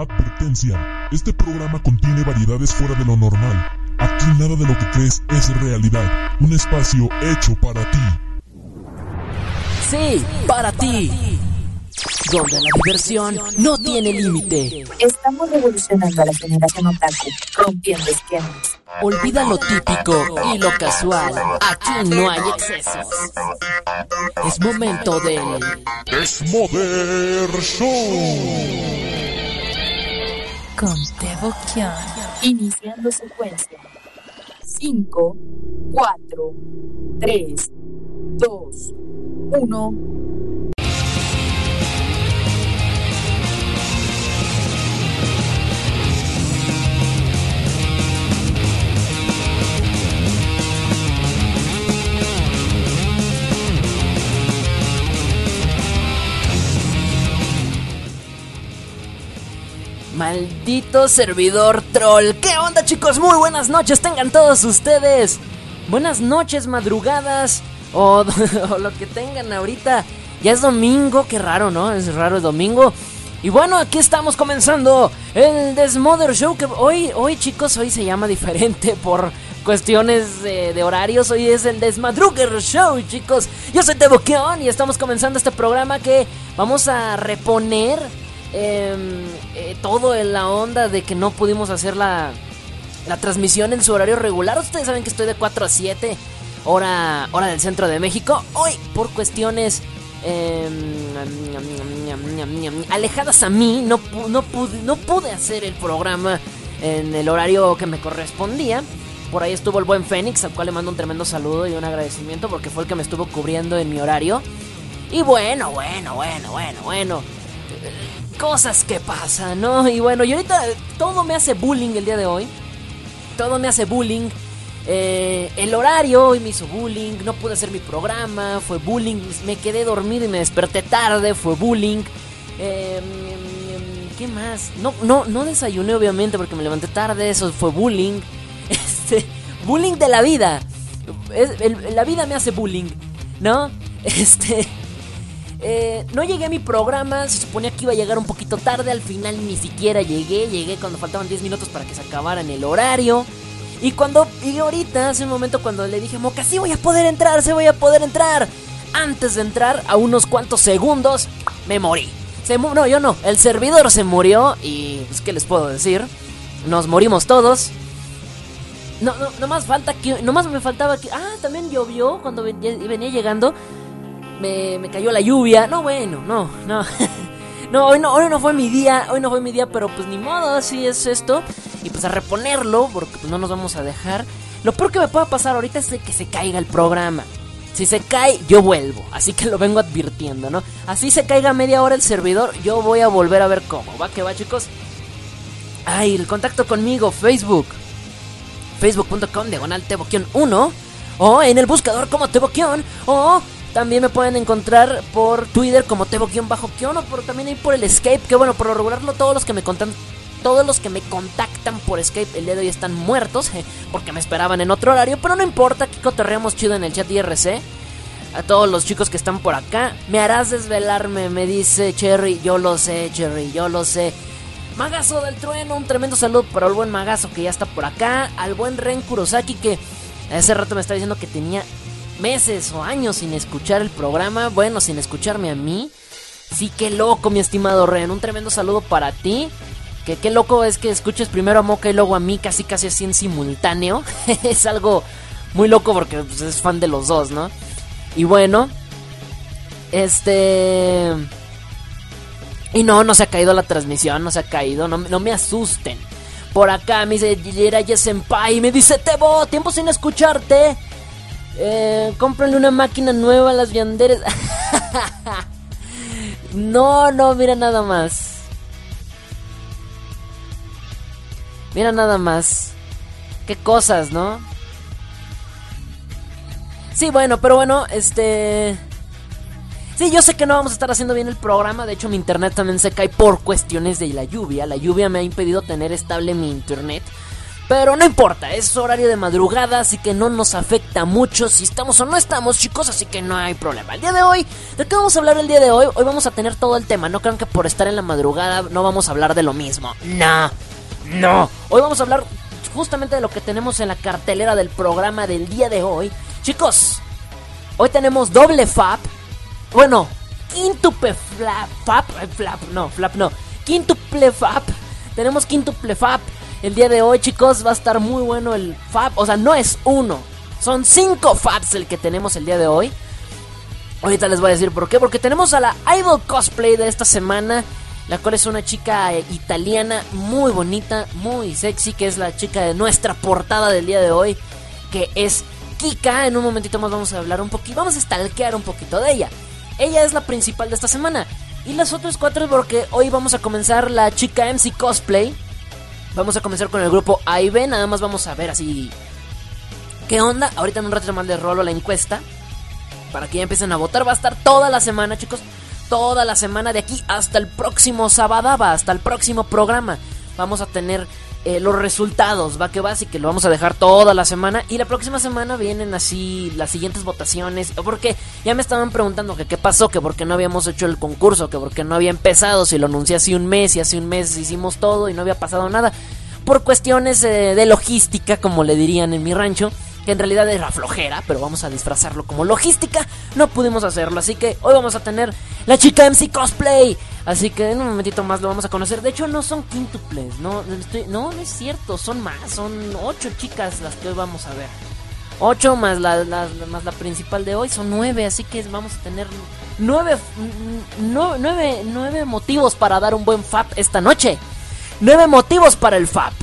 Advertencia, este programa contiene variedades fuera de lo normal. Aquí nada de lo que crees es realidad. Un espacio hecho para ti. Sí, para ti. Donde la diversión no tiene límite. Estamos revolucionando a la generación otaku, rompiendo esquemas. Olvida lo típico y lo casual. Aquí no hay excesos. Es momento del Desmoder Show. Con Tebo. Iniciando secuencia. 5, 4, 3, 2, 1. Maldito servidor troll. ¿Qué onda chicos? Muy buenas noches, tengan todos ustedes. Buenas noches, madrugadas o, lo que tengan ahorita. Ya es domingo, qué raro, ¿no? Es raro el domingo. Y bueno, aquí estamos comenzando el Desmother Show hoy, hoy chicos, hoy se llama diferente por cuestiones de, de horarios. Hoy es el Desmadruger Show, chicos. Yo soy Teboqueón y estamos comenzando este programa que vamos a reponer eh, eh, todo en la onda de que no pudimos hacer la, la transmisión en su horario regular. Ustedes saben que estoy de 4 a 7, hora, hora del centro de México. Hoy, por cuestiones eh, alejadas a mí, no, no, no pude hacer el programa en el horario que me correspondía. Por ahí estuvo el buen Fénix, al cual le mando un tremendo saludo y un agradecimiento porque fue el que me estuvo cubriendo en mi horario. Y bueno, bueno, bueno, bueno, bueno cosas que pasan, ¿no? Y bueno, y ahorita todo me hace bullying el día de hoy. Todo me hace bullying. Eh, el horario hoy me hizo bullying. No pude hacer mi programa. Fue bullying. Me quedé dormido y me desperté tarde. Fue bullying. Eh, ¿Qué más? No, no, no desayuné obviamente porque me levanté tarde. Eso fue bullying. Este, bullying de la vida. La vida me hace bullying, ¿no? Este... Eh, no llegué a mi programa, se suponía que iba a llegar un poquito tarde, al final ni siquiera llegué, llegué cuando faltaban 10 minutos para que se acabara en el horario. Y cuando, y ahorita, hace un momento cuando le dije, Moca, sí voy a poder entrar, sí voy a poder entrar. Antes de entrar, a unos cuantos segundos, me morí. Se mu- no, yo no, el servidor se murió y, pues, ¿qué les puedo decir? Nos morimos todos. No, no, nomás falta que, nomás me faltaba que, ah, también llovió cuando ven- venía llegando me, cayó la lluvia. No, bueno, no, no. No, hoy no, hoy no fue mi día, hoy no fue mi día, pero pues ni modo, así es esto. Y pues a reponerlo, porque pues no nos vamos a dejar. Lo peor que me pueda pasar ahorita es de que se caiga el programa. Si se cae, yo vuelvo. Así que lo vengo advirtiendo, ¿no? Así se caiga media hora el servidor, yo voy a volver a ver cómo. ¿Va que va, chicos? Ay, el contacto conmigo, Facebook. Facebook.com, diagonal Teboquión 1. O en el buscador como Teboquión. O también me pueden encontrar por Twitter como Tebo-Kion o por, también ahí por el Escape. Que bueno, por lo regularlo, todos los que me contan. Todos los que me contactan por Escape el día de hoy están muertos porque me esperaban en otro horario, pero no importa, aquí cotorreamos chido en el chat IRC. A todos los chicos que están por acá, me harás desvelarme, me dice Cherry. Yo lo sé, Cherry, yo lo sé. Magazo del trueno, un tremendo saludo para el buen Magazo que ya está por acá. Al buen Ren Kurosaki que hace rato me estaba diciendo que tenía meses o años sin escuchar el programa. Bueno, sin escucharme a mí. Sí, qué loco, mi estimado Ren. Un tremendo saludo para ti. Que qué loco es que escuches primero a Moca y luego a mí, casi casi así en simultáneo. es algo muy loco porque pues, es fan de los dos, ¿no? Y bueno, este. Y no, no se ha caído la transmisión, no se ha caído, no, no me asusten. Por acá me dice Jiraya Senpai, me dice Tebo, tiempo sin escucharte. Eh, cómprale una máquina nueva a las vianderes. no, no, mira nada más. Mira nada más. Qué cosas, ¿no? Sí, bueno, pero bueno, este... Sí, yo sé que no vamos a estar haciendo bien el programa. De hecho, mi internet también se cae por cuestiones de la lluvia. La lluvia me ha impedido tener estable mi internet. Pero no importa, es horario de madrugada, así que no nos afecta mucho si estamos o no estamos, chicos, así que no hay problema. El día de hoy, ¿de qué vamos a hablar el día de hoy? Hoy vamos a tener todo el tema, no crean que por estar en la madrugada no vamos a hablar de lo mismo. No, no. Hoy vamos a hablar justamente de lo que tenemos en la cartelera del programa del día de hoy. Chicos, hoy tenemos doble FAP. Bueno, quintuple flap, FAP, flap, no, flap no. Quintuple FAP. Tenemos quintuple FAP. El día de hoy, chicos, va a estar muy bueno el FAP. O sea, no es uno, son cinco FAPs el que tenemos el día de hoy. Ahorita les voy a decir por qué. Porque tenemos a la Idol Cosplay de esta semana. La cual es una chica eh, italiana muy bonita, muy sexy. Que es la chica de nuestra portada del día de hoy. Que es Kika. En un momentito más vamos a hablar un poquito. Vamos a stalkear un poquito de ella. Ella es la principal de esta semana. Y las otras cuatro porque hoy vamos a comenzar la chica MC Cosplay. Vamos a comenzar con el grupo AIB. Nada más vamos a ver así. ¿Qué onda? Ahorita en un rato más les rolo la encuesta. Para que ya empiecen a votar. Va a estar toda la semana, chicos. Toda la semana de aquí hasta el próximo sábado. Hasta el próximo programa. Vamos a tener eh, los resultados, va que va, así que lo vamos a dejar toda la semana. Y la próxima semana vienen así las siguientes votaciones. Porque ya me estaban preguntando que qué pasó, que por qué no habíamos hecho el concurso, que por qué no había empezado, si lo anuncié hace un mes y hace un mes hicimos todo y no había pasado nada. Por cuestiones eh, de logística, como le dirían en mi rancho que en realidad era flojera, pero vamos a disfrazarlo como logística, no pudimos hacerlo, así que hoy vamos a tener la chica MC Cosplay, así que en un momentito más lo vamos a conocer, de hecho no son quintuples, no, no, es cierto, son más, son ocho chicas las que hoy vamos a ver. Ocho más la, más la principal de hoy son nueve, así que vamos a tener nueve, nueve, nueve motivos para dar un buen FAP esta noche. Nueve motivos para el FAP.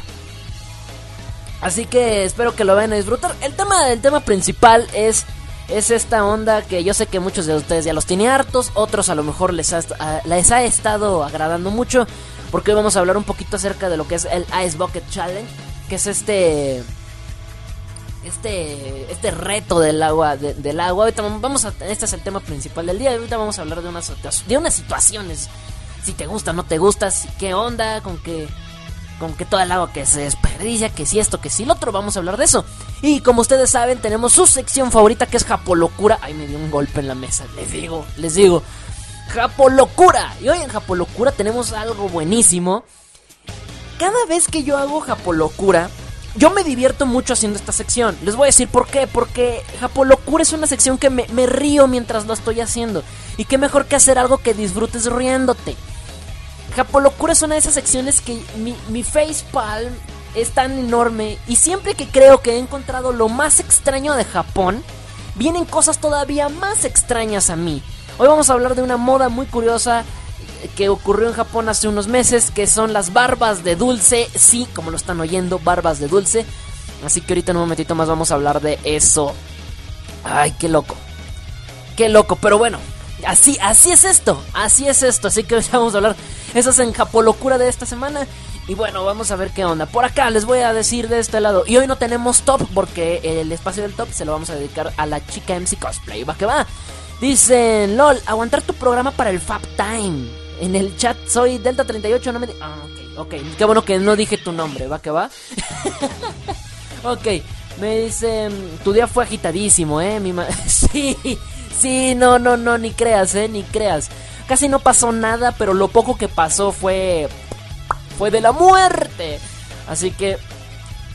Así que espero que lo vayan a disfrutar. El tema, el tema principal es, es esta onda que yo sé que muchos de ustedes ya los tiene hartos, otros a lo mejor les ha, les ha estado agradando mucho, porque hoy vamos a hablar un poquito acerca de lo que es el Ice Bucket Challenge, que es este este este reto del agua del agua. Ahorita vamos a este es el tema principal del día. Ahorita vamos a hablar de unas de unas situaciones. Si te gusta, no te gusta, si, qué onda, con qué con que toda el agua que se desperdicia, que si esto, que si lo otro, vamos a hablar de eso. Y como ustedes saben, tenemos su sección favorita que es Japolocura. Ay, me dio un golpe en la mesa, les digo, les digo. Japolocura. Y hoy en Japolocura tenemos algo buenísimo. Cada vez que yo hago Japolocura, yo me divierto mucho haciendo esta sección. Les voy a decir por qué. Porque Japolocura es una sección que me, río mientras lo estoy haciendo. Y qué mejor que hacer algo que disfrutes riéndote. Japolocura es una de esas secciones que mi, mi facepalm es tan enorme y siempre que creo que he encontrado lo más extraño de Japón, vienen cosas todavía más extrañas a mí. Hoy vamos a hablar de una moda muy curiosa que ocurrió en Japón hace unos meses, que son las barbas de dulce, sí, como lo están oyendo, barbas de dulce. Así que ahorita en un momentito más vamos a hablar de eso. Ay, qué loco. Qué loco, pero bueno, así, así es esto, así es esto. Así que vamos a hablar esa es en Japolocura de esta semana. Y bueno, vamos a ver qué onda. Por acá les voy a decir de este lado. Y hoy no tenemos top porque el espacio del top se lo vamos a dedicar a la chica MC Cosplay. Va que va. Dicen, LOL, aguantar tu programa para el Fab Time. En el chat soy Delta38, no me... Ah, ok, ok. Qué bueno que no dije tu nombre, va que va. ok, me dicen, tu día fue agitadísimo, ¿eh? Mi sí, sí, no, no, no, ni creas, ¿eh? Ni creas. Casi no pasó nada, pero lo poco que pasó fue. fue de la muerte. Así que.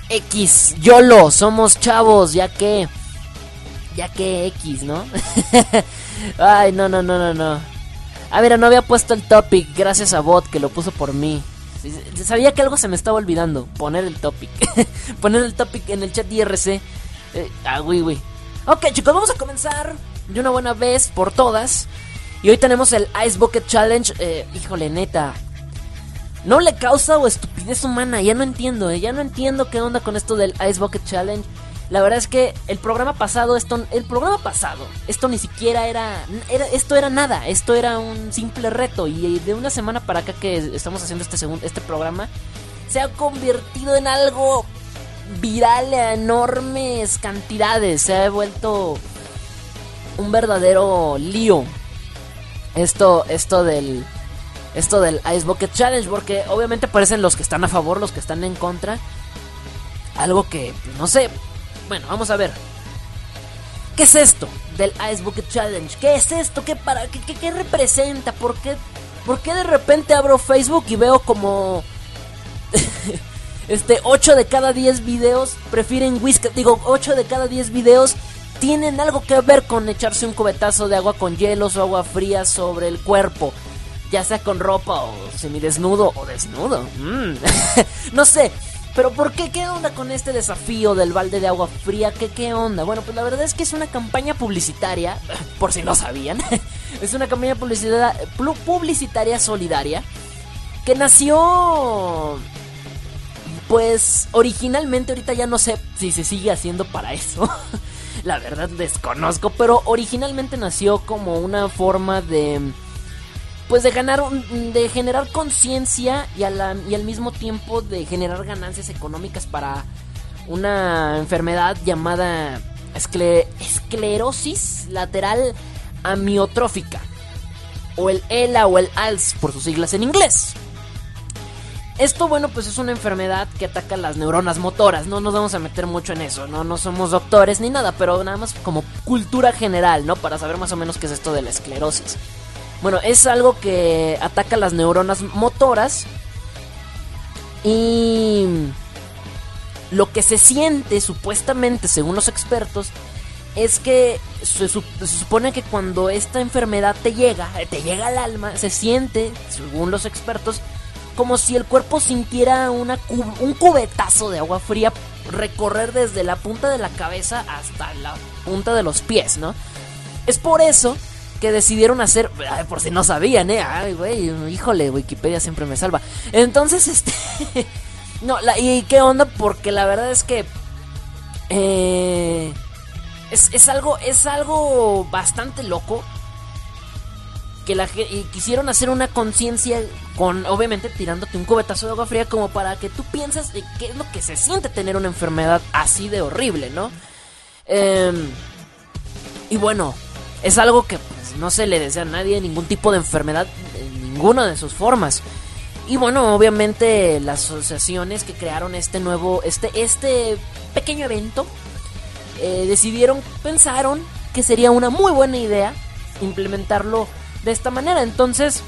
X, YOLO, somos chavos, ya que. Ya que X, ¿no? Ay, no, no, no, no, no. A ver, no había puesto el topic, gracias a Bot que lo puso por mí. Sabía que algo se me estaba olvidando. Poner el topic. Poner el topic en el chat IRC. Eh, ah, güey, güey. Ok, chicos, vamos a comenzar de una buena vez por todas. Y hoy tenemos el Ice Bucket Challenge. Eh, híjole, neta. No le causa o estupidez humana. Ya no entiendo, eh, ya no entiendo qué onda con esto del Ice Bucket Challenge. La verdad es que el programa pasado, esto, el programa pasado, esto ni siquiera era, esto era nada, esto era un simple reto y de una semana para acá que estamos haciendo este segundo, este programa, se ha convertido en algo viral a enormes cantidades, se ha vuelto un verdadero lío esto, esto del, esto del Ice Bucket Challenge, porque obviamente aparecen los que están a favor, los que están en contra. algo que, pues, no sé. Bueno, vamos a ver. ¿Qué es esto del Ice Bucket Challenge? ¿Qué es esto? ¿Qué, para, qué, qué, qué representa? ¿Por qué, ¿Por qué de repente abro Facebook y veo como... este, 8 de cada 10 videos prefieren whisky? Digo, 8 de cada 10 videos tienen algo que ver con echarse un cubetazo de agua con hielos o agua fría sobre el cuerpo. Ya sea con ropa o semidesnudo o desnudo. Mm. no sé. Pero ¿por qué? ¿Qué onda con este desafío del balde de agua fría? ¿Qué, ¿Qué onda? Bueno, pues la verdad es que es una campaña publicitaria, por si no sabían. es una campaña publicitaria, publicitaria solidaria que nació... Pues originalmente, ahorita ya no sé si se sigue haciendo para eso. la verdad desconozco, pero originalmente nació como una forma de pues de ganar de generar conciencia y, y al mismo tiempo de generar ganancias económicas para una enfermedad llamada esclerosis lateral amiotrófica o el ELA o el ALS por sus siglas en inglés. Esto, bueno, pues es una enfermedad que ataca las neuronas motoras. No nos vamos a meter mucho en eso, no, no somos doctores ni nada, pero nada más como cultura general, ¿no? Para saber más o menos qué es esto de la esclerosis. Bueno, es algo que ataca las neuronas motoras. Y lo que se siente, supuestamente, según los expertos, es que se, supone que cuando esta enfermedad te llega, eh, te llega al alma, se siente, según los expertos, como si el cuerpo sintiera una un cubetazo de agua fría recorrer desde la punta de la cabeza hasta la punta de los pies, ¿no? Es por eso que decidieron hacer, por si no sabían, ¿eh? Ay, güey, híjole, Wikipedia siempre me salva. Entonces, este... no, ¿y qué onda? Porque la verdad es que... Eh, es, es, algo, es algo bastante loco. Que la y quisieron hacer una conciencia con, obviamente, tirándote un cubetazo de agua fría como para que tú piensas de qué es lo que se siente tener una enfermedad así de horrible, ¿no? Em, y bueno, es algo que no se le desea a nadie ningún tipo de enfermedad en ninguna de sus formas. Y bueno, obviamente las asociaciones que crearon este nuevo, este, este pequeño evento, eh, decidieron, pensaron que sería una muy buena idea implementarlo de esta manera. Entonces,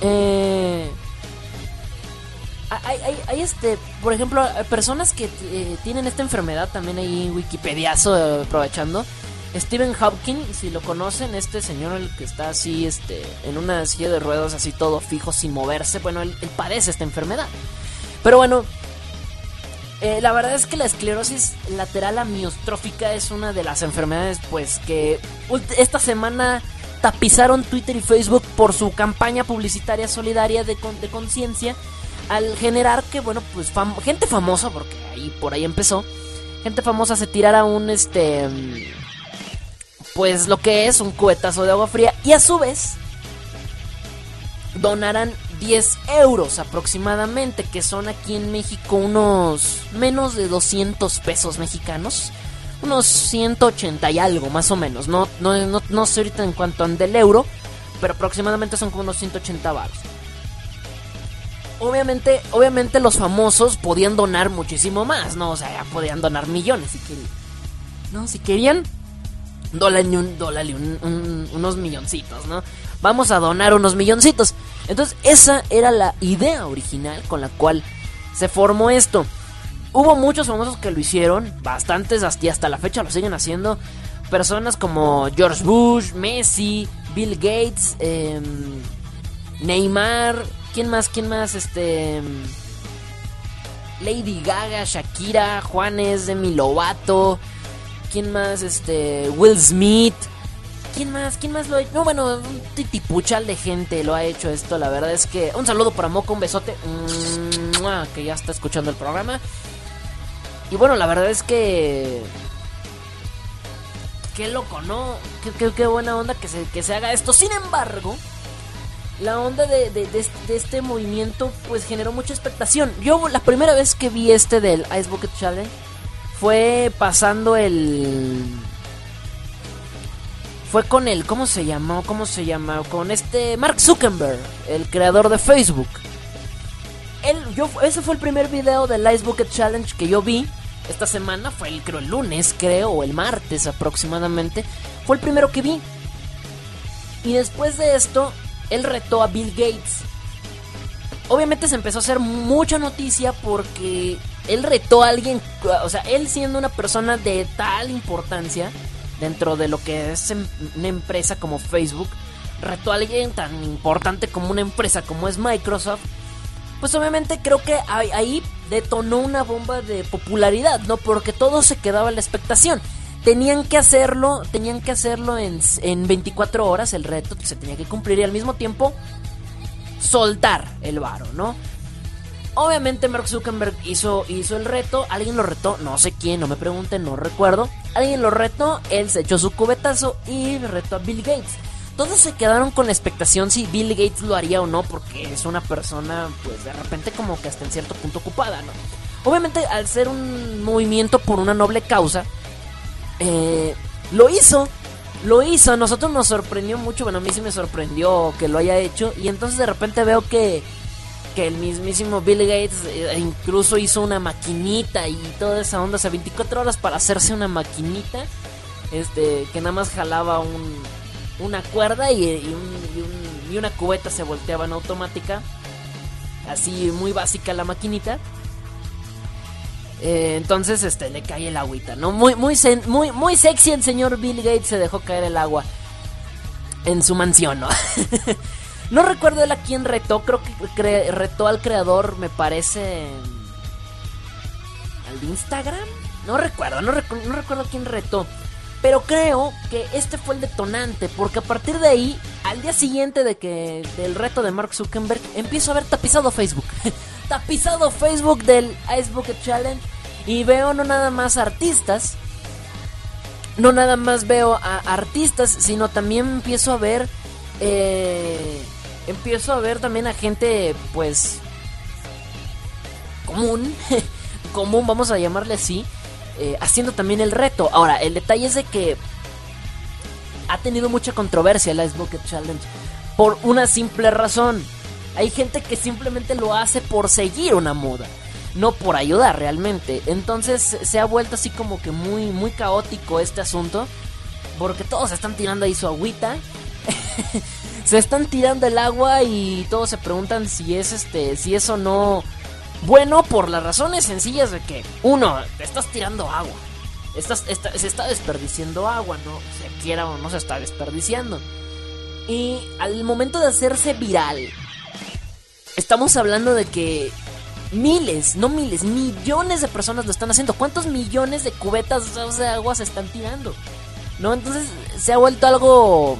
eh, hay, este, por ejemplo, personas que eh, tienen esta enfermedad, también hay Wikipediazo aprovechando Stephen Hopkins, si lo conocen, este señor el que está así, este, en una silla de ruedas, así todo fijo, sin moverse, bueno, él, padece esta enfermedad. Pero bueno, eh, la verdad es que la esclerosis lateral amiostrófica es una de las enfermedades, pues, que esta semana tapizaron Twitter y Facebook por su campaña publicitaria solidaria de, de conciencia al generar que, bueno, pues gente famosa, porque ahí por ahí empezó, gente famosa se tirara un, este pues lo que es un cubetazo de agua fría y a su vez donarán 10 euros aproximadamente, que son aquí en México unos menos de 200 pesos mexicanos, unos 180 y algo más o menos, no, no, no, no sé ahorita en cuanto ande el euro, pero aproximadamente son como unos 180 baros. Obviamente, obviamente los famosos podían donar muchísimo más, ¿no? O sea, podían donar millones si querían. No, si querían, dólarle, un, dólarle unos milloncitos, ¿no? Vamos a donar unos milloncitos. Entonces, esa era la idea original con la cual se formó esto. Hubo muchos famosos que lo hicieron, bastantes hasta, hasta la fecha lo siguen haciendo. Personas como George Bush, Messi, Bill Gates, em, Neymar, ¿quién más? ¿Quién más? Este... Em, Lady Gaga, Shakira, Juanes, Demi Lovato, ¿Quién más? Este. Will Smith. ¿Quién más? ¿Quién más lo ha hecho? No, bueno, un titipuchal de gente lo ha hecho esto. La verdad es que. Un saludo para Moco, un besote. Que ya está escuchando el programa. Y bueno, la verdad es que. Qué loco, ¿no? Qué, buena onda que se, que se haga esto. Sin embargo, la onda de, de, de, este movimiento pues generó mucha expectación. Yo la primera vez que vi este del Ice Bucket Challenge fue pasando el fue con el ¿cómo se llamó? ¿Cómo se llama? Con este Mark Zuckerberg, el creador de Facebook. él, yo, ese fue el primer video del Ice Bucket Challenge que yo vi esta semana. Fue el, creo, el lunes, creo, o el martes aproximadamente. Fue el primero que vi. Y después de esto, él retó a Bill Gates. Obviamente se empezó a hacer mucha noticia porque él retó a alguien, o sea, él siendo una persona de tal importancia dentro de lo que es em, una empresa como Facebook, retó a alguien tan importante como una empresa como es Microsoft, pues obviamente creo que ahí detonó una bomba de popularidad, ¿no? Porque todo se quedaba en la expectación. Tenían que hacerlo, tenían que hacerlo en, en 24 horas, el reto se tenía que cumplir y al mismo tiempo soltar el varo, ¿no? Obviamente Mark Zuckerberg hizo, hizo el reto, alguien lo retó, no sé quién, no me pregunten, no recuerdo. Alguien lo retó, él se echó su cubetazo y retó a Bill Gates. Todos se quedaron con la expectación si Bill Gates lo haría o no, porque es una persona, pues de repente como que hasta en cierto punto ocupada, ¿no? Obviamente al ser un movimiento por una noble causa, eh, lo hizo, lo hizo, a nosotros nos sorprendió mucho, bueno, a mí sí me sorprendió que lo haya hecho, y entonces de repente veo que que el mismísimo Bill Gates eh, incluso hizo una maquinita y toda esa onda, o sea, 24 horas para hacerse una maquinita, este, que nada más jalaba un, una cuerda y, y, una cubeta se volteaba en automática, así muy básica la maquinita. Eh, entonces, este, le cae el agüita, ¿no? Muy, muy, muy, muy sexy el señor Bill Gates se dejó caer el agua en su mansión, ¿no? No recuerdo él a quién retó, creo que retó al creador, me parece. ¿Al de Instagram? No recuerdo, no, no recuerdo quién retó. Pero creo que este fue el detonante, porque a partir de ahí, al día siguiente de que del reto de Mark Zuckerberg, empiezo a ver tapizado Facebook. tapizado Facebook del Ice Bucket Challenge y veo no nada más artistas, no nada más veo a artistas, sino también empiezo a ver eh, empiezo a ver también a gente, pues, común, común, vamos a llamarle así, eh, haciendo también el reto. Ahora, el detalle es de que ha tenido mucha controversia el Ice Bucket Challenge por una simple razón. Hay gente que simplemente lo hace por seguir una moda, no por ayudar realmente. Entonces se ha vuelto así como que muy, muy caótico este asunto, porque todos están tirando ahí su agüita. se están tirando el agua y todos se preguntan si es este, si eso no bueno por las razones sencillas de que uno, te estás tirando agua. Se está desperdiciando agua, no se quiera o no se está desperdiciando. Y al momento de hacerse viral, estamos hablando de que miles, no miles, millones de personas lo están haciendo. ¿Cuántos millones de cubetas de agua se están tirando? ¿No? Entonces se ha vuelto algo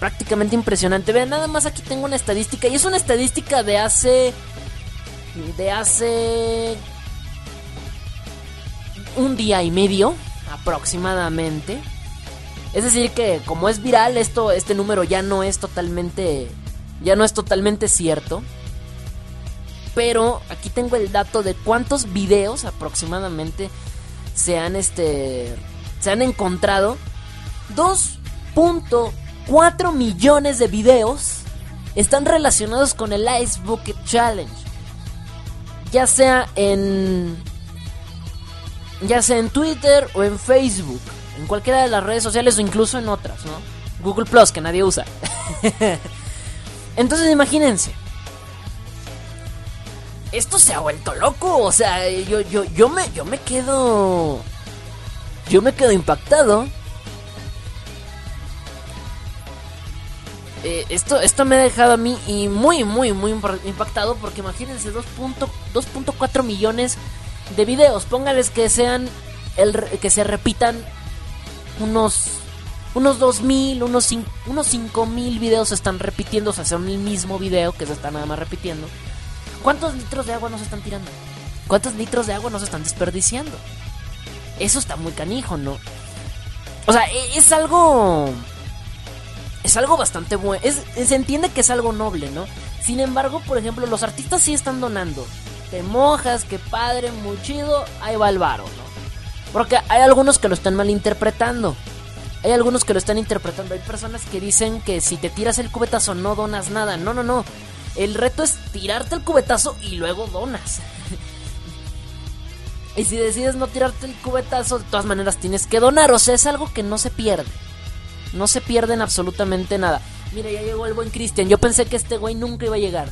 prácticamente impresionante. Vean, nada más aquí tengo una estadística. Y es una estadística de hace. De hace. Un día y medio. Aproximadamente. Es decir que como es viral, esto, este número ya no es totalmente. Ya no es totalmente cierto. Pero aquí tengo el dato de cuántos videos aproximadamente se han este. Se han encontrado. 2.1 4 millones de videos están relacionados con el Ice Bucket Challenge. Ya sea en. Ya sea en Twitter o en Facebook. En cualquiera de las redes sociales o incluso en otras, ¿no? Google Plus, que nadie usa. Entonces imagínense. Esto se ha vuelto loco. O sea, yo, yo, yo, me, yo me quedo. Yo me quedo impactado. Eh, esto, esto me ha dejado a mí y muy, muy, muy impactado porque imagínense 2.4 millones de videos. Póngales que sean, el, que se repitan unos, unos 2000, unos, 5, unos 5000 videos se están repitiendo, o sea, son el mismo video que se está nada más repitiendo. ¿Cuántos litros de agua nos están tirando? ¿Cuántos litros de agua nos están desperdiciando? Eso está muy canijo, ¿no? O sea, e, es algo es algo bastante bueno. se entiende que es algo noble, ¿no? Sin embargo, por ejemplo, los artistas sí están donando. Te mojas, que padre, muy chido, ahí va el varo, ¿no? Porque hay algunos que lo están malinterpretando. Hay algunos que lo están interpretando. Hay personas que dicen que si te tiras el cubetazo no donas nada. No, no, no. El reto es tirarte el cubetazo y luego donas. y si decides no tirarte el cubetazo, de todas maneras tienes que donar. O sea, es algo que no se pierde. No se pierde en absolutamente nada. Mira, ya llegó el buen Cristian. Yo pensé que este güey nunca iba a llegar.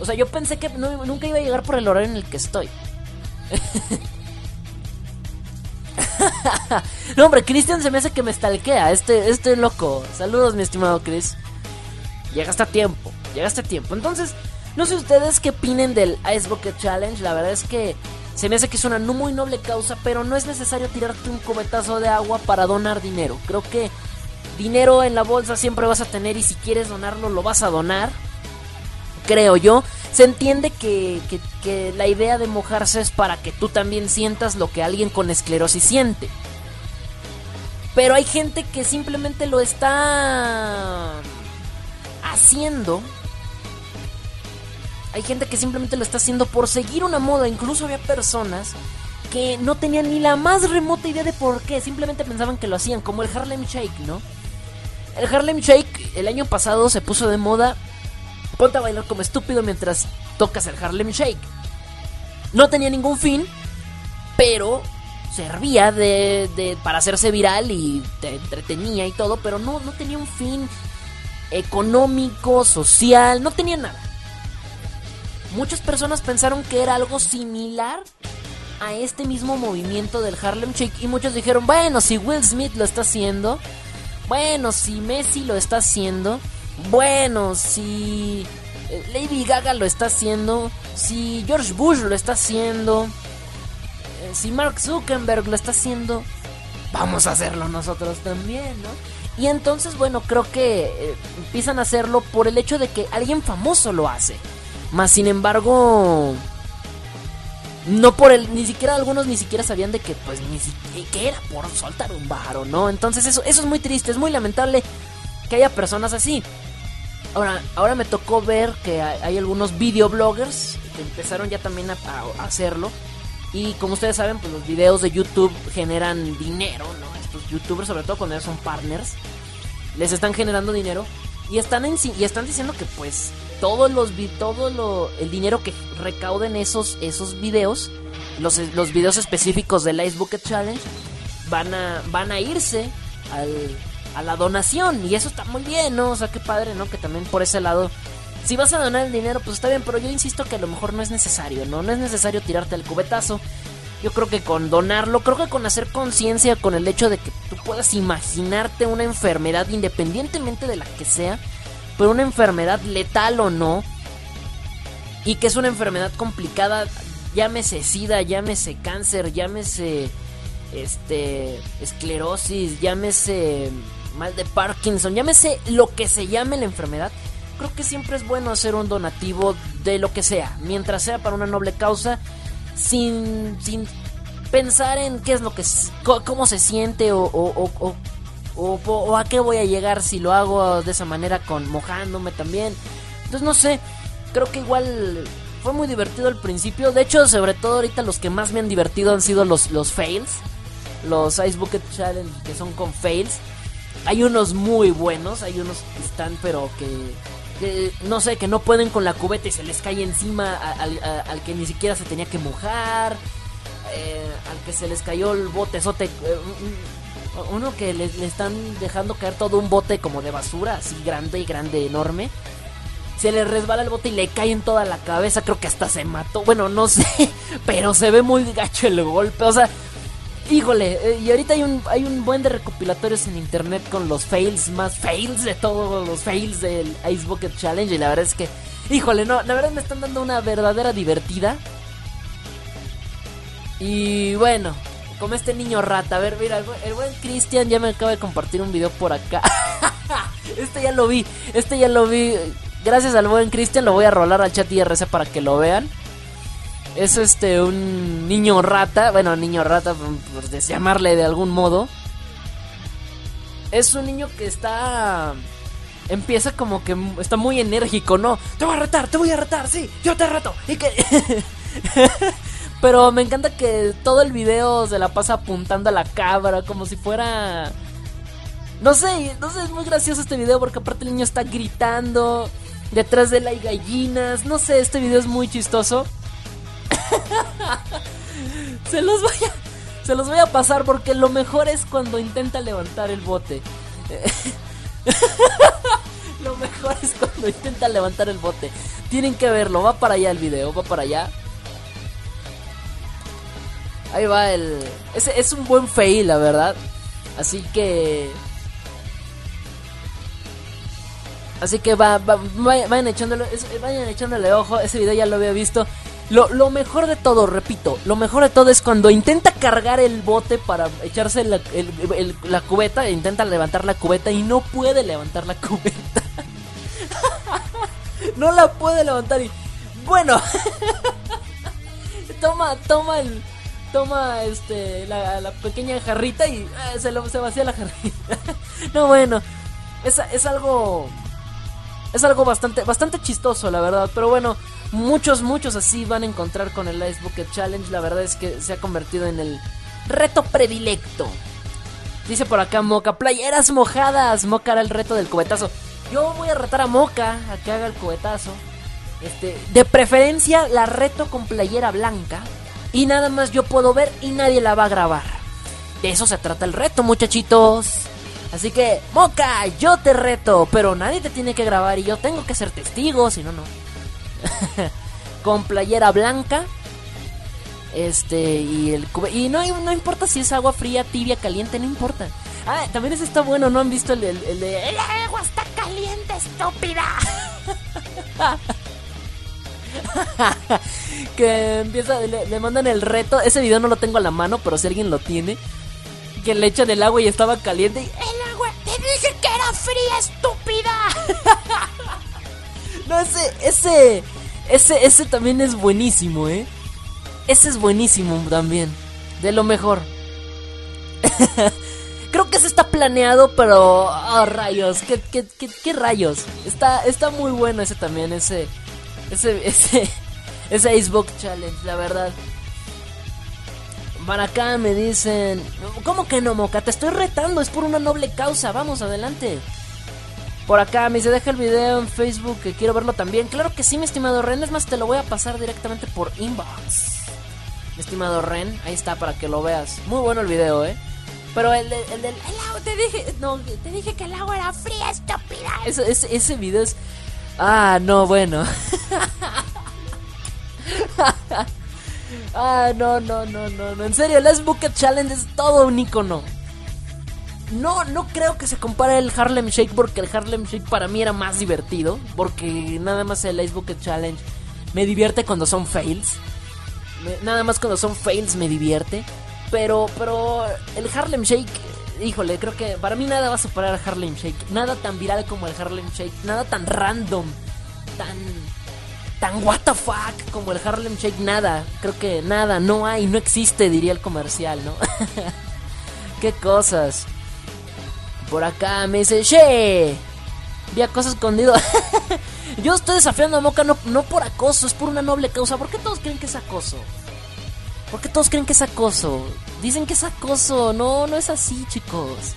O sea, yo pensé que nunca iba a llegar por el horario en el que estoy. no, hombre, Cristian se me hace que me stalkea. Este, este loco. Saludos, mi estimado Chris. Llegaste a tiempo. Llegaste a tiempo. Entonces, no sé ustedes qué opinen del Ice Bucket Challenge. La verdad es que se me hace que es una muy noble causa, pero no es necesario tirarte un cubetazo de agua para donar dinero. Creo que dinero en la bolsa siempre vas a tener y si quieres donarlo, lo vas a donar. Creo yo. Se entiende que, que, la idea de mojarse es para que tú también sientas lo que alguien con esclerosis siente. Pero hay gente que simplemente lo está haciendo. Hay gente que simplemente lo está haciendo por seguir una moda. Incluso había personas que no tenían ni la más remota idea de por qué. Simplemente pensaban que lo hacían, como el Harlem Shake, ¿no? El Harlem Shake el año pasado se puso de moda Ponte a bailar como estúpido mientras tocas el Harlem Shake. No tenía ningún fin, pero servía de, para hacerse viral y te entretenía y todo, pero no, no tenía un fin económico, social, no tenía nada. Muchas personas pensaron que era algo similar a este mismo movimiento del Harlem Shake y muchos dijeron, bueno, si Will Smith lo está haciendo, bueno, si Messi lo está haciendo, bueno, si eh, Lady Gaga lo está haciendo, si George Bush lo está haciendo, eh, si Mark Zuckerberg lo está haciendo, vamos a hacerlo nosotros también, ¿no? Y entonces, bueno, creo que eh, empiezan a hacerlo por el hecho de que alguien famoso lo hace. Más sin embargo, no por el, ni siquiera algunos ni siquiera sabían de que, pues, ni siquiera era por soltar un baro, ¿no? Entonces eso, eso es muy triste, es muy lamentable que haya personas así. Ahora, ahora me tocó ver que hay, algunos videobloggers que empezaron ya también a, hacerlo. Y como ustedes saben, pues los videos de YouTube generan dinero, ¿no? Estos youtubers, sobre todo cuando son partners, les están generando dinero. Y están, en, y están diciendo que pues todos los todo lo, el dinero que recauden esos, esos videos, los, los videos específicos del Ice Bucket Challenge, van a, van a irse al, a la donación. Y eso está muy bien, ¿no? O sea, qué padre, ¿no? Que también por ese lado. Si vas a donar el dinero, pues está bien, pero yo insisto que a lo mejor no es necesario, ¿no? No es necesario tirarte el cubetazo. Yo creo que con donarlo, creo que con hacer conciencia con el hecho de que tú puedas imaginarte una enfermedad independientemente de la que sea, pero una enfermedad letal o no, y que es una enfermedad complicada, llámese sida, llámese cáncer, llámese este esclerosis, llámese mal de Parkinson, llámese lo que se llame la enfermedad, creo que siempre es bueno hacer un donativo de lo que sea, mientras sea para una noble causa, sin, sin pensar en qué es lo que, cómo se siente o, o, o, a qué voy a llegar si lo hago de esa manera con mojándome también. Entonces no sé, creo que igual fue muy divertido al principio. De hecho, sobre todo ahorita los que más me han divertido han sido los, los fails. Los Ice Bucket Challenge que son con fails. Hay unos muy buenos, hay unos que están pero que, no sé, que no pueden con la cubeta y se les cae encima al, que ni siquiera se tenía que mojar, eh, al que se les cayó el botezote, eh, uno que le, le, están dejando caer todo un bote como de basura, así grande y grande, enorme. Se le resbala el bote y le cae en toda la cabeza, creo que hasta se mató, bueno, no sé, pero se ve muy gacho el golpe, o sea, Híjole, eh, y ahorita hay un, hay un buen de recopilatorios en internet con los fails más fails de todos los fails del Ice Bucket Challenge. Y la verdad es que, híjole, no, la verdad me están dando una verdadera divertida. Y bueno, como este niño rata. A ver, mira, el buen, Cristian ya me acaba de compartir un video por acá. este ya lo vi, este ya lo vi. Gracias al buen Cristian, lo voy a rolar al chat IRC para que lo vean es este un niño rata, bueno, niño rata por, llamarle de algún modo. Es un niño que está empieza como que está muy enérgico, ¿no? Te voy a retar, te voy a retar, sí, yo te reto. Y que Pero me encanta que todo el video se la pasa apuntando a la cabra como si fuera no sé, no sé, es muy gracioso este video porque aparte el niño está gritando Detrás de él hay gallinas. No sé, este video es muy chistoso. se los voy a. Se los voy a pasar porque lo mejor es cuando intenta levantar el bote. lo mejor es cuando intenta levantar el bote. Tienen que verlo, va para allá el video, va para allá. Ahí va el... Es un buen fail, la verdad. Así que... Así que va, va- vayan, echándole, vayan echándole ojo. Ese video ya lo había visto. Lo, lo mejor de todo, repito, lo mejor de todo es cuando intenta cargar el bote para echarse la, la cubeta, intenta levantar la cubeta y no puede levantar la cubeta. no la puede levantar y... Bueno. toma, toma el... Toma este la, la pequeña jarrita y eh, se, lo, se vacía la jarrita. no, bueno. Es, es algo... Es algo bastante, bastante chistoso, la verdad. Pero bueno, muchos, muchos así van a encontrar con el Ice Bucket Challenge. La verdad es que se ha convertido en el reto predilecto. Dice por acá Moca, playeras mojadas. Moca hará el reto del cubetazo. Yo voy a retar a Moca a que haga el cubetazo. Este, de preferencia la reto con playera blanca. Y nada más yo puedo ver y nadie la va a grabar. De eso se trata el reto, muchachitos. Así que, Moca, yo te reto, pero nadie te tiene que grabar y yo tengo que ser testigo, si no, no. Con playera blanca. Este, y el Y no, no importa si es agua fría, tibia, caliente, no importa. Ah, también ese está bueno, ¿no han visto el, el- el de... ¡El agua está caliente, estúpida! que empieza, le, le mandan el reto. Ese video no lo tengo a la mano, pero si alguien lo tiene. Que le echan el agua y estaba caliente. Y, ¡El agua! ¡Te dije que era fría, estúpida! no, ese, ese, ese, ese también es buenísimo, ¿eh? Ese es buenísimo también. De lo mejor. Creo que ese está planeado, pero. Oh, rayos. ¿Qué, qué, qué, qué rayos? Está, está muy bueno ese también, ese. Ese, ese. Ese Icebook Challenge, la verdad. Para acá me dicen. ¿Cómo que no, Moca? Te estoy retando, es por una noble causa. Vamos, adelante. Por acá me dice, deja el video en Facebook que quiero verlo también. Claro que sí, mi estimado Ren. Es más, te lo voy a pasar directamente por inbox. Mi estimado Ren, ahí está para que lo veas. Muy bueno el video, eh. Pero el, de- el del. El agua, te dije. No, te dije que el agua era fría, estúpida. Ese, ese, ese video es. Ah, no, bueno. ah, no, no, no, no, no. En serio, el Ice Bucket Challenge es todo un icono. No, no creo que se compare el Harlem Shake porque el Harlem Shake para mí era más divertido. Porque nada más el Ice Bucket Challenge me divierte cuando son fails. Nada más cuando son fails me divierte. Pero, pero el Harlem Shake, híjole, creo que para mí nada va a superar al Harlem Shake. Nada tan viral como el Harlem Shake. Nada tan random. Tan, tan what the fuck como el Harlem Shake. Nada. Creo que nada, no hay, no existe, diría el comercial, ¿no? Qué cosas. Por acá me dice, ¡Che! Vi acoso escondido. Yo estoy desafiando a Moca no, no por acoso, es por una noble causa. ¿Por qué todos creen que es acoso? ¿Por qué todos creen que es acoso? Dicen que es acoso. No, no es así, chicos.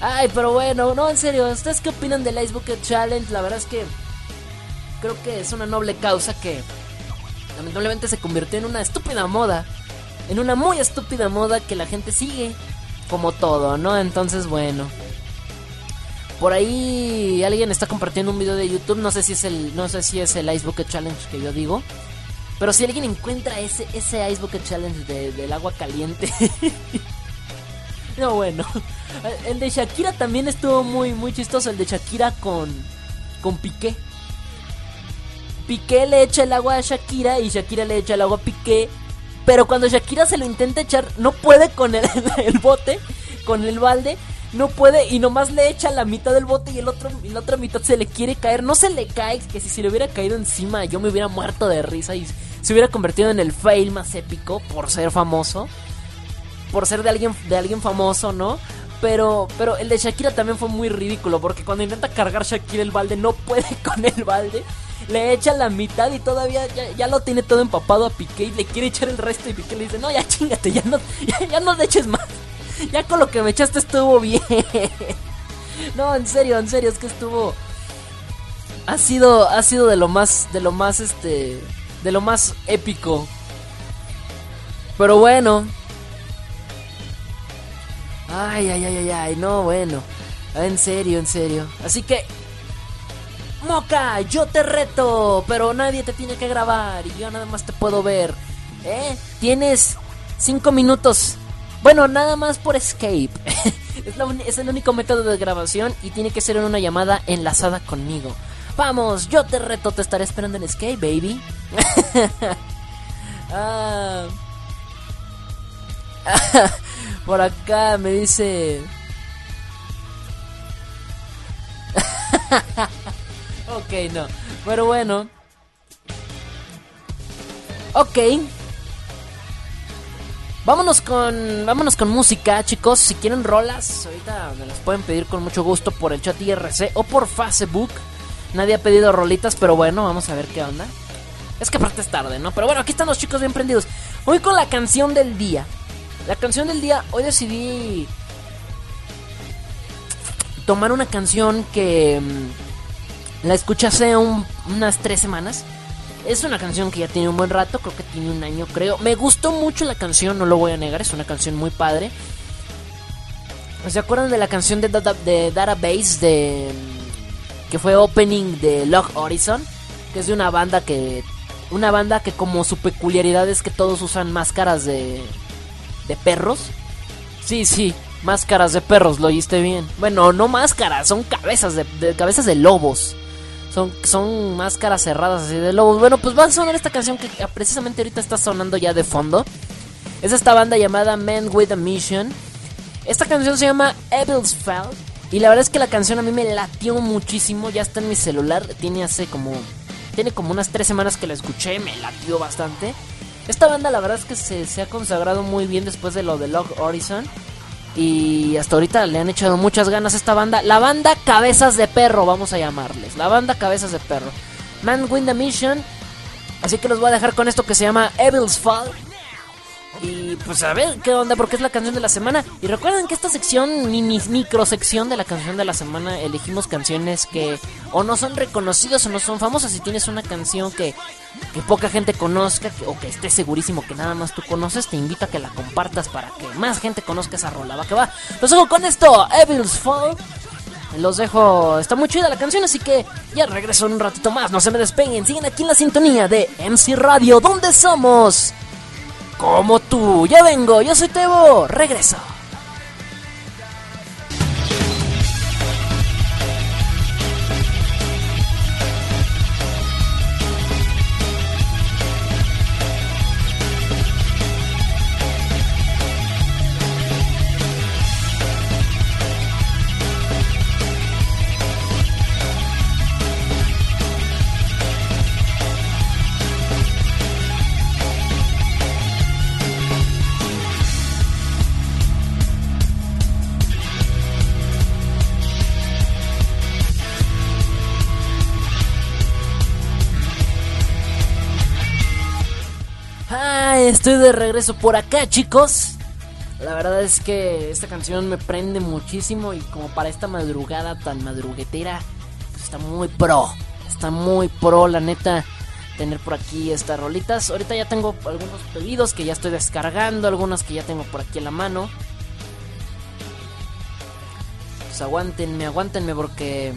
Ay, pero bueno, no, en serio. ¿Ustedes qué opinan del Ice Bucket Challenge? La verdad es que creo que es una noble causa que lamentablemente se convirtió en una estúpida moda. En una muy estúpida moda que la gente sigue. Como todo, ¿no? Entonces, bueno. Por ahí alguien está compartiendo un video de YouTube, no sé si es el no sé si es el Ice Bucket Challenge que yo digo, pero si alguien encuentra ese ese Ice Bucket Challenge de- del agua caliente. no, bueno. El de Shakira también estuvo muy muy chistoso, el de Shakira con con Piqué. Piqué le echa el agua a Shakira y Shakira le echa el agua a Piqué. Pero cuando Shakira se lo intenta echar, no puede con el, bote, con el balde, no puede y nomás le echa la mitad del bote y el otro la otra mitad se le quiere caer. No se le cae, que si se le hubiera caído encima yo me hubiera muerto de risa y se hubiera convertido en el fail más épico por ser famoso. Por ser de alguien, de alguien famoso, ¿no? Pero, pero el de Shakira también fue muy ridículo porque cuando intenta cargar Shakira el balde no puede con el balde. Le echa la mitad y todavía ya, ya lo tiene todo empapado a Piqué le quiere echar el resto y Piqué le dice, no, ya chingate, ya no, ya, ya no le eches más. Ya con lo que me echaste estuvo bien. No, en serio, en serio, es que estuvo... ha sido ha sido de lo más de lo más este de lo más épico. Pero bueno. Ay, ay, ay, ay, ay, no, bueno. En serio, en serio. Así que Moca, yo te reto, pero nadie te tiene que grabar y yo nada más te puedo ver. ¿Eh? Tienes cinco minutos. Bueno, nada más por escape. es, el único método de grabación y tiene que ser en una llamada enlazada conmigo. Vamos, yo te reto, te estaré esperando en escape, baby. ah. por acá me dice... ok, no. Pero bueno. Ok. Vámonos con, vámonos con música, chicos. Si quieren rolas, ahorita me las pueden pedir con mucho gusto por el chat IRC o por Facebook. Nadie ha pedido rolitas, pero bueno, vamos a ver qué onda. Es que aparte es tarde, ¿no? Pero bueno, aquí están los chicos bien prendidos. Hoy con la canción del día. La canción del día, hoy decidí tomar una canción que mm, la escuché hace unas tres semanas. Es una canción que ya tiene un buen rato, creo que tiene un año, creo. Me gustó mucho la canción, no lo voy a negar, es una canción muy padre. ¿Se acuerdan de la canción de, de Database de que fue opening de Log Horizon? Que es de una banda que una banda que como su peculiaridad es que todos usan máscaras de de perros. Sí, sí, máscaras de perros, lo oíste bien. Bueno, no máscaras, son cabezas de, de cabezas de lobos. Son, son máscaras cerradas así de lobos. Bueno, pues va a sonar esta canción que precisamente ahorita está sonando ya de fondo. Es esta banda llamada Man with a Mission. Esta canción se llama Evil's Fall. Y la verdad es que la canción a mí me latió muchísimo. Ya está en mi celular. Tiene hace como. Tiene como unas tres semanas que la escuché. Me latió bastante. Esta banda la verdad es que se, se ha consagrado muy bien después de lo de Log Horizon. Y hasta ahorita le han echado muchas ganas a esta banda. La banda Cabezas de Perro, vamos a llamarles. La banda Cabezas de Perro. Man Win the Mission. Así que los voy a dejar con esto que se llama Evil's Fall. Y pues a ver qué onda, porque es la canción de la semana. Y recuerden que esta sección, mini micro sección de la canción de la semana, elegimos canciones que o no son reconocidas o no son famosas. Si tienes una canción que, que poca gente conozca o que esté segurísimo que nada más tú conoces, te invito a que la compartas para que más gente conozca esa rola. Va que va. Los dejo con esto, Evil's Fall. Los dejo, está muy chida la canción, así que ya regreso en un ratito más. No se me despeguen, siguen aquí en la sintonía de MC Radio, donde somos como tú. Ya vengo, yo soy Tebo, regreso. Estoy de regreso por acá, chicos. La verdad es que esta canción me prende muchísimo y como para esta madrugada tan madruguetera, pues está muy pro. Está muy pro, la neta, tener por aquí estas rolitas. Ahorita ya tengo algunos pedidos que ya estoy descargando, algunos que ya tengo por aquí en la mano. Pues aguántenme, aguántenme porque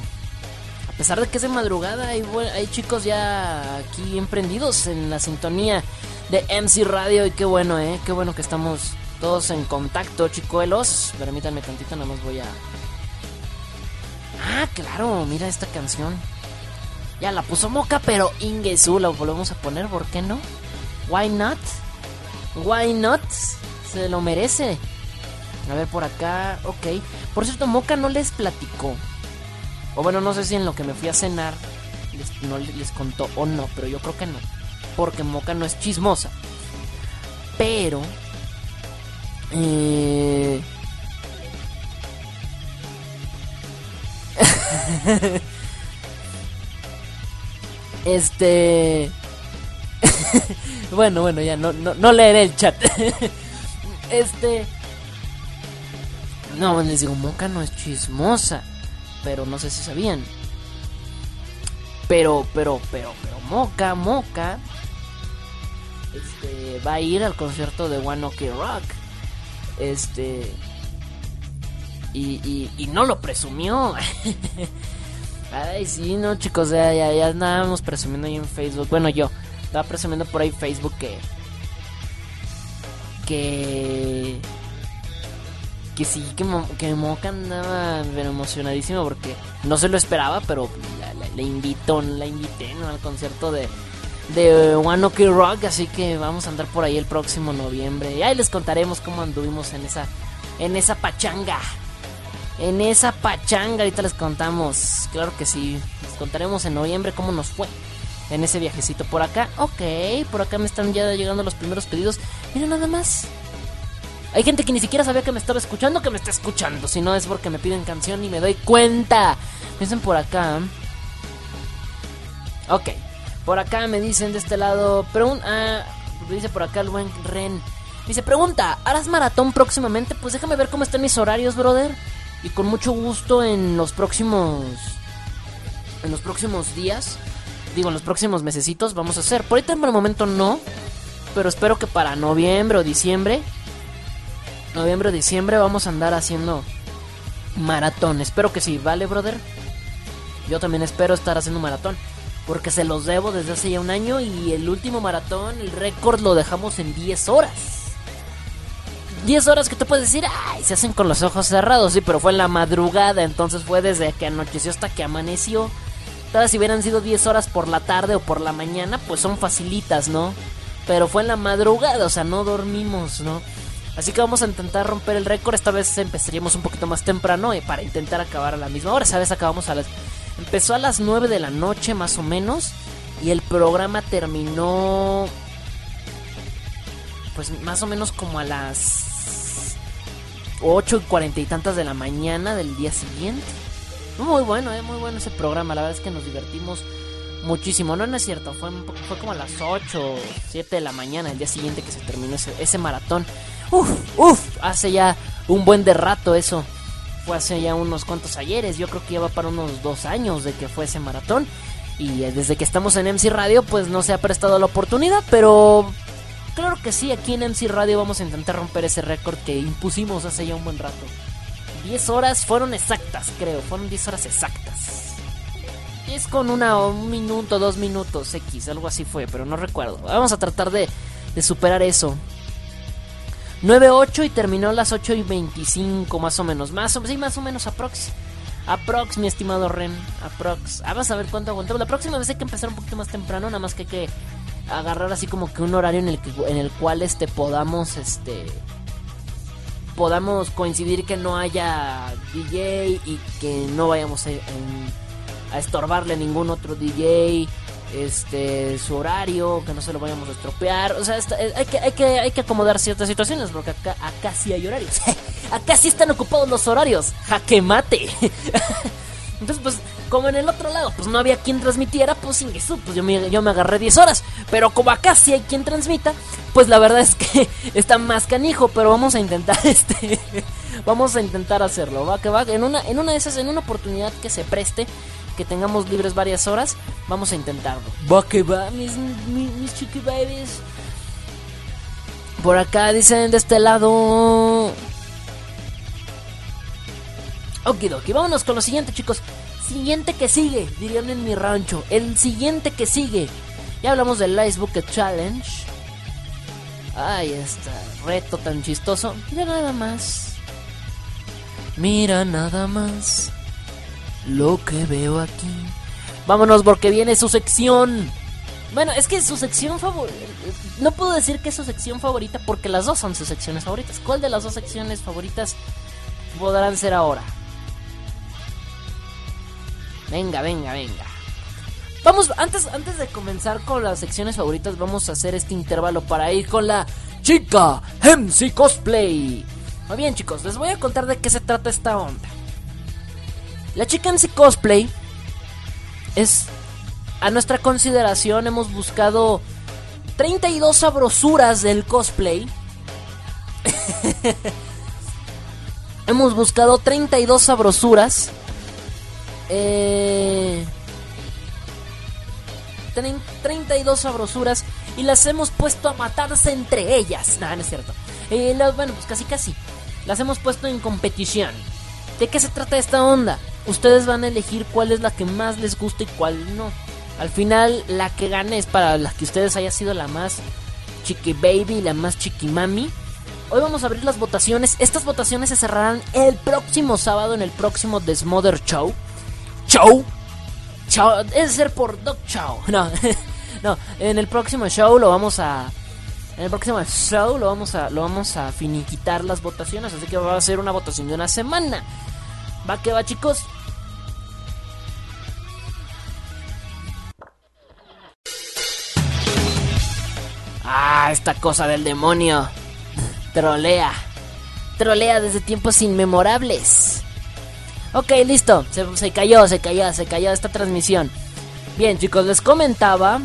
a pesar de que es de madrugada, hay, hay chicos ya aquí emprendidos en la sintonía de MC Radio y qué bueno, eh, qué bueno que estamos todos en contacto, chicuelos. Permítanme tantito, nada más voy a... Ah, claro, mira esta canción. Ya la puso Moca, pero Ingesu la volvemos a poner, ¿por qué no? Why not? Why not? Se lo merece. A ver por acá, ok. Por cierto, Moca no les platicó. O bueno, no sé si en lo que me fui a cenar no les contó o no, pero yo creo que no porque Moca no es chismosa. Pero... Eh... este... bueno, bueno, ya no, no, no leeré el chat. este... No, les digo, Moca no es chismosa. Pero no sé si sabían. Pero, pero, pero, pero, Moca, Moca. Este, va a ir al concierto de One Ok Rock. Este. Y, y, no lo presumió. Ay, sí, no, chicos, ya, ya, ya andábamos presumiendo ahí en Facebook. Bueno, yo estaba presumiendo por ahí Facebook que. Que. Que sí, que, Mo- que Moca andaba emocionadísimo porque no se lo esperaba, pero la, la- le invitó, la invité ¿no? al concierto de, de One Ok Rock, así que vamos a andar por ahí el próximo noviembre. Y ahí les contaremos cómo anduvimos en esa, en esa pachanga. En esa pachanga, ahorita les contamos. Claro que sí. Les contaremos en noviembre cómo nos fue en ese viajecito por acá. Ok, por acá me están ya llegando los primeros pedidos. Mira nada más. Hay gente que ni siquiera sabía que me estaba escuchando, que me está escuchando. Si no es porque me piden canción y me doy cuenta. Piensen por acá. Ok. Por acá me dicen de este lado. Pregun ah, dice por acá el buen Ren. Dice, pregunta, ¿harás maratón próximamente? Pues déjame ver cómo están mis horarios, brother. Y con mucho gusto en los próximos. En los próximos días. Digo, en los próximos mesecitos vamos a hacer. Por ahorita por el momento no. Pero espero que para noviembre o diciembre. Noviembre o diciembre vamos a andar haciendo maratón. Espero que sí, ¿vale, brother? Yo también espero estar haciendo maratón. Porque se los debo desde hace ya un año. Y el último maratón, el récord lo dejamos en 10 horas. 10 horas que te puedes decir, ay, se hacen con los ojos cerrados, sí, pero fue en la madrugada, entonces fue desde que anocheció hasta que amaneció. Todas si hubieran sido 10 horas por la tarde o por la mañana, pues son facilitas, ¿no? Pero fue en la madrugada, o sea, no dormimos, ¿no? Así que vamos a intentar romper el récord, esta vez empezaríamos un poquito más temprano eh, para intentar acabar a la misma hora, esa vez acabamos a las... Empezó a las 9 de la noche más o menos y el programa terminó pues más o menos como a las 8 y cuarenta y tantas de la mañana del día siguiente. Muy bueno, eh, muy bueno ese programa. La verdad es que nos divertimos muchísimo. No, no es cierto, fue, fue como a las 8 7 de la mañana el día siguiente que se terminó ese, ese maratón. Uf, uf, hace ya un buen de rato eso. Fue hace ya unos cuantos ayeres. Yo creo que ya va para unos dos años de que fue ese maratón. Y eh, desde que estamos en MC Radio, pues no se ha prestado la oportunidad, pero Claro que sí, aquí en MC Radio vamos a intentar romper ese récord que impusimos hace ya un buen rato. 10 horas fueron exactas, creo, fueron 10 horas exactas. Es con una, un minuto, dos minutos X, algo así fue, pero no recuerdo. Vamos a tratar de, de superar eso. 9.8 y terminó las 8 y 25 más o menos. Más o, sí, más o menos aprox. Aprox, mi estimado Ren. Aprox. Ah, vamos a ver cuánto aguantamos. La próxima vez hay que empezar un poquito más temprano, nada más que hay que agarrar así como que un horario en el que en el cual este podamos este podamos coincidir que no haya DJ y que no vayamos a, a estorbarle a ningún otro DJ este su horario que no se lo vayamos a estropear o sea eh, hay que hay que hay que acomodar ciertas situaciones porque acá acá sí hay horarios acá sí están ocupados los horarios jaque mate entonces, pues, como en el otro lado, pues no había quien transmitiera, pues sin eso, pues yo me, yo me agarré 10 horas. Pero como acá sí hay quien transmita, pues la verdad es que está más canijo, pero vamos a intentar este. vamos a intentar hacerlo. Va que va. En una, en una de esas, en una oportunidad que se preste, que tengamos libres varias horas, vamos a intentarlo. Va que va, mis, mis, mis. Por acá dicen de este lado. Okidoki, vámonos con lo siguiente, chicos. Siguiente que sigue, dirían en mi rancho. El siguiente que sigue. Ya hablamos del Ice Bucket Challenge. Ay, este reto tan chistoso. Mira nada más. Mira nada más. Lo que veo aquí. Vámonos porque viene su sección. Bueno, es que su sección favorita. No puedo decir que es su sección favorita porque las dos son sus secciones favoritas. ¿Cuál de las dos secciones favoritas podrán ser ahora? Venga, venga, venga. Vamos, antes, antes de comenzar con las secciones favoritas, vamos a hacer este intervalo para ir con la chica MC Cosplay. Muy bien, chicos, les voy a contar de qué se trata esta onda. La chica MC Cosplay es, a nuestra consideración, hemos buscado 32 sabrosuras del cosplay. hemos buscado 32 sabrosuras. Eh, Tienen 32 sabrosuras y las hemos puesto a matarse entre ellas. No, no es cierto. Eh, bueno, pues casi casi. Las hemos puesto en competición. ¿De qué se trata esta onda? Ustedes van a elegir cuál es la que más les gusta y cuál no. Al final, la que gane es para la que ustedes haya sido la más chiqui baby, la más chiqui mami. Hoy vamos a abrir las votaciones. Estas votaciones se cerrarán el próximo sábado en el próximo The Smother Show. Show. Show. Es ser por Dog Show. No, no. En el próximo show lo vamos a. En el próximo show lo vamos a lo vamos a finiquitar las votaciones, así que va a ser una votación de una semana. Va que va, chicos. Ah, esta cosa del demonio. Trolea. Trolea desde tiempos inmemorables. Ok, listo. Se, se cayó, se cayó, se cayó esta transmisión. Bien, chicos, les comentaba.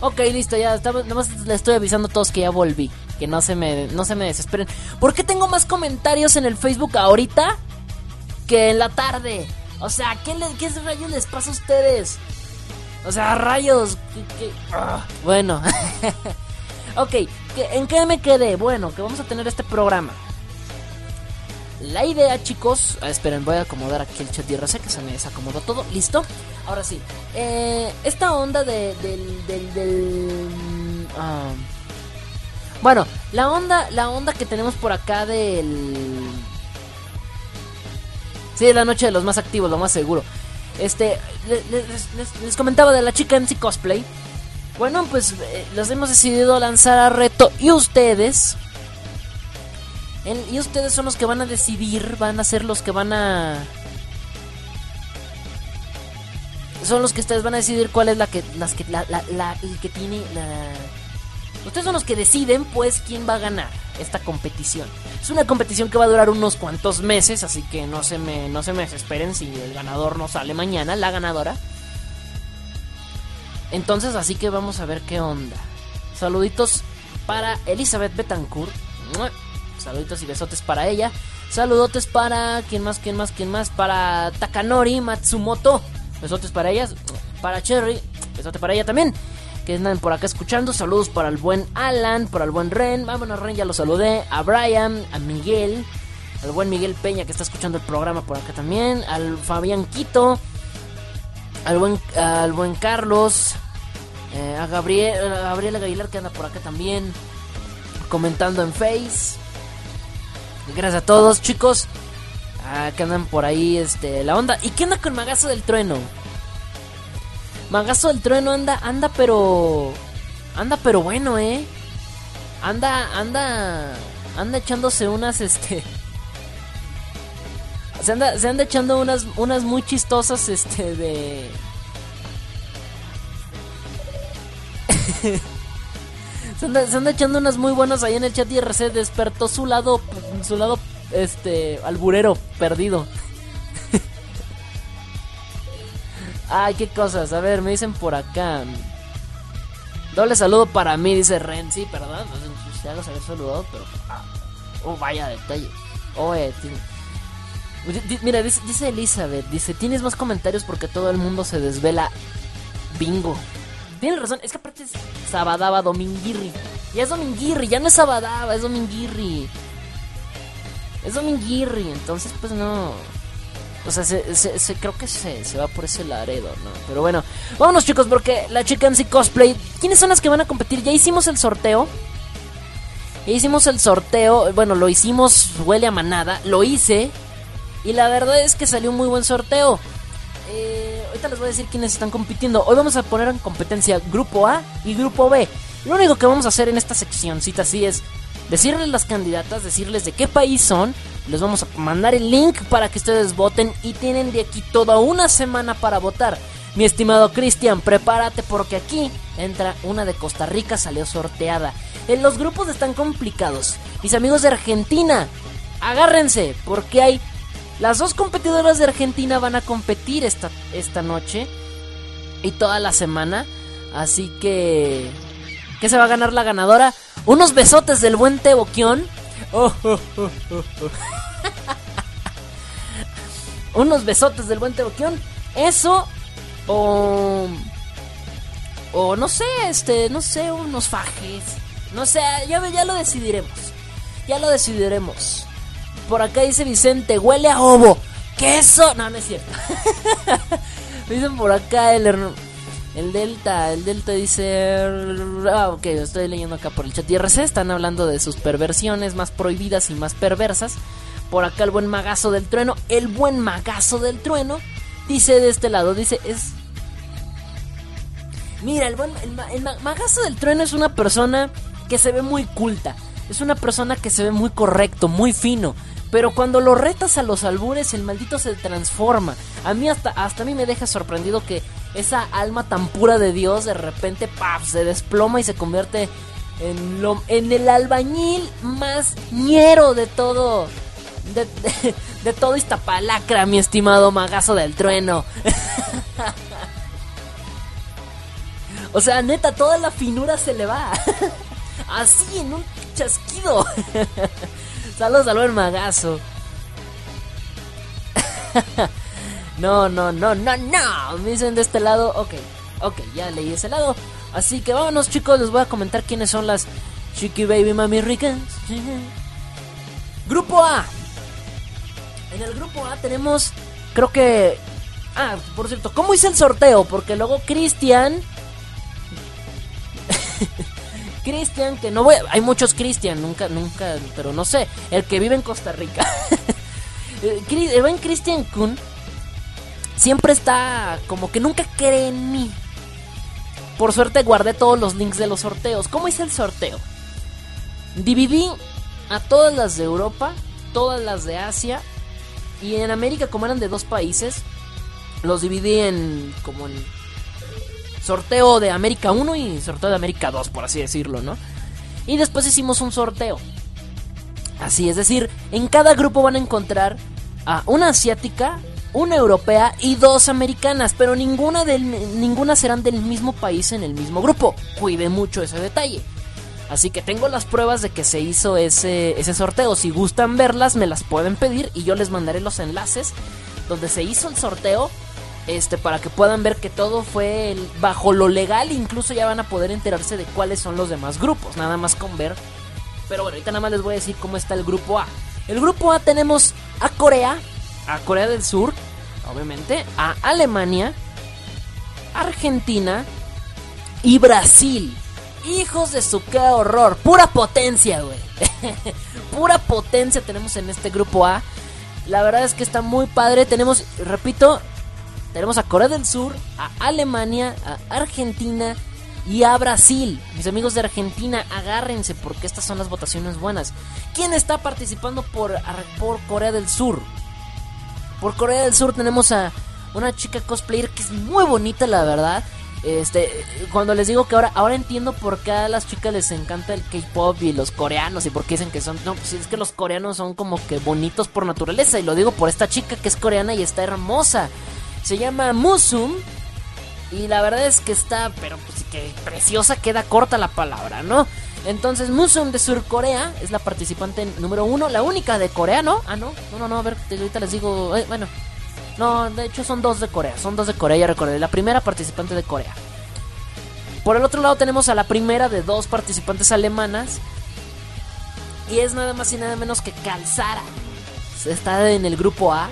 Ok, listo, ya estamos, nada más les estoy avisando a todos que ya volví. Que no se me, no se me desesperen. ¿Por qué tengo más comentarios en el Facebook ahorita que en la tarde? O sea, ¿qué, qué rayos les pasa a ustedes? O sea, rayos. Ah, bueno. ok, ¿qué- ¿en qué me quedé? Bueno, que vamos a tener este programa. La idea, chicos. ah, esperen, voy a acomodar aquí el chat de que se me desacomodó todo. ¿Listo? Ahora sí. eh, esta onda de, del. del, del, mm, ah, bueno, la onda, la onda que tenemos por acá del. Sí, la noche de los más activos, lo más seguro. Este, le- le- les, comentaba de la chica MC Cosplay. Bueno, pues eh, los hemos decidido lanzar a reto y ustedes. y ustedes son los que van a decidir, van a ser los que van a. Son los que ustedes van a decidir cuál es la que. Las que la, la, la- el que tiene la. Ustedes son los que deciden, pues, quién va a ganar esta competición. Es una competición que va a durar unos cuantos meses, así que no se me, no se me desesperen si el ganador no sale mañana, la ganadora. Entonces, así que vamos a ver qué onda. Saluditos para Elizabeth Betancourt. Saluditos y besotes para ella. Saludotes para. ¿Quién más? ¿Quién más? ¿Quién más? Para Takanori Matsumoto. Besotes para ellas. Para Cherry. Besote para ella también. Que andan por acá escuchando. Saludos para el buen Alan. Para el buen Ren. Vámonos, Ren, ya lo saludé. A Brian. A Miguel. Al buen Miguel Peña que está escuchando el programa por acá también. Al Fabián Quito. Al buen, al buen Carlos. eh, a Gabriel, a Aguilar que anda por acá también. Comentando en Face. Gracias a todos, chicos. Ah, que andan por ahí, este, la onda. ¿Y qué onda con Magazo del Trueno? Magazo del Trueno anda, anda, pero. Anda, pero bueno, eh. Anda, anda. Anda echándose unas, este. Se anda, se anda echando unas, unas muy chistosas, este, de. se, anda, se anda echando unas muy buenas ahí en el chat IRC. Despertó su lado, su lado, este, alburero, perdido. Ay, qué cosas. A ver, me dicen por acá. Doble saludo para mí, dice Ren. Sí, perdón. No sé si usted los había saludado, pero. ah, oh, vaya detalle. Oh, eh, di- Mira, dice, dice Elizabeth, dice, tienes más comentarios porque todo el mundo se desvela. Bingo. Tienes razón, es que aparte es Sabadaba Dominguirri. Ya es Dominguirri, ya no es Sabadaba, es Dominguirri. Es Dominguirri, entonces pues no. O sea, se, se- creo que se, va por ese laredo, ¿no? Pero bueno, vámonos chicos, porque la chica en sí cosplay. ¿Quiénes son las que van a competir? Ya hicimos el sorteo. Ya hicimos el sorteo. Bueno, lo hicimos, huele a manada. Lo hice. Y la verdad es que salió un muy buen sorteo. Eh, ahorita les voy a decir quiénes están compitiendo. Hoy vamos a poner en competencia Grupo A y Grupo B. Lo único que vamos a hacer en esta seccióncita así es decirles las candidatas, decirles de qué país son. Les vamos a mandar el link para que ustedes voten y tienen de aquí toda una semana para votar. Mi estimado Cristian, prepárate porque aquí entra una de Costa Rica, salió sorteada. En los grupos están complicados. Mis amigos de Argentina, agárrense porque hay las dos competidoras de Argentina van a competir esta, esta noche y toda la semana. Así que... ¿Qué se va a ganar la ganadora? Unos besotes del buen Teboquión. Unos besotes del buen Teboquión. Eso O. O no sé, este, no sé, unos fajes. No sé, ya, ya lo decidiremos. Ya lo decidiremos. Por acá dice Vicente, huele a ovo. ¿Queso? No, no es cierto. Dicen por acá el, el Delta. El Delta dice. Ah, ok, estoy leyendo acá por el chat. IRC están hablando de sus perversiones más prohibidas y más perversas. Por acá el buen magazo del trueno. El buen magazo del trueno. Dice de este lado, dice, es... Mira, el, buen, el, magazo del trueno es una persona que se ve muy culta. Es una persona que se ve muy correcto, muy fino. Pero cuando lo retas a los albures, el maldito se transforma. A mí hasta, hasta a mí me deja sorprendido que esa alma tan pura de Dios de repente ¡paf! se desploma y se convierte en, lo, en el albañil más ñero de todo de, de, todo esta palacra, mi estimado magazo del trueno. o sea, neta, toda la finura se le va. Así, en un chasquido. Saludos al magazo. no, no, no, no, no. Me dicen de este lado. Ok, ok, ya leí ese lado. Así que vámonos, chicos. Les voy a comentar quiénes son las Chiqui Baby Mami Ricas. Grupo A. En el grupo A tenemos, creo que... Ah, por cierto, ¿cómo hice el sorteo? Porque luego Cristian... Cristian, que no voy... Hay muchos Cristian, nunca, nunca, pero no sé. El que vive en Costa Rica. el buen Cristian Kun siempre está como que nunca cree en mí. Por suerte guardé todos los links de los sorteos. ¿Cómo hice el sorteo? Dividí a todas las de Europa, todas las de Asia y en América, como eran de dos países, los dividí en como en sorteo de América 1 y sorteo de América 2, por así decirlo, ¿no? Y después hicimos un sorteo. Así, es decir, en cada grupo van a encontrar a una asiática, una europea y dos americanas, pero ninguna, del, ninguna serán del mismo país en el mismo grupo. Cuide mucho ese detalle. Así que tengo las pruebas de que se hizo ese, ese sorteo. Si gustan verlas, me las pueden pedir y yo les mandaré los enlaces donde se hizo el sorteo. Este, para que puedan ver que todo fue bajo lo legal. Incluso ya van a poder enterarse de cuáles son los demás grupos. Nada más con ver. Pero bueno, ahorita nada más les voy a decir cómo está el grupo A. El grupo A tenemos a Corea, a Corea del Sur, obviamente, a Alemania, Argentina y Brasil. Hijos de su qué horror. Pura potencia, güey. Pura potencia tenemos en este grupo A. La verdad es que está muy padre. Tenemos, repito, tenemos a Corea del Sur, a Alemania, a Argentina y a Brasil. Mis amigos de Argentina, agárrense porque estas son las votaciones buenas. ¿Quién está participando por, Corea del Sur? Por Corea del Sur tenemos a una chica cosplayer que es muy bonita, la verdad. Este, cuando les digo que ahora, ahora entiendo por qué a las chicas les encanta el K-pop y los coreanos y por qué dicen que son, no, pues es que los coreanos son como que bonitos por naturaleza y lo digo por esta chica que es coreana y está hermosa. Se llama Musum y la verdad es que está, pero pues que preciosa queda corta la palabra, ¿no? Entonces Musum de Sur Corea es la participante número uno, la única de Corea, ¿no? Ah, no, no, no, no a ver, ahorita les digo, eh, bueno, no, de hecho son dos de Corea. Son dos de Corea, ya recordé. La primera participante de Corea. Por el otro lado tenemos a la primera de dos participantes alemanas. Y es nada más y nada menos que Calzara. Está en el grupo A.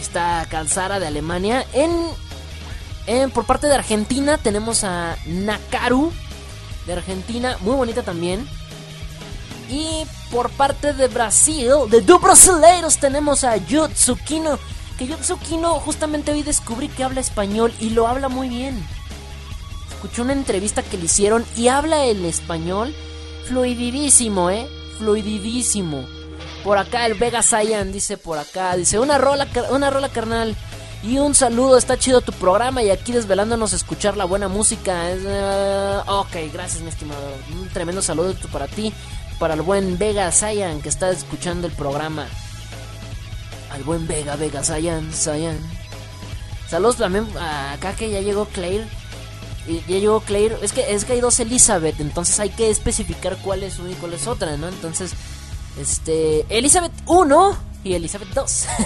Está Calzara de Alemania. En, por parte de Argentina tenemos a Nakaru de Argentina. Muy bonita también. Y por parte de Brasil, de dos brasileiros, tenemos a Yutsukino que Yotsukino justamente hoy descubrí que habla español y lo habla muy bien. Escuché una entrevista que le hicieron y habla el español fluididísimo, ¿eh? Fluididísimo. Por acá el Vega Saiyan dice por acá, dice una rola, una rola carnal. Y un saludo, está chido tu programa y aquí desvelándonos escuchar la buena música. Uh, ok, gracias mi estimado. Un tremendo saludo para ti, para el buen Vega Saiyan que está escuchando el programa al buen Vega, Vega, Sayan, Sayan. Saludos también acá que ya llegó Claire. Ya llegó Claire. Es que, es que hay dos Elizabeth, entonces hay que especificar cuál es una y cuál es otra, ¿no? Entonces, este. Elizabeth 1 y Elizabeth 2.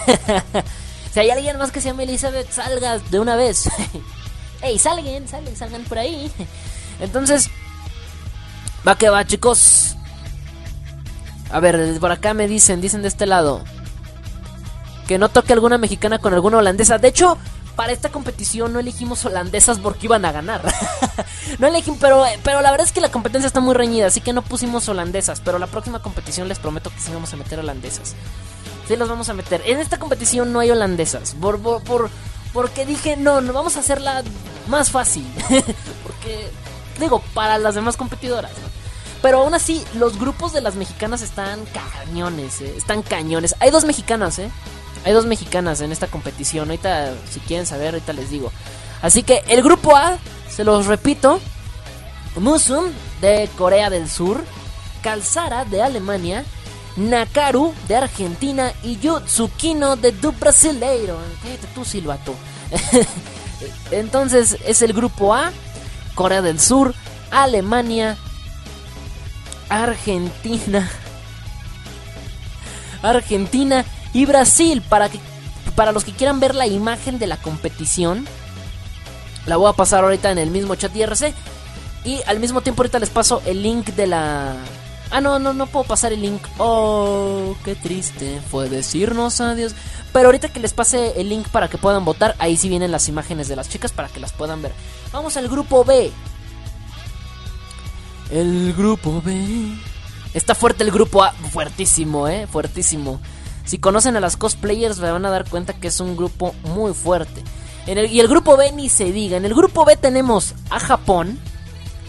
Si hay alguien más que se llame Elizabeth, salga de una vez. ¡Ey, salgan, salgan, salgan por ahí! Entonces, va que va, chicos. A ver, por acá me dicen, dicen de este lado. Que no toque alguna mexicana con alguna holandesa. De hecho, para esta competición no elegimos holandesas porque iban a ganar. no elegimos, pero, pero la verdad es que la competencia está muy reñida, así que no pusimos holandesas. Pero la próxima competición les prometo que sí vamos a meter holandesas. Sí, los vamos a meter. En esta competición no hay holandesas. Por, por, porque dije, no, no vamos a hacerla más fácil. porque, digo, para las demás competidoras. Pero aún así, los grupos de las mexicanas están cañones, eh, están cañones. Hay dos mexicanas, ¿eh? Hay dos mexicanas en esta competición. Ahorita, si quieren saber, ahorita les digo. Así que el grupo A, se los repito: Musum de Corea del Sur, Calzara de Alemania, Nakaru de Argentina y Yutsukino de Du Brasileiro. Cállate tú, Silvato. Entonces es el grupo A: Corea del Sur, Alemania, Argentina. Argentina y Brasil. Para, que, para los que quieran ver la imagen de la competición, la voy a pasar ahorita en el mismo chat IRC. Y al mismo tiempo ahorita les paso el link de la... Ah, no, no, no puedo pasar el link. Oh, qué triste fue decirnos adiós. Pero ahorita que les pase el link para que puedan votar, ahí sí vienen las imágenes de las chicas para que las puedan ver. Vamos al grupo B. El grupo B. Está fuerte el grupo A. Fuertísimo, eh. Fuertísimo. Si conocen a las cosplayers, van a dar cuenta que es un grupo muy fuerte. Y el grupo B ni se diga. En el grupo B tenemos a Japón,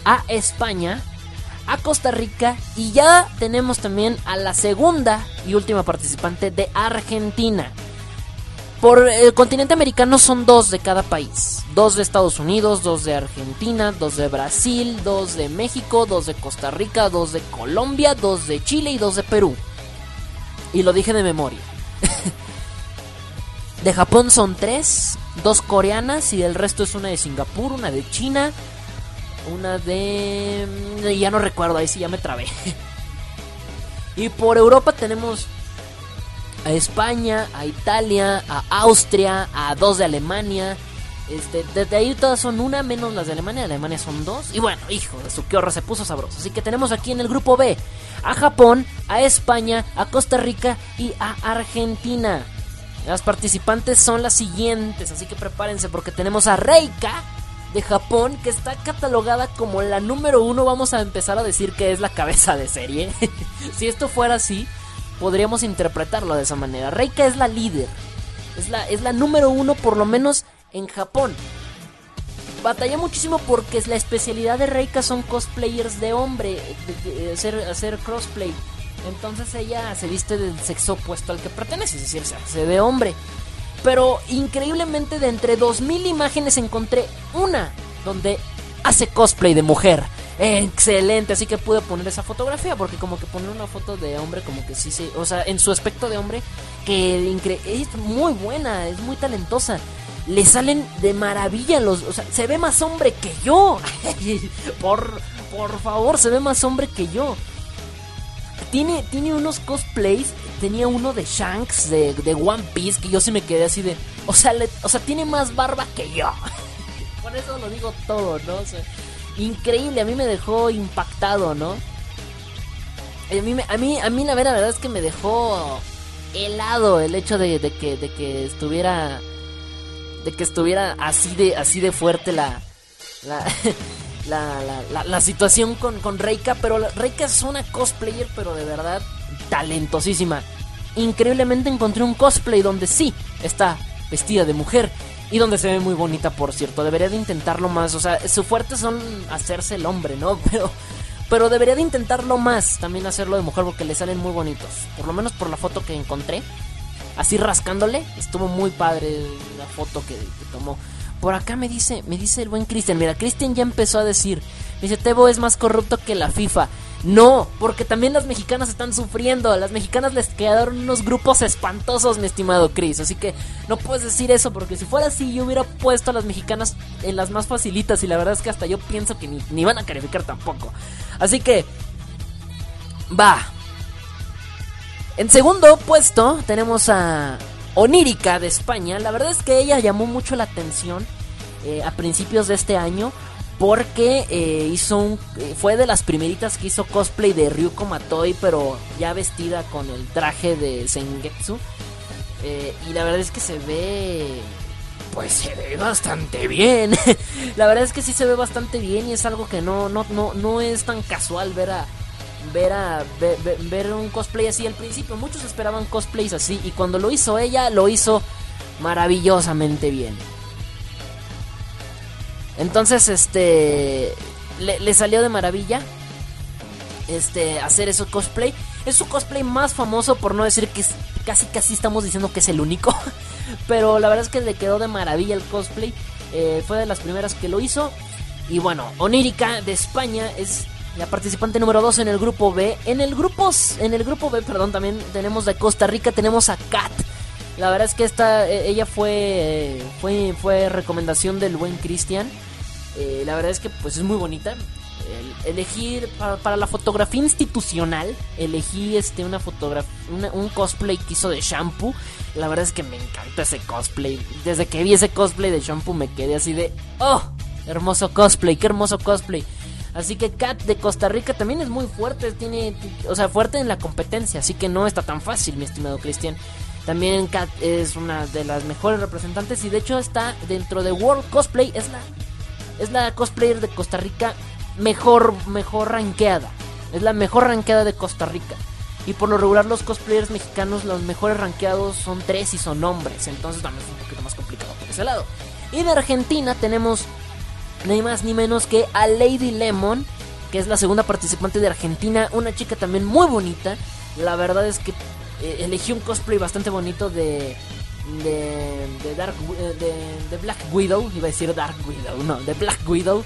a España, a Costa Rica y ya tenemos también a la segunda y última participante de Argentina. Por el continente americano son dos de cada país. Dos de Estados Unidos, dos de Argentina, dos de Brasil, dos de México, dos de Costa Rica, dos de Colombia, dos de Chile y dos de Perú. Y lo dije de memoria. de Japón son tres, dos coreanas y el resto es una de Singapur, una de China, una de... Ya no recuerdo, ahí sí ya me trabé. y por Europa tenemos a España, a Italia, a Austria, a dos de Alemania. Este, desde ahí todas son una menos las de Alemania. Alemania son dos. Y bueno, hijo de su que horror se puso sabroso. Así que tenemos aquí en el grupo B a Japón, a España, a Costa Rica y a Argentina. Las participantes son las siguientes, así que prepárense porque tenemos a Reika de Japón que está catalogada como la número uno. Vamos a empezar a decir que es la cabeza de serie. si esto fuera así, podríamos interpretarlo de esa manera. Reika es la líder, es la, es la número uno por lo menos en Japón. Batalla muchísimo porque la especialidad de Reika son cosplayers de hombre, hacer, hacer crossplay. Entonces ella se viste del sexo opuesto al que pertenece, es decir, se hace de hombre. Pero increíblemente de entre 2000 imágenes encontré una donde hace cosplay de mujer. Excelente, así que pude poner esa fotografía porque como que poner una foto de hombre como que sí se, o sea, en su aspecto de hombre que es muy buena, es muy talentosa. Le salen de maravilla los, o sea, se ve más hombre que yo. por por favor, se ve más hombre que yo. Tiene, tiene unos cosplays. Tenía uno de Shanks de, de One Piece que yo sí me quedé así de. O sea, o sea, tiene más barba que yo. Por eso lo digo todo, ¿no? O sea, increíble, a mí me dejó impactado, ¿no? A mí, a mí, a mí la verdad es que me dejó helado el hecho de, que, de que estuviera de que estuviera así de así de fuerte la la, la, la, situación con, con Reika, pero Reika es una cosplayer, pero de verdad talentosísima. Increíblemente encontré un cosplay donde sí está vestida de mujer y donde se ve muy bonita, por cierto. Debería de intentarlo más. O sea, su fuerte son hacerse el hombre, ¿no? Pero, pero debería de intentarlo más. También hacerlo de mujer porque le salen muy bonitos. Por lo menos por la foto que encontré. Así rascándole. Estuvo muy padre la foto que, tomó. Por acá me dice, me dice el buen Cristian. Mira, Cristian ya empezó a decir. Dice, Tebo es más corrupto que la FIFA. No, porque también las mexicanas están sufriendo. Las mexicanas les quedaron unos grupos espantosos, mi estimado Chris. Así que no puedes decir eso, porque si fuera así, yo hubiera puesto a las mexicanas en las más facilitas. Y la verdad es que hasta yo pienso que ni, van a calificar tampoco. Así que, va. En segundo puesto tenemos a Onírica de España. La verdad es que ella llamó mucho la atención eh, a principios de este año porque eh, hizo un, eh, fue de las primeritas que hizo cosplay de Ryuko Matoi, pero ya vestida con el traje de Sengetsu. y la verdad es que se ve pues se ve bastante bien. la verdad es que sí se ve bastante bien y es algo que no, no, no, no es tan casual ver a ver a ver, un cosplay así al principio. Muchos esperaban cosplays así y cuando lo hizo ella lo hizo maravillosamente bien. Entonces, este le, salió de maravilla este hacer ese cosplay. Es su cosplay más famoso por no decir que casi casi estamos diciendo que es el único. Pero la verdad es que le quedó de maravilla el cosplay. Eh, fue de las primeras que lo hizo. Y bueno, Onírica de España es la participante número 2 en el grupo B. En el grupo, en el grupo B, perdón, también tenemos de Costa Rica, tenemos a Kat. La verdad es que esta, eh, ella fue, fue, fue recomendación del buen Cristian. Eh, la verdad es que pues es muy bonita elegir para, la fotografía institucional, elegí este una fotografía, un cosplay que hizo de shampoo. La verdad es que me encanta ese cosplay. Desde que vi ese cosplay de shampoo me quedé así de, oh, hermoso cosplay, qué hermoso cosplay. Así que Kat de Costa Rica también es muy fuerte, tiene, o sea, fuerte en la competencia, así que no está tan fácil, mi estimado Cristian. También Kat es una de las mejores representantes y de hecho está dentro de World Cosplay, es la es la cosplayer de Costa Rica mejor, mejor rankeada. Es la mejor rankeada de Costa Rica. Y por lo regular los cosplayers mexicanos, los mejores rankeados son tres y son hombres. Entonces también es un poquito más complicado por ese lado. Y de Argentina tenemos ni más ni menos que a Lady Lemon, que es la segunda participante de Argentina. Una chica también muy bonita. La verdad es que eh, elegí un cosplay bastante bonito de, de, de, Dark, eh, de, de, Black Widow, iba a decir Dark Widow, no, de Black Widow.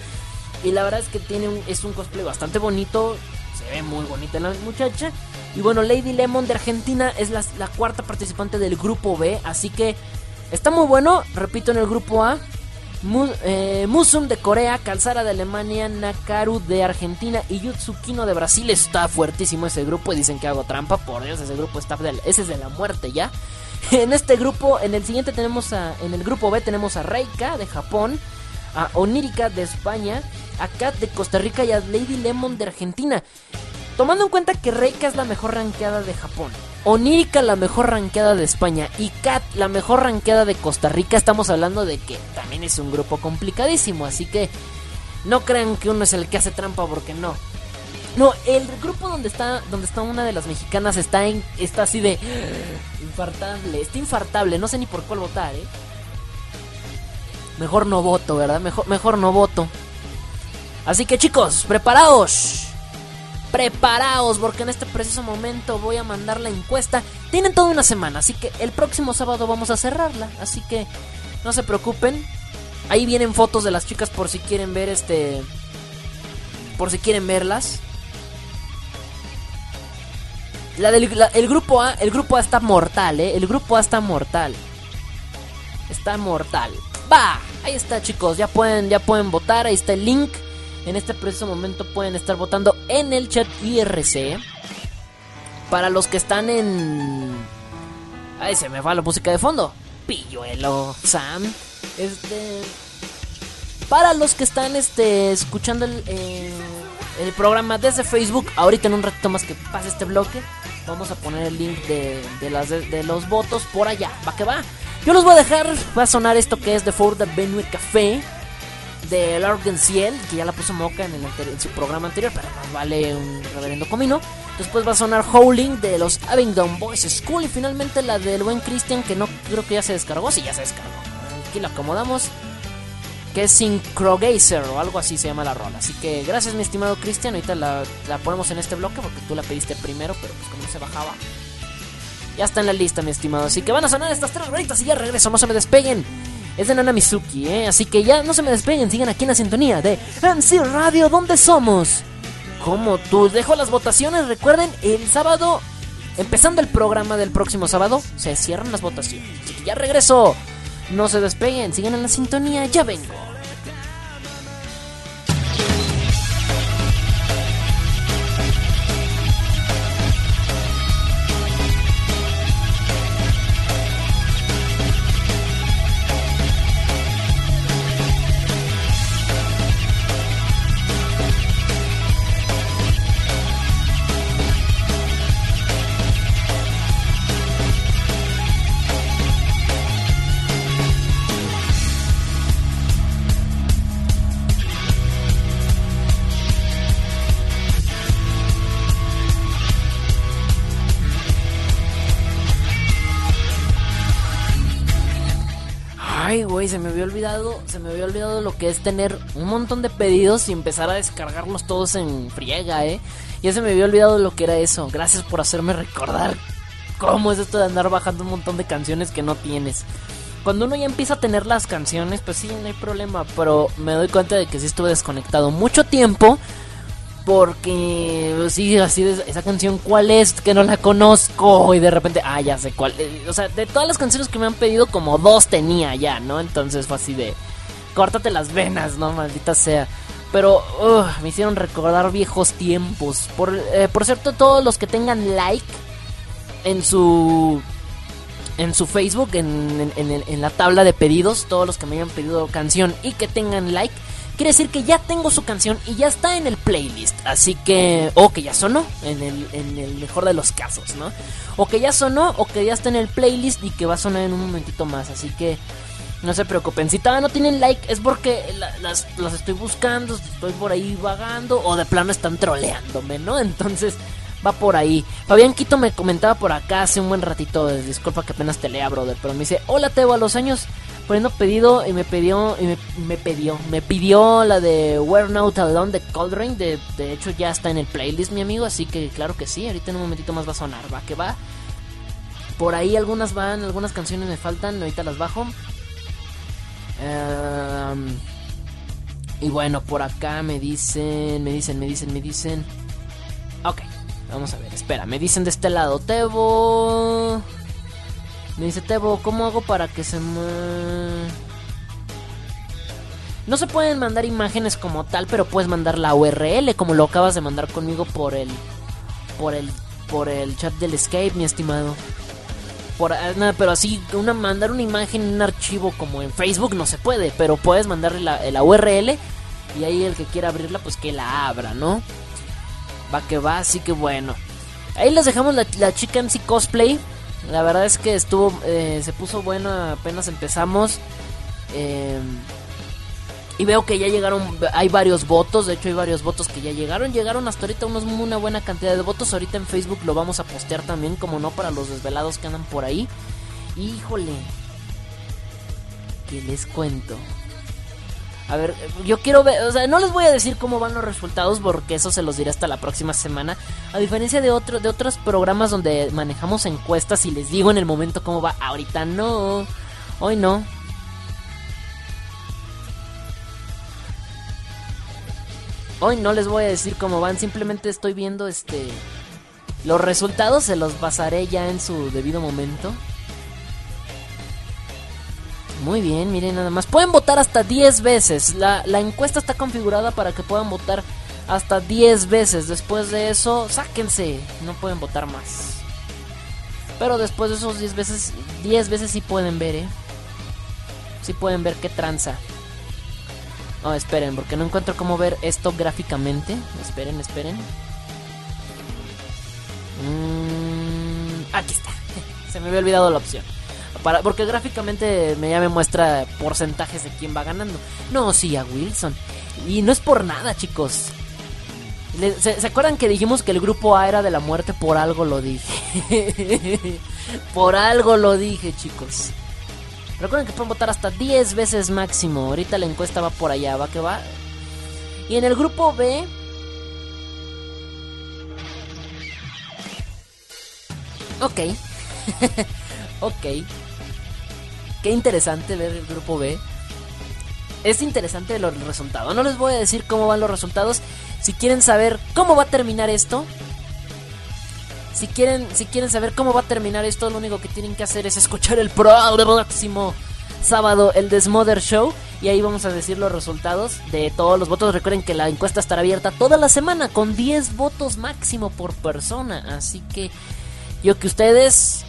Y la verdad es que tiene un, es un cosplay bastante bonito. Se ve muy bonita la muchacha. Y bueno, Lady Lemon de Argentina es la, cuarta participante del grupo B. Así que está muy bueno. Repito, en el grupo A. Eh, Musum de Corea, Calzara de Alemania, Nakaru de Argentina y Yutsukino de Brasil. Está fuertísimo ese grupo y dicen que hago trampa. Por Dios, ese grupo está de, es de la muerte ya. En este grupo, en el siguiente tenemos a, en el grupo B tenemos a Reika de Japón, a Onírica de España, a Kat de Costa Rica y a Lady Lemon de Argentina. Tomando en cuenta que Reika es la mejor ranqueada de Japón, Onírica la mejor ranqueada de España y Kat la mejor ranqueada de Costa Rica, estamos hablando de que también es un grupo complicadísimo, así que no crean que uno es el que hace trampa porque no. No, el grupo donde está donde está una de las mexicanas está en está así de infartable, está infartable, no sé ni por cuál votar, ¿eh? Mejor no voto, ¿verdad? Mejor mejor no voto. Así que chicos, preparaos. Preparaos porque en este preciso momento voy a mandar la encuesta. Tienen toda una semana, así que el próximo sábado vamos a cerrarla. Así que no se preocupen. Ahí vienen fotos de las chicas por si quieren ver este... Por si quieren verlas. La del el grupo A, el grupo A está mortal, eh. El grupo A está mortal. Está mortal. Va, ahí está, chicos. Ya pueden, ya pueden votar. Ahí está el link. En este preciso momento pueden estar votando en el chat IRC. Para los que están en. Ay, se me va la música de fondo. Pilluelo, Sam. Este. Para los que están este, escuchando el, eh, el programa desde Facebook, ahorita en un ratito más que pase este bloque, vamos a poner el link de, de, los votos por allá. Va que va. Yo los voy a dejar. Va a sonar esto que es de Ford Avenue Café de Largen Ciel, que ya la puso Moca en, su programa anterior, pero más vale un reverendo comino. Después va a sonar Howling de los Abingdon Boys School y finalmente la del buen Christian, que no creo que ya se descargó, sí ya se descargó. Aquí la acomodamos, que es Syncrogazer o algo así se llama la rola. Así que gracias mi estimado Christian, ahorita la, la ponemos en este bloque porque tú la pediste primero, pero pues como se bajaba. Ya está en la lista, mi estimado. Así que van a sonar estas tres rolitas y ya regreso, no se me despeguen es de Nana Mizuki, ¿eh? Así que ya no se me despeguen, sigan aquí en la sintonía de MC Radio, ¿dónde somos? Como tú, dejo las votaciones, recuerden, el sábado, empezando el programa del próximo sábado, se cierran las votaciones. Ya regreso, no se despeguen, sigan en la sintonía, ya vengo. Se me había olvidado lo que es tener un montón de pedidos y empezar a descargarlos todos en friega, eh. Ya se me había olvidado lo que era eso. Gracias por hacerme recordar cómo es esto de andar bajando un montón de canciones que no tienes. Cuando uno ya empieza a tener las canciones, pues sí, no hay problema, pero me doy cuenta de que sí estuve desconectado mucho tiempo porque pues, sí, así de esa canción, ¿cuál es? Que no la conozco. Y de repente, ah, ya sé cuál. Eh, o sea, de todas las canciones que me han pedido, como dos tenía ya, ¿no? Entonces fue así de. Córtate las venas, ¿no? Maldita sea. Pero uh, me hicieron recordar viejos tiempos. Por, eh, por cierto, todos los que tengan like en su. En su Facebook, en, en, en la tabla de pedidos, todos los que me hayan pedido canción y que tengan like, quiere decir que ya tengo su canción y ya está en el playlist. Así que, o que ya sonó, en el, en el mejor de los casos, ¿no? O que ya sonó, o que ya está en el playlist y que va a sonar en un momentito más. Así que, no se preocupen. Si todavía no tienen like, es porque las, las estoy buscando, estoy por ahí vagando, o de plano están troleándome, ¿no? Entonces, va por ahí. Fabián Quito me comentaba por acá hace un buen ratito, disculpa que apenas te lea, brother, pero me dice, hola Teo, a los años poniendo pedido y me pidió y me, pidió me pidió la de We're Not Alone de Cold de, de hecho ya está en el playlist mi amigo así que claro que sí ahorita en un momentito más va a sonar va que va por ahí algunas van algunas canciones me faltan ahorita las bajo um, y bueno por acá me dicen me dicen me dicen me dicen ok vamos a ver espera me dicen de este lado Tebo me dice Tebo, ¿cómo hago para que se. No se pueden mandar imágenes como tal, pero puedes mandar la URL como lo acabas de mandar conmigo por el por el por el chat del Escape, mi estimado. Ah, pero así una mandar una imagen en un archivo como en Facebook no se puede, pero puedes mandarle la, la URL y ahí el que quiera abrirla pues que la abra, ¿no? Va que va, así que bueno. Ahí les dejamos la, la chica MC cosplay. La verdad es que estuvo, eh, se puso bueno apenas empezamos. Eh, y veo que ya llegaron, hay varios votos, de hecho hay varios votos que ya llegaron. Llegaron hasta ahorita unos, una buena cantidad de votos. Ahorita en Facebook lo vamos a postear también, como no, para los desvelados que andan por ahí. Híjole, que les cuento. A ver, yo quiero ver, o sea, no les voy a decir cómo van los resultados porque eso se los diré hasta la próxima semana. A diferencia de otros de otros programas donde manejamos encuestas y les digo en el momento cómo va, ahorita no. Hoy no. Hoy no les voy a decir cómo van, simplemente estoy viendo este los resultados se los pasaré ya en su debido momento. Muy bien, miren nada más. Pueden votar hasta 10 veces. La, la, encuesta está configurada para que puedan votar hasta 10 veces. Después de eso, sáquense. No pueden votar más. Pero después de esos 10 veces, 10 veces sí pueden ver, ¿eh? Sí pueden ver qué tranza. Oh, esperen, porque no encuentro cómo ver esto gráficamente. Esperen, esperen. Mm, aquí está. Se me había olvidado la opción. Para, porque gráficamente me ya me muestra porcentajes de quién va ganando. No, sí, a Wilson. Y no es por nada, chicos. ¿Se, ¿Se, acuerdan que dijimos que el grupo A era de la muerte? Por algo lo dije. por algo lo dije, chicos. Recuerden que pueden votar hasta 10 veces máximo. Ahorita la encuesta va por allá, va que va. Y en el grupo B. Ok. ok. Qué interesante ver el grupo B. Es interesante los resultados. No les voy a decir cómo van los resultados. Si quieren saber cómo va a terminar esto. Si quieren, si quieren saber cómo va a terminar esto, lo único que tienen que hacer es escuchar el próximo sábado, el Desmother Show. Y ahí vamos a decir los resultados de todos los votos. Recuerden que la encuesta estará abierta toda la semana con 10 votos máximo por persona. Así que yo que ustedes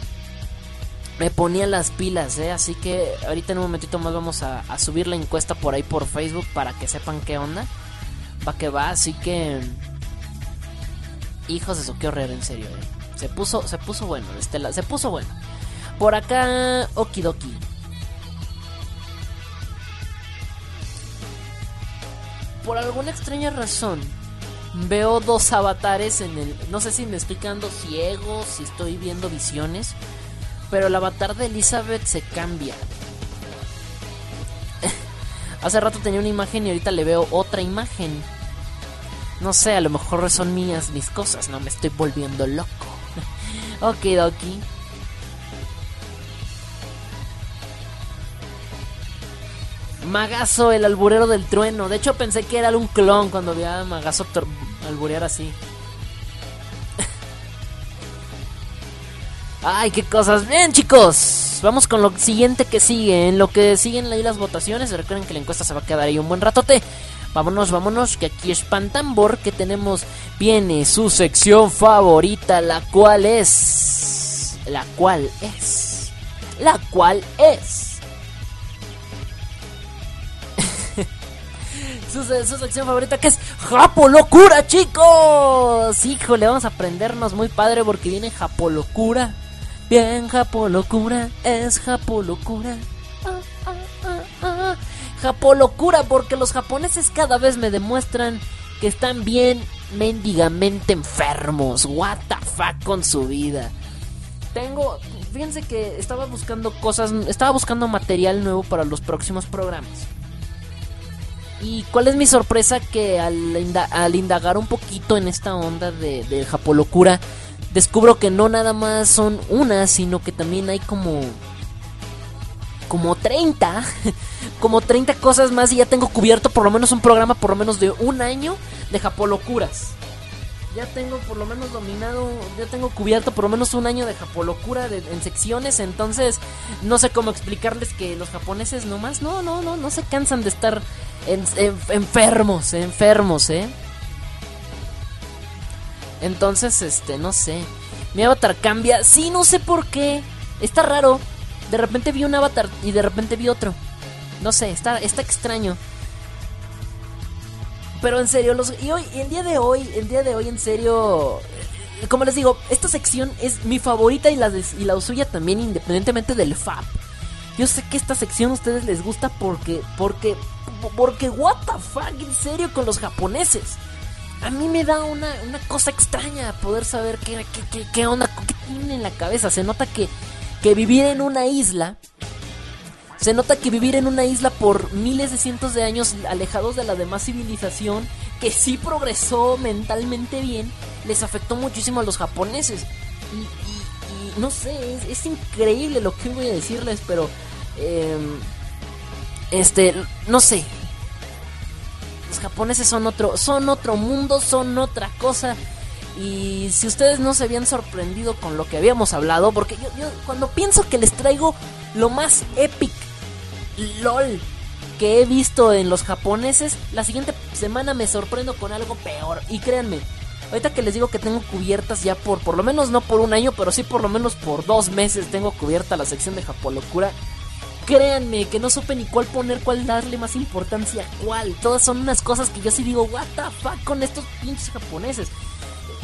me ponía las pilas, ¿eh? Así que ahorita en un momentito más vamos a, a, subir la encuesta por ahí por Facebook para que sepan qué onda. Va que va, así que... Hijos de su, qué horror, en serio, ¿eh? Se puso, se puso bueno, este, se puso bueno. Por acá, okidoki. Por alguna extraña razón, veo dos avatares en el... No sé si me estoy quedando ciego, si estoy viendo visiones pero el avatar de Elizabeth se cambia. Hace rato tenía una imagen y ahorita le veo otra imagen. No sé, a lo mejor son mías mis cosas, no me estoy volviendo loco. ok, Doki. Magazo, el alburero del trueno. De hecho, pensé que era un clon cuando vi a Magazo alburear así. Ay, qué cosas. Bien, chicos. Vamos con lo siguiente que sigue. En lo que siguen ahí las votaciones. Recuerden que la encuesta se va a quedar ahí un buen ratote. Vámonos, vámonos, que aquí es Pantambor, que tenemos, viene su sección favorita, la cual es... La cual es... La cual es... su, su, sección favorita que es Japo Locura, chicos. Híjole, vamos a aprendernos muy padre porque viene Japo Locura. Bien, Japo Locura, es Japo Locura. Ah, ah, ah. Japolocura, porque los japoneses cada vez me demuestran que están bien mendigamente enfermos. What the fuck con su vida. Tengo, fíjense que estaba buscando cosas, estaba buscando material nuevo para los próximos programas. Y cuál es mi sorpresa que al, indagar un poquito en esta onda de, de Japolocura, descubro que no nada más son una, sino que también hay como como 30, como 30 cosas más y ya tengo cubierto por lo menos un programa por lo menos de un año de Japolocuras. Ya tengo por lo menos dominado, ya tengo cubierto por lo menos un año de Japolocura en secciones, entonces no sé cómo explicarles que los japoneses nomás no, no, no, no se cansan de estar enfermos, enfermos, ¿eh? Entonces, este, no sé. Mi avatar cambia. Sí, no sé por qué. Está raro. De repente vi un avatar y de repente vi otro. No sé, está, está extraño. Pero en serio, los, y hoy, el día de hoy, el día de hoy, en serio, eh, como les digo, esta sección es mi favorita y la, y la suya también, independientemente del FAP. Yo sé que esta sección a ustedes les gusta porque, porque, porque, what the fuck, en serio, con los japoneses. A mí me da una, una cosa extraña poder saber qué, qué, qué, qué onda, qué tienen en la cabeza. Se nota que que vivir en una isla se nota que vivir en una isla por miles de cientos de años alejados de la demás civilización, que sí progresó mentalmente bien, les afectó muchísimo a los japoneses. Y, no sé, es, increíble lo que voy a decirles, pero... Em, este, no sé. Los japoneses son otro, son otro mundo, son otra cosa. Y si ustedes no se habían sorprendido con lo que habíamos hablado, porque yo, cuando pienso que les traigo lo más epic, lol, que he visto en los japoneses, la siguiente semana me sorprendo con algo peor. Y créanme, ahorita que les digo que tengo cubiertas ya por, por lo menos no por un año, pero sí por lo menos por dos meses tengo cubierta la sección de Japolocura. Créanme que no supe ni cuál poner, cuál darle más importancia a cuál. Todas son unas cosas que yo sí digo, what the fuck con estos pinches japoneses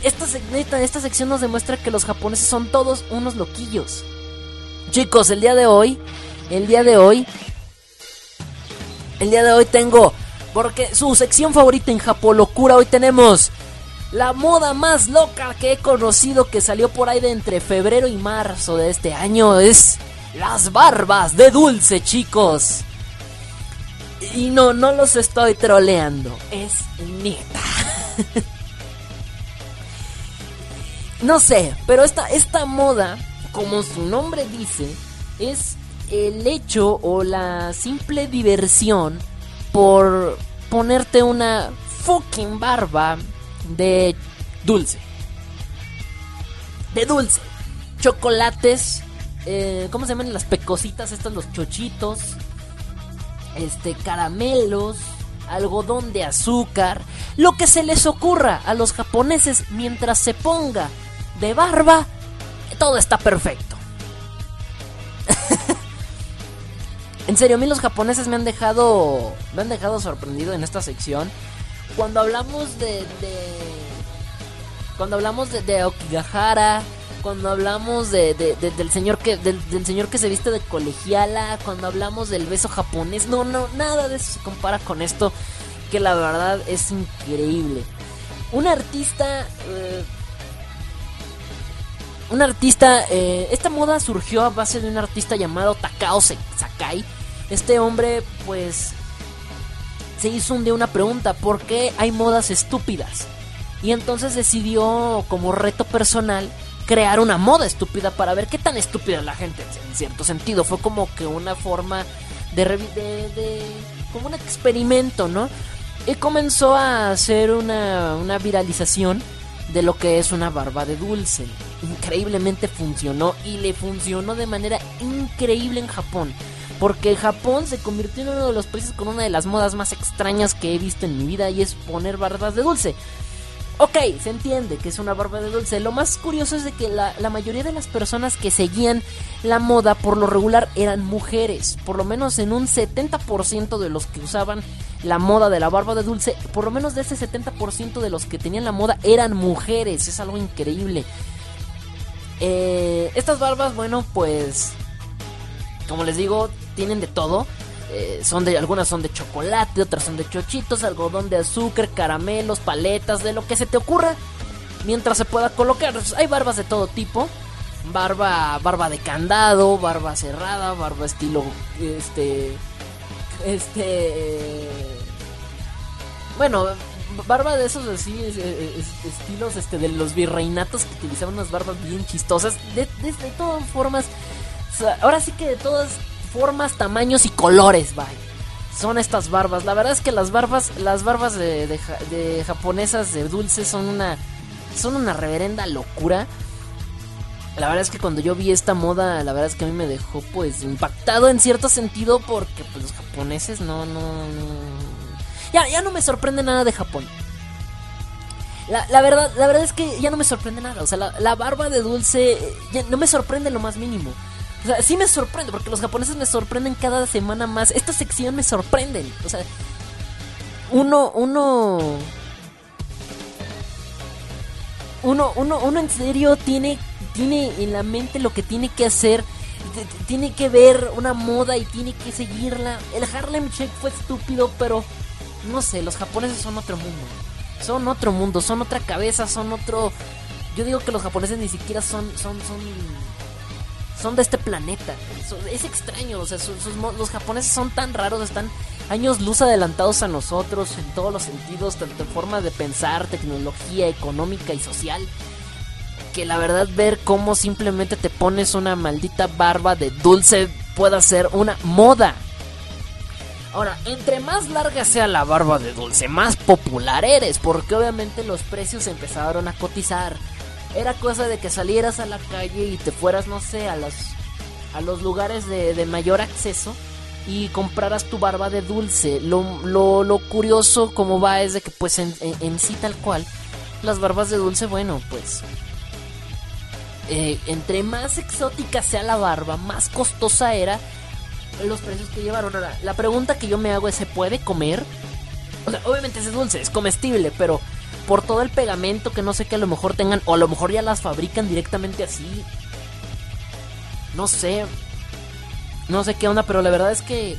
esta, esta sección nos demuestra que los japoneses son todos unos loquillos. Chicos, el día de hoy, el día de hoy, el día de hoy tengo, porque su sección favorita en Japolocura, hoy tenemos la moda más loca que he conocido que salió por ahí de entre febrero y marzo de este año es las barbas de dulce, chicos. Y no, no los estoy troleando, es neta. No sé, pero esta, esta moda, como su nombre dice, es el hecho o la simple diversión por ponerte una fucking barba de dulce. De dulce. Chocolates. Eh, ¿Cómo se llaman las pecositas? Estas, los chochitos. Este, caramelos. Algodón de azúcar. Lo que se les ocurra a los japoneses mientras se ponga de barba, todo está perfecto. en serio, a mí los japoneses me han dejado. Me han dejado sorprendido en esta sección. Cuando hablamos de. cuando hablamos de, de Okigahara. Cuando hablamos de, del señor que del, del, señor que se viste de colegiala, cuando hablamos del beso japonés, no, no, nada de eso se compara con esto, que la verdad es increíble. Un artista eh, un artista, eh, esta moda surgió a base de un artista llamado Takao Sakai. Este hombre, pues, se hizo un día una pregunta, ¿por qué hay modas estúpidas? Y entonces decidió como reto personal crear una moda estúpida para ver qué tan estúpida es la gente, en cierto sentido. Fue como que una forma de, de, de como un experimento, ¿no? Y comenzó a hacer una, una viralización de lo que es una barba de dulce. Increíblemente funcionó y le funcionó de manera increíble en Japón. Porque Japón se convirtió en uno de los países con una de las modas más extrañas que he visto en mi vida y es poner barbas de dulce. Ok, se entiende que es una barba de dulce. Lo más curioso es de que la, mayoría de las personas que seguían la moda por lo regular eran mujeres. Por lo menos en un 70% de los que usaban la moda de la barba de dulce, por lo menos de ese 70% de los que tenían la moda eran mujeres. Es algo increíble. Eh, estas barbas, bueno, pues... Como les digo, tienen de todo. Eh, son de algunas son de chocolate, otras son de chochitos, algodón de azúcar, caramelos, paletas, de lo que se te ocurra mientras se pueda colocar. Hay barbas de todo tipo. Barba barba de candado, barba cerrada, barba estilo este este bueno, barba de esos así estilos este de los virreinatos que utilizaban unas barbas bien chistosas de, de todas formas ahora sí que de todas formas, tamaños y colores, vaya. Son estas barbas. La verdad es que las barbas, las barbas de, japonesas de dulces son una, son una reverenda locura. La verdad es que cuando yo vi esta moda, la verdad es que a mí me dejó pues impactado en cierto sentido porque pues los japoneses no, no, Ya, ya no me sorprende nada de Japón. La, verdad, la verdad es que ya no me sorprende nada. O sea, la, la barba de dulce ya no me sorprende lo más mínimo. O sea, sí me sorprende, porque los japoneses me sorprenden cada semana más. Esta sección me sorprenden. O sea, uno, uno... Uno, uno, uno en serio tiene, tiene en la mente lo que tiene que hacer. Tiene que ver una moda y tiene que seguirla. El Harlem Shake fue estúpido, pero no sé, los japoneses son otro mundo. Son otro mundo, son otra cabeza, son otro... Yo digo que los japoneses ni siquiera son, son, son son de este planeta. Es extraño, o sea, los japoneses son tan raros, están años luz adelantados a nosotros en todos los sentidos, tanto en forma de pensar, tecnología económica y social, que la verdad ver cómo simplemente te pones una maldita barba de dulce pueda ser una moda. Ahora, entre más larga sea la barba de dulce, más popular eres, porque obviamente los precios empezaron a cotizar era cosa de que salieras a la calle y te fueras, no sé, a los, a los lugares de, mayor acceso y compraras tu barba de dulce. Lo, lo, curioso como va es de que pues en, sí tal cual, las barbas de dulce, bueno, pues... Eh, entre más exótica sea la barba, más costosa era los precios que llevaron. Ahora, la pregunta que yo me hago es, ¿se puede comer? O sea, obviamente es dulce, es comestible, pero por todo el pegamento que no sé que a lo mejor tengan, o a lo mejor ya las fabrican directamente así. No sé. No sé qué onda, pero la verdad es que...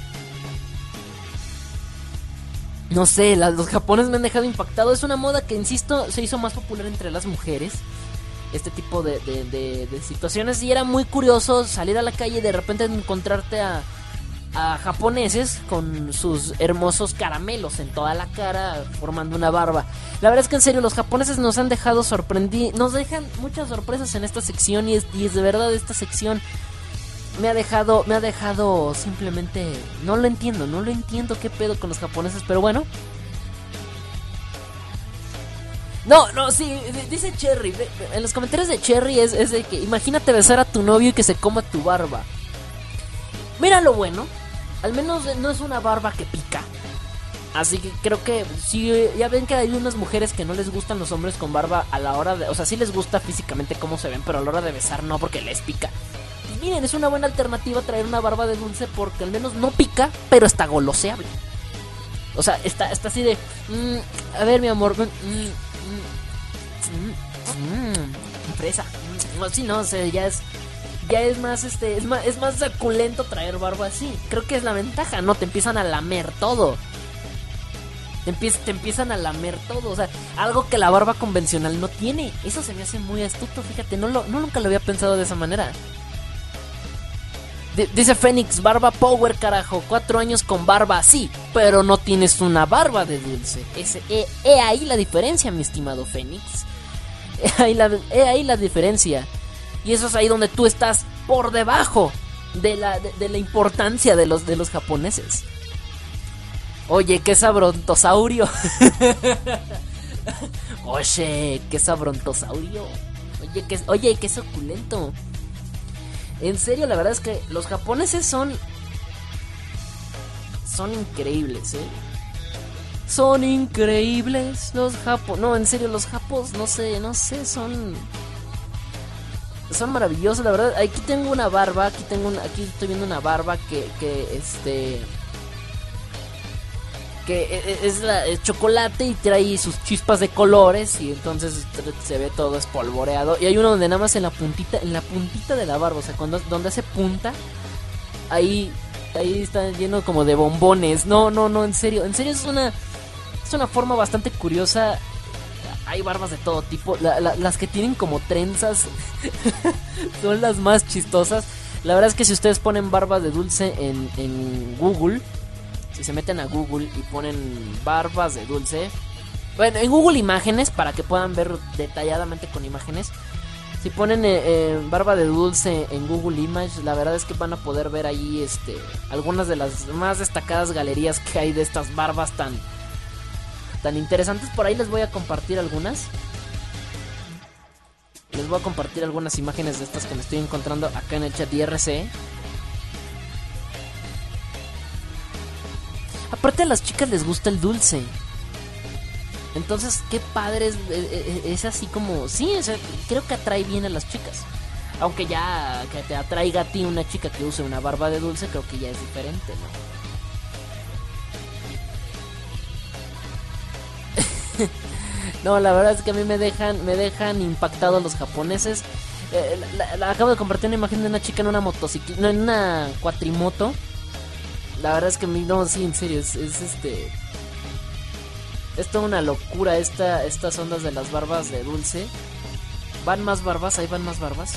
No sé, los japoneses me han dejado impactado. Es una moda que, insisto, se hizo más popular entre las mujeres. Este tipo de, de situaciones. Y era muy curioso salir a la calle y de repente encontrarte a a japoneses con sus hermosos caramelos en toda la cara formando una barba. La verdad es que en serio los japoneses nos han dejado sorprendidos, nos dejan muchas sorpresas en esta sección y es, y es de verdad esta sección me ha dejado me ha dejado simplemente no lo entiendo, no lo entiendo qué pedo con los japoneses, pero bueno. No, no, sí, dice Cherry, en los comentarios de Cherry es, de que imagínate besar a tu novio y que se coma tu barba. Mira lo bueno, al menos no es una barba que pica. Así que creo que si ya ven que hay unas mujeres que no les gustan los hombres con barba a la hora de, o sea, sí les gusta físicamente cómo se ven, pero a la hora de besar no porque les pica. Y miren, es una buena alternativa traer una barba de dulce porque al menos no pica, pero está goloseable. O sea, está, está así de, mm, a ver mi amor, mm, fresa. No, o sea, ya es ya es más este es más es más suculento traer barba así. Creo que es la ventaja, no te empiezan a lamer todo. Te, te empiezan a lamer todo, o sea, algo que la barba convencional no tiene. Eso se me hace muy astuto, fíjate, no lo no nunca lo había pensado de esa manera. Dice Fénix, barba power, carajo. Cuatro años con barba, sí, pero no tienes una barba de dulce. Ese, he, ahí la diferencia, mi estimado Fénix. He ahí, la, ahí la diferencia. Y eso es ahí donde tú estás por debajo de la, de, la importancia de los, de los japoneses. Oye, qué sabrontosaurio. Oye, qué sabrontosaurio. Oye, qué, oye, qué suculento. En serio, la verdad es que los japoneses son. Son increíbles, ¿eh? Son increíbles los japos. No, en serio, los japos, no sé, no sé, son. Son maravillosos, la verdad. Aquí tengo una barba, aquí tengo una, aquí estoy viendo una barba que, que este que e, e, es, la, chocolate y trae sus chispas de colores y entonces se ve todo espolvoreado. Y hay uno donde nada más en la puntita, en la puntita de la barba, o sea, cuando donde hace punta, ahí ahí está lleno como de bombones. No, no, no, en serio, en serio es una es una forma bastante curiosa. Hay barbas de todo tipo. las que tienen como trenzas son las más chistosas. La verdad es que si ustedes ponen barbas de dulce en, en Google, si se meten a Google y ponen barbas de dulce, bueno, en Google Imágenes, para que puedan ver detalladamente con imágenes, si ponen eh, eh, barba de dulce en Google Image, la verdad es que van a poder ver ahí este, algunas de las más destacadas galerías que hay de estas barbas tan, tan interesantes. Por ahí les voy a compartir algunas. Les voy a compartir algunas imágenes de estas que me estoy encontrando acá en el chat IRC. Aparte a las chicas les gusta el dulce. Entonces, qué padre es, eh, eh, es, así como... Sí, creo que atrae bien a las chicas. Aunque ya que te atraiga a ti una chica que use una barba de dulce, creo que ya es diferente, ¿no? no, la verdad es que a mí me dejan, me dejan impactados los japoneses. Eh, acabo de compartir una imagen de una chica en una motocicleta, no, en una cuatrimoto la verdad es que no, sí, en serio, es, este. Es toda una locura esta, estas ondas de las barbas de dulce. Van más barbas, ahí van más barbas.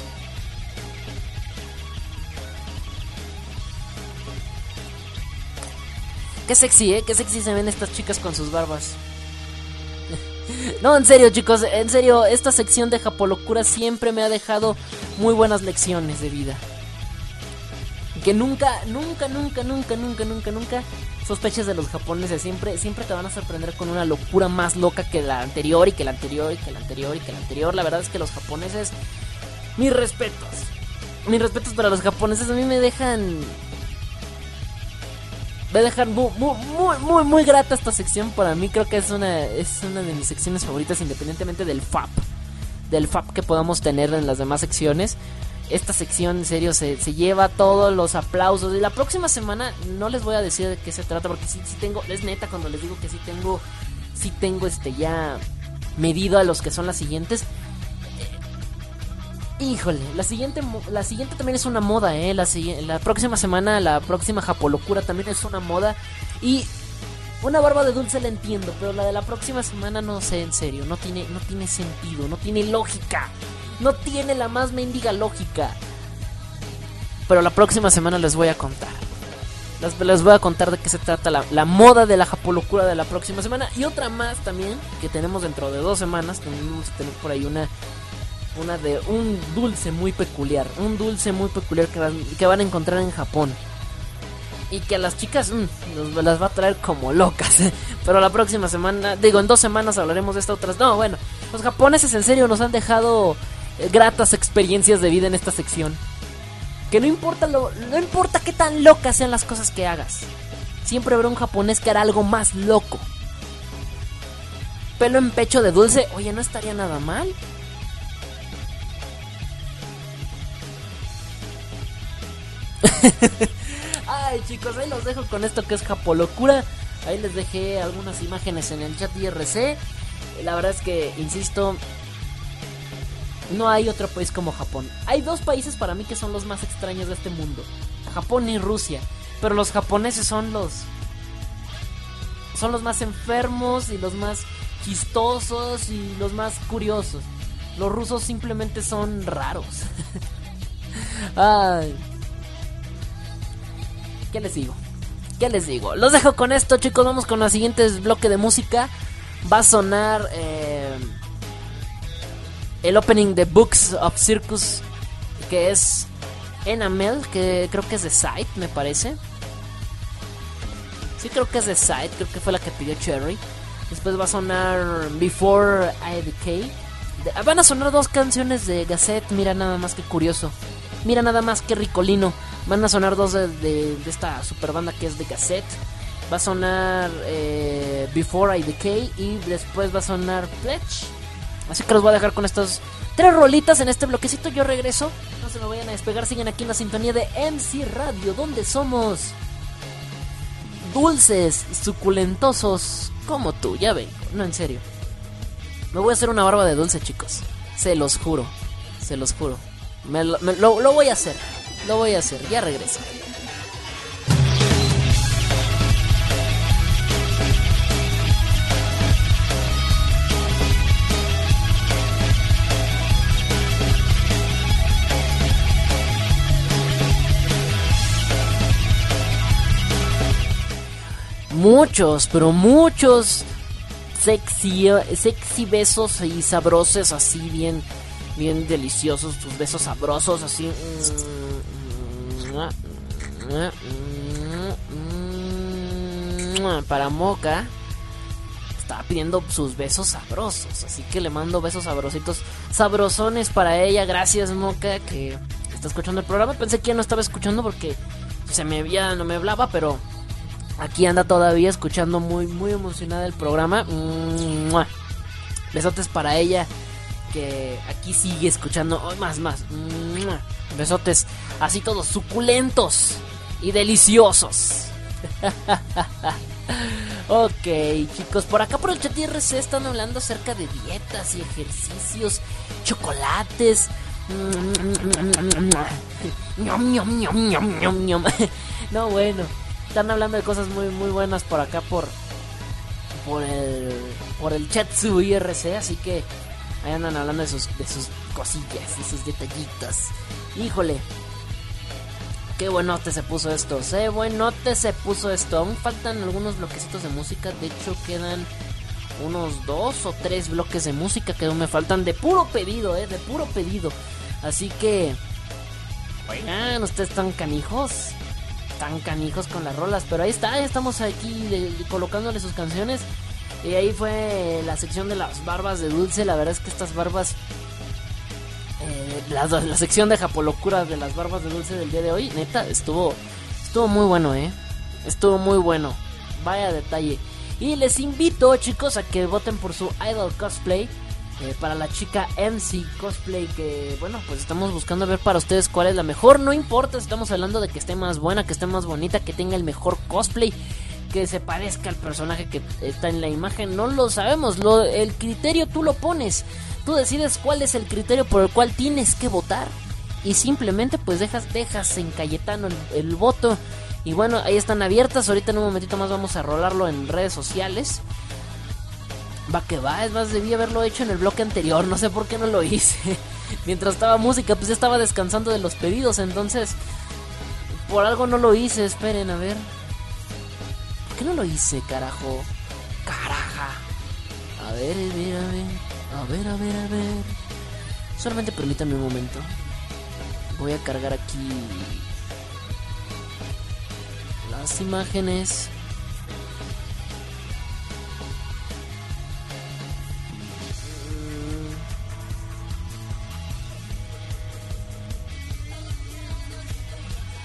Qué sexy, ¿eh? Qué sexy se ven estas chicas con sus barbas. no, en serio, chicos, en serio, esta sección de Japolocura siempre me ha dejado muy buenas lecciones de vida que nunca, nunca, nunca, nunca, nunca, nunca, nunca sospeches de los japoneses. Siempre, siempre te van a sorprender con una locura más loca que la anterior y que la anterior y que la anterior y que la anterior. La verdad es que los japoneses, mis respetos. Mis respetos para los japoneses a mí me dejan... Me dejan muy, muy, muy, muy grata esta sección. Para mí creo que es una, es una de mis secciones favoritas independientemente del FAP. Del FAP que podamos tener en las demás secciones esta sección en serio se, lleva todos los aplausos. Y la próxima semana no les voy a decir de qué se trata, porque sí, sí tengo, es neta cuando les digo que sí tengo, sí tengo este ya medido a los que son las siguientes. Eh, híjole, la siguiente, la siguiente también es una moda, eh. La, la próxima semana, la próxima Japolocura también es una moda. Y una barba de dulce la entiendo, pero la de la próxima semana no sé, en serio, no tiene, no tiene sentido, no tiene lógica. No tiene la más mendiga lógica. Pero la próxima semana les voy a contar. Les, voy a contar de qué se trata la, moda de la japolocura de la próxima semana. Y otra más también, que tenemos dentro de dos semanas. Vamos a tener por ahí una, una de un dulce muy peculiar. Un dulce muy peculiar que van, que van a encontrar en Japón. Y que a las chicas mm, las va a traer como locas. Pero la próxima semana, digo, en dos semanas hablaremos de esta otras. No, bueno, los japoneses en serio nos han dejado gratas experiencias de vida en esta sección. Que no importa lo, no importa qué tan locas sean las cosas que hagas. Siempre habrá un japonés que hará algo más loco. Pelo en pecho de dulce, oye, no estaría nada mal. Ay, chicos, ahí los dejo con esto que es Japolocura. Ahí les dejé algunas imágenes en el chat IRC. La verdad es que, insisto, no hay otro país como Japón. Hay dos países para mí que son los más extraños de este mundo. Japón y Rusia. Pero los japoneses son los... Son los más enfermos y los más chistosos y los más curiosos. Los rusos simplemente son raros. Ay. ¿Qué les digo? ¿Qué les digo? Los dejo con esto, chicos. Vamos con el siguiente bloque de música. Va a sonar eh, el opening de Books of Circus, que es Enamel, que creo que es de Sight, me parece. Sí, creo que es de Sight, creo que fue la que pidió Cherry. Después va a sonar Before I Decay. Van a sonar dos canciones de Gazette, mira nada más que curioso. Mira nada más que ricolino. Van a sonar dos de, esta super banda que es de Gazette. Va a sonar eh, Before I Decay y después va a sonar Pledge. Así que los voy a dejar con estas tres rolitas en este bloquecito. Yo regreso. No se me vayan a despegar. Siguen aquí en la sintonía de MC Radio, donde somos dulces, suculentosos como tú. Ya ven, no en serio. Me voy a hacer una barba de dulce, chicos. Se los juro. Se los juro. lo, lo voy a hacer. Lo voy a hacer. Ya regreso. Muchos, pero muchos sexy, sexy besos y sabrosos así bien, bien deliciosos, tus besos sabrosos así. Para Moca estaba pidiendo sus besos sabrosos, así que le mando besos sabrositos, sabrosones para ella. Gracias Moca que está escuchando el programa. Pensé que ya no estaba escuchando porque se me había, no me hablaba, pero Aquí anda todavía escuchando muy, muy emocionada el programa. Besotes para ella. Que aquí sigue escuchando. más, más. Besotes así todos suculentos y deliciosos. ok, chicos, por acá por el chat IRC están hablando acerca de dietas y ejercicios, chocolates. no, bueno. Están hablando de cosas muy muy buenas por acá por por el por el chat su IRC, así que ahí andan hablando de sus de sus cosillas, de sus detallitos. Híjole. Qué buenote se puso esto, qué buenote se puso esto. Aún faltan algunos bloquecitos de música, de hecho quedan unos dos o tres bloques de música que aún me faltan de puro pedido, eh, de puro pedido. Así que oigan, ustedes están canijos tan canijos con las rolas. Pero ahí está, estamos aquí colocándole sus canciones. Y ahí fue la sección de las barbas de Dulce. La verdad es que estas barbas. Eh, la, sección de Japolocura de las barbas de Dulce del día de hoy, neta, estuvo, estuvo muy bueno, ¿eh? Estuvo muy bueno. Vaya detalle. Y les invito, chicos, a que voten por su Idol Cosplay. Eh, para la chica MC Cosplay que bueno pues estamos buscando ver para ustedes cuál es la mejor. No importa estamos hablando de que esté más buena que esté más bonita que tenga el mejor cosplay que se parezca al personaje que está en la imagen no lo sabemos. Lo, el criterio tú lo pones. Tú decides cuál es el criterio por el cual tienes que votar. Y simplemente pues dejas dejas en Cayetano el, el voto. Y bueno ahí están abiertas. Ahorita en un momentito más vamos a rolarlo en redes sociales Va que va, es más, debí haberlo hecho en el bloque anterior, no sé por qué no lo hice. Mientras estaba música, pues ya estaba descansando de los pedidos, entonces... Por algo no lo hice, esperen, a ver. ¿Por qué no lo hice, carajo? Caraja. A ver, a ver, a ver. A ver, a ver, a ver. Solamente permítanme un momento. Voy a cargar aquí las imágenes.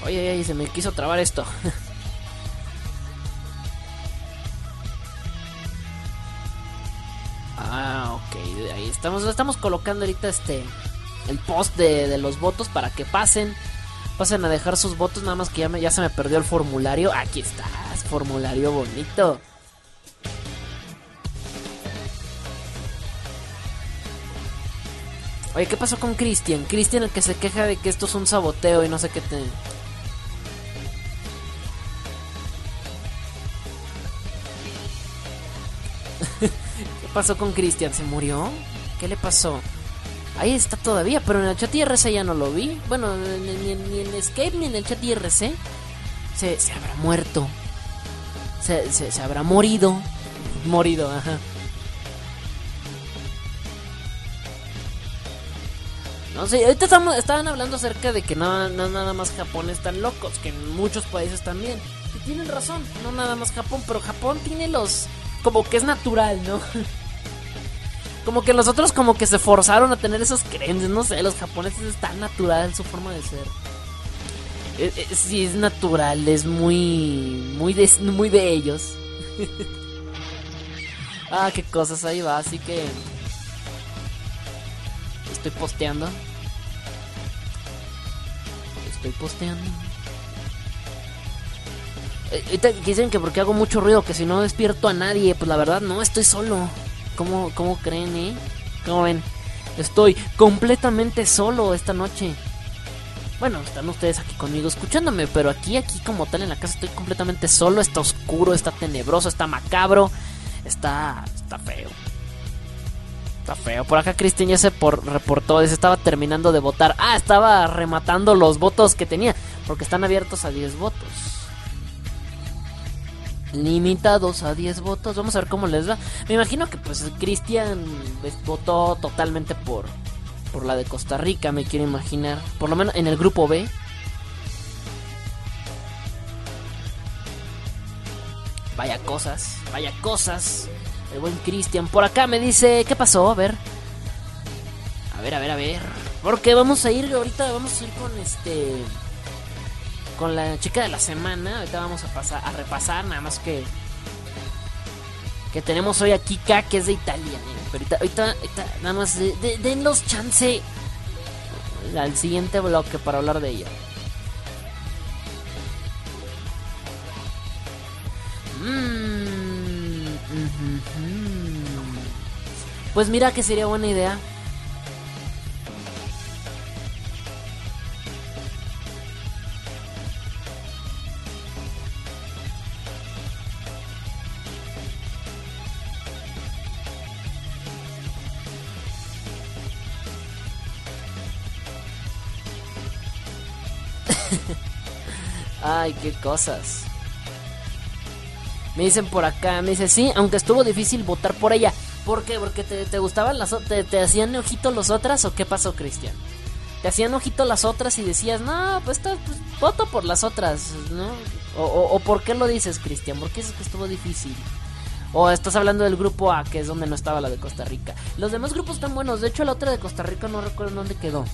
Oye, oye, se me quiso trabar esto. ah, ok, ahí estamos, estamos colocando ahorita este el post de, los votos para que pasen. Pasen a dejar sus votos, nada más que ya, ya se me perdió el formulario. Aquí estás, formulario bonito. Oye, ¿qué pasó con Cristian? Cristian el que se queja de que esto es un saboteo y no sé qué te... pasó con Cristian? ¿Se murió? ¿Qué le pasó? Ahí está todavía, pero en el chat IRC ya no lo vi. Bueno, ni, en Escape ni en el chat IRC. se, se habrá muerto. Se, se, se habrá morido. Morido, ajá. No sé, ahorita estamos, estaban hablando acerca de que no, no nada más Japón están locos, que en muchos países también. Y tienen razón, no nada más Japón, pero Japón tiene los... como que es natural, ¿no? como que los otros como que se forzaron a tener esas creencias, no sé, los japoneses es tan natural su forma de ser. Es, es, sí, es natural, es muy, muy de, muy de ellos. ah, qué cosas, ahí va, así que... Estoy posteando. Estoy posteando. Eh, ahorita dicen que porque hago mucho ruido, que si no despierto a nadie, pues la verdad no, estoy solo. ¿Cómo, cómo creen, eh? ¿Cómo ven? Estoy completamente solo esta noche. Bueno, están ustedes aquí conmigo escuchándome, pero aquí, aquí como tal en la casa estoy completamente solo. Está oscuro, está tenebroso, está macabro, está, está feo. Está feo. Por acá Cristian ya se por, reportó, dice, estaba terminando de votar. Ah, estaba rematando los votos que tenía, porque están abiertos a 10 votos. Limitados a 10 votos. Vamos a ver cómo les va. Me imagino que pues Cristian pues, votó totalmente por por la de Costa Rica, me quiero imaginar. Por lo menos en el grupo B. Vaya cosas, vaya cosas. El buen Cristian. Por acá me dice, ¿qué pasó? A ver. A ver, a ver, a ver. Porque vamos a ir ahorita, vamos a ir con este... Con la chica de la semana. Ahorita vamos a pasar a repasar, nada más que... Que tenemos hoy a Kika, que es de Italia. Pero ahorita, ahorita, nada más de, de, chance al siguiente bloque para hablar de ella. Mm, mm, mm, pues mira que sería buena idea. Ay, qué cosas. Me dicen por acá, me dice, sí, aunque estuvo difícil votar por ella. ¿Por qué? ¿Porque te, te gustaban las te, te hacían ojito los otras o qué pasó, Cristian? Te hacían ojito las otras y decías, no, pues, pues voto por las otras, ¿no? O, ¿por qué lo dices, Cristian? ¿Por qué dices que estuvo difícil? O estás hablando del grupo A, que es donde no estaba la de Costa Rica. Los demás grupos están buenos. De hecho, la otra de Costa Rica no recuerdo en dónde quedó.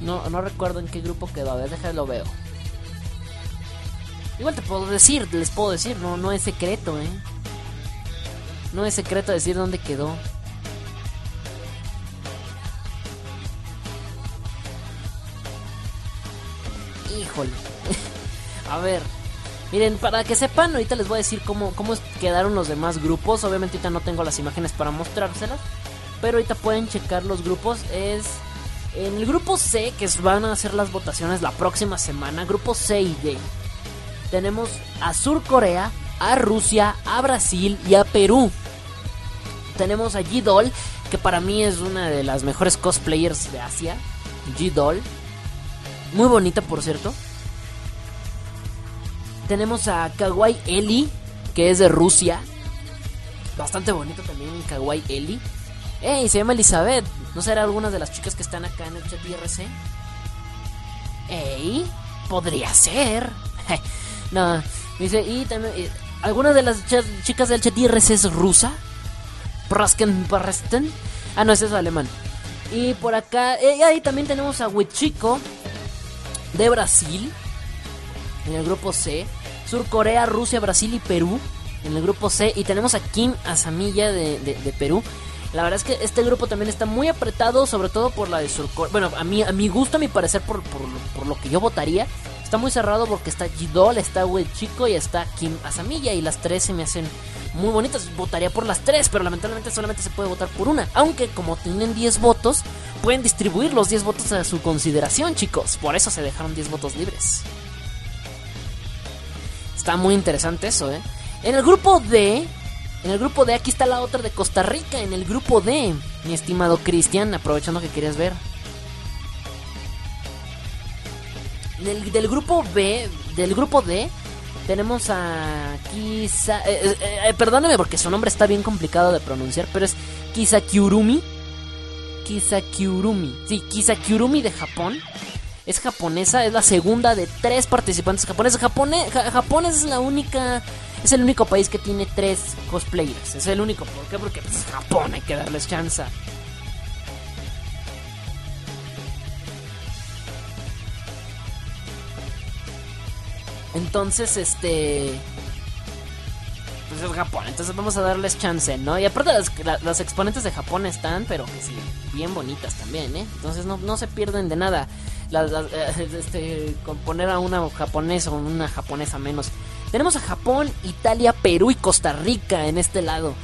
No, no recuerdo en qué grupo quedó. A ver, déjalo veo. Igual te puedo decir, les puedo decir, no, no es secreto, eh. No es secreto decir dónde quedó. Híjole. A ver. Miren, para que sepan, ahorita les voy a decir cómo, cómo quedaron los demás grupos. Obviamente ahorita no tengo las imágenes para mostrárselas. Pero ahorita pueden checar los grupos. Es en el grupo C, que van a hacer las votaciones la próxima semana. Grupo C y D tenemos a Sur Corea, a Rusia, a Brasil y a Perú. Tenemos a G-Doll, que para mí es una de las mejores cosplayers de Asia. G-Doll. Muy bonita, por cierto. Tenemos a Kawaii Eli, que es de Rusia. Bastante bonito también Kawaii Eli. ¡Ey! Se llama Elizabeth. ¿No será alguna de las chicas que están acá en el chat IRC? ¡Ey! Podría ser. No, dice, y también, eh, algunas de las ch chicas del chat es rusa. Prasken Barresten. Ah, no, ese es alemán. Y por acá, eh, ahí también tenemos a Wichiko de Brasil. En el grupo C. Sur Corea, Rusia, Brasil y Perú. En el grupo C. Y tenemos a Kim Asamilla de, de, de Perú. La verdad es que este grupo también está muy apretado, sobre todo por la de Sur Corea. Bueno, a mi, a mi gusto, a mi parecer, por, por, por lo que yo votaría. Está muy cerrado porque está Jidol, está Will Chico y está Kim Asamilla. Y las tres se me hacen muy bonitas. Votaría por las tres, pero lamentablemente solamente se puede votar por una. Aunque como tienen 10 votos, pueden distribuir los 10 votos a su consideración, chicos. Por eso se dejaron 10 votos libres. Está muy interesante eso, ¿eh? En el grupo D, en el grupo D, aquí está la otra de Costa Rica. En el grupo D, mi estimado Cristian, aprovechando que querías ver. Del, del, grupo B, del grupo D, Tenemos a Kisa... Eh, eh, eh, perdóneme porque su nombre está bien complicado de pronunciar, pero es Kisakyurumi. Kisakyurumi. Sí, Kisakyurumi de Japón. Es japonesa, es la segunda de tres participantes japoneses. Japone, Japón es la única... Es el único país que tiene tres cosplayers. Es el único. ¿Por qué? Porque pues, Japón hay que darles chance. Entonces, este. Pues es Japón, entonces vamos a darles chance, ¿no? Y aparte, las, exponentes de Japón están, pero que sí, bien bonitas también, ¿eh? Entonces no, se pierden de nada. Eh, este, con poner a una japonesa o una japonesa menos. Tenemos a Japón, Italia, Perú y Costa Rica en este lado.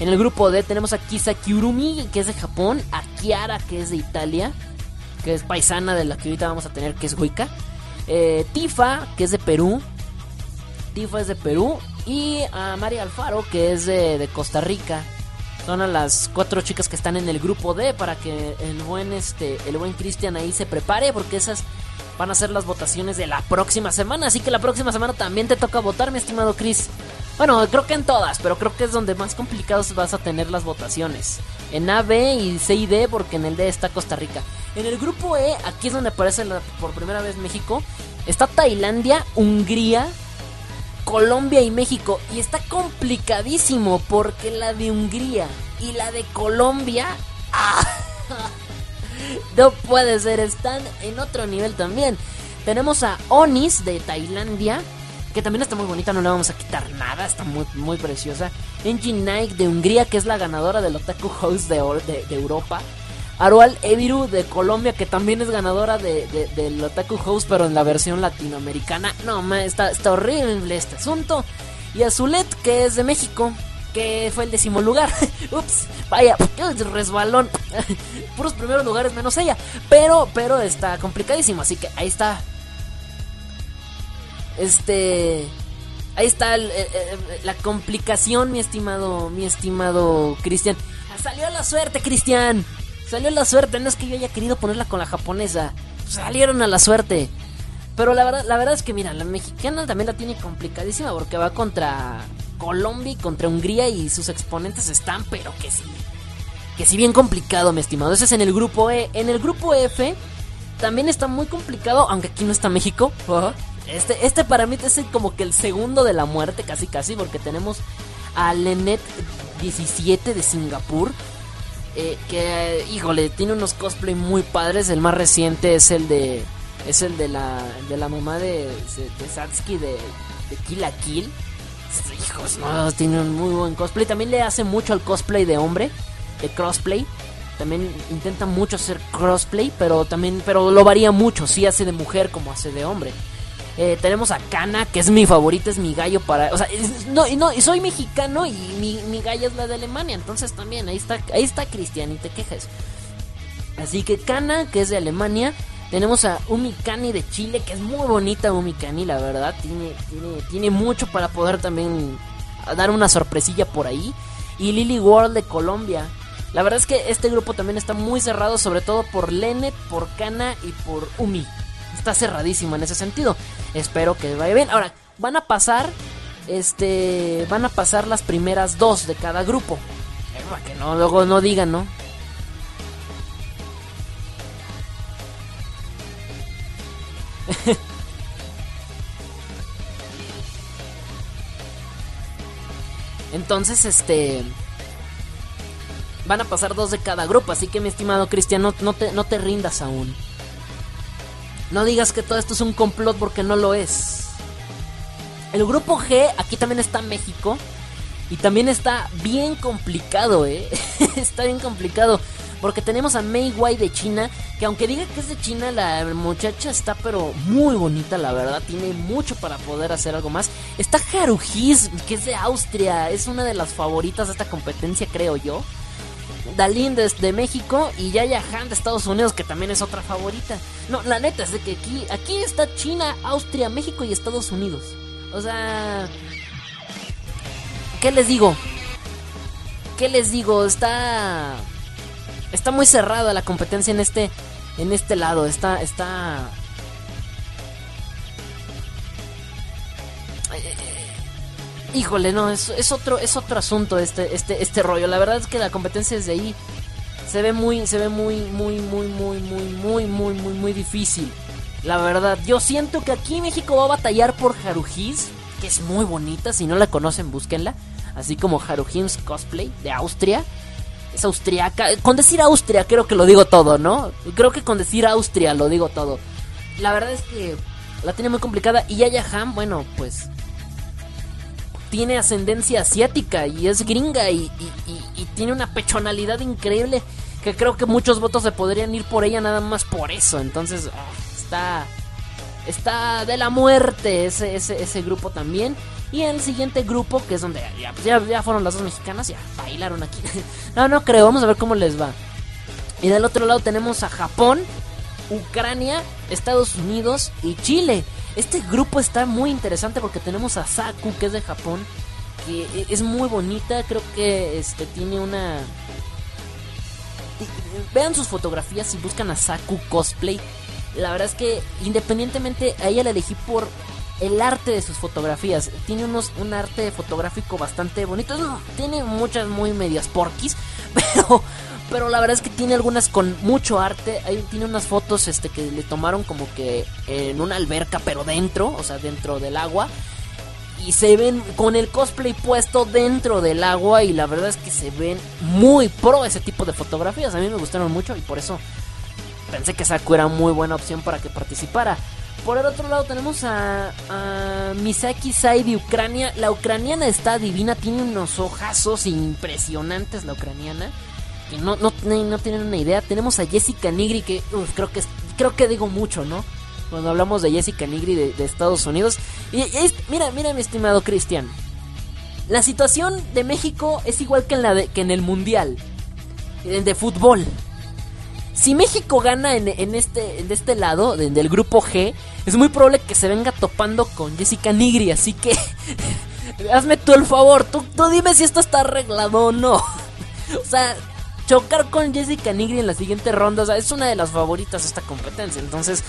En el grupo D tenemos a Kisakiurumi, que es de Japón, a Kiara, que es de Italia, que es paisana de la que ahorita vamos a tener, que es Wicca. Eh, Tifa, que es de Perú. Tifa es de Perú. Y a María Alfaro, que es de, Costa Rica. Son a las cuatro chicas que están en el grupo D para que el buen este el buen Cristian ahí se prepare porque esas van a ser las votaciones de la próxima semana, así que la próxima semana también te toca votar, mi estimado Chris. Bueno, creo que en todas, pero creo que es donde más complicados vas a tener las votaciones. En A, B y C y D, porque en el D está Costa Rica. En el grupo E, aquí es donde aparece por primera vez México. Está Tailandia, Hungría, Colombia y México. Y está complicadísimo porque la de Hungría y la de Colombia... ¡ah! no puede ser, están en otro nivel también. Tenemos a Onis de Tailandia, que también está muy bonita, no le vamos a quitar nada, está muy, muy preciosa. Engine Nike de Hungría, que es la ganadora del Otaku House de, de, Europa. Arual Eviru de Colombia, que también es ganadora de, del Otaku House, pero en la versión latinoamericana. No, está, está horrible este asunto. Y Azulet, que es de México, que fue el décimo lugar. Ups, vaya, resbalón. Puros primeros lugares menos ella. Pero, pero está complicadísimo, así que ahí está este. Ahí está la complicación, mi estimado, mi estimado Cristian. Salió la suerte, Cristian. Salió la suerte. No es que yo haya querido ponerla con la japonesa. Salieron a la suerte. Pero la verdad, la verdad es que mira, la mexicana también la tiene complicadísima porque va contra Colombia y contra Hungría y sus exponentes están, pero que sí. Que sí bien complicado, mi estimado. Ese es en el grupo E. En el grupo F también está muy complicado, aunque aquí no está México. Este, este para mí es como que el segundo de la muerte, casi casi, porque tenemos a Lenet 17 de Singapur. Eh, que, híjole, tiene unos cosplay muy padres. El más reciente es el de. Es el de la, de la mamá de, de, Satsuki de, de Kill la Kill. Hijos, no, tiene un muy buen cosplay. También le hace mucho al cosplay de hombre, de crossplay. También intenta mucho hacer crossplay, pero también, pero lo varía mucho. Si hace de mujer como hace de hombre. Eh, tenemos a Kana, que es mi favorita, es mi gallo para. O sea, no, no, y soy mexicano y mi, gallo es la de Alemania. Entonces también, ahí está, ahí está Cristian, y te quejes. Así que Kana, que es de Alemania. Tenemos a Umikani de Chile, que es muy bonita Umikani, la verdad. Tiene, tiene, tiene mucho para poder también dar una sorpresilla por ahí. Y Lily World de Colombia. La verdad es que este grupo también está muy cerrado, sobre todo por Lene, por Kana y por Umi está cerradísimo en ese sentido. Espero que vaya bien. Ahora, van a pasar. Este. Van a pasar las primeras dos de cada grupo. Eh, para que no, luego no digan, ¿no? Entonces, este. Van a pasar dos de cada grupo. Así que, mi estimado Cristian, no, te, no te rindas aún. No digas que todo esto es un complot porque no lo es. El grupo G, aquí también está México. Y también está bien complicado, ¿eh? está bien complicado. Porque tenemos a Mei Wai de China. Que aunque diga que es de China, la muchacha está pero muy bonita, la verdad. Tiene mucho para poder hacer algo más. Está Haruhis, que es de Austria. Es una de las favoritas de esta competencia, creo yo. Dalín de, México y Yaya Han de Estados Unidos, que también es otra favorita. No, la neta es de que aquí, aquí está China, Austria, México y Estados Unidos. O sea, ¿qué les digo? ¿Qué les digo? Está está muy cerrada la competencia en este en este lado. Está está híjole, no, es, es, otro, es otro asunto este, este, este rollo. La verdad es que la competencia desde ahí se ve muy, se ve muy, muy, muy, muy, muy, muy, muy, muy, muy difícil. La verdad, yo siento que aquí México va a batallar por Haruhis, que es muy bonita. Si no la conocen, búsquenla. Así como Haruhis Cosplay de Austria. Es austriaca. Con decir Austria creo que lo digo todo, ¿no? Creo que con decir Austria lo digo todo. La verdad es que la tiene muy complicada. Y Yaya Han, bueno, pues tiene ascendencia asiática y es gringa y, tiene una pechonalidad increíble que creo que muchos votos se podrían ir por ella nada más por eso. Entonces, ah, está está de la muerte ese, ese, ese grupo también. Y el siguiente grupo, que es donde ya, ya, ya, fueron las dos mexicanas, ya bailaron aquí. no, no creo, vamos a ver cómo les va. Y del otro lado tenemos a Japón, Ucrania, Estados Unidos y Chile. Este grupo está muy interesante porque tenemos a Saku, que es de Japón, que e, es muy bonita, creo que este tiene una vean sus fotografías y buscan a Saku cosplay. La verdad es que independientemente a ella la elegí por el arte de sus fotografías. Tiene unos un arte fotográfico bastante bonito. Tiene muchas muy medias porquis, pero pero la verdad es que tiene algunas con mucho arte. Ahí tiene unas fotos este que le tomaron como que en una alberca, pero dentro, o sea, dentro del agua. Y se ven con el cosplay puesto dentro del agua y la verdad es que se ven muy pro ese tipo de fotografías. A mí me gustaron mucho y por eso pensé que Saku era muy buena opción para que participara. Por el otro lado tenemos a, a Misaki Sai de Ucrania. La ucraniana está divina, tiene unos ojazos impresionantes la ucraniana que no, no, no tienen una idea. Tenemos a Jessica Nigri, que creo que creo que digo mucho, ¿no? Cuando hablamos de Jessica Nigri de, Estados Unidos. Y, mira, mira, mi estimado Cristian. La situación de México es igual que en, la de, que en el Mundial de fútbol. Si México gana en, en este, en este lado, del grupo G, es muy probable que se venga topando con Jessica Nigri. Así que hazme tú el favor, tú, tú dime si esto está arreglado o no. o sea, chocar con Jessica Nigri en la siguiente ronda. O sea, es una de las favoritas de esta competencia. Entonces,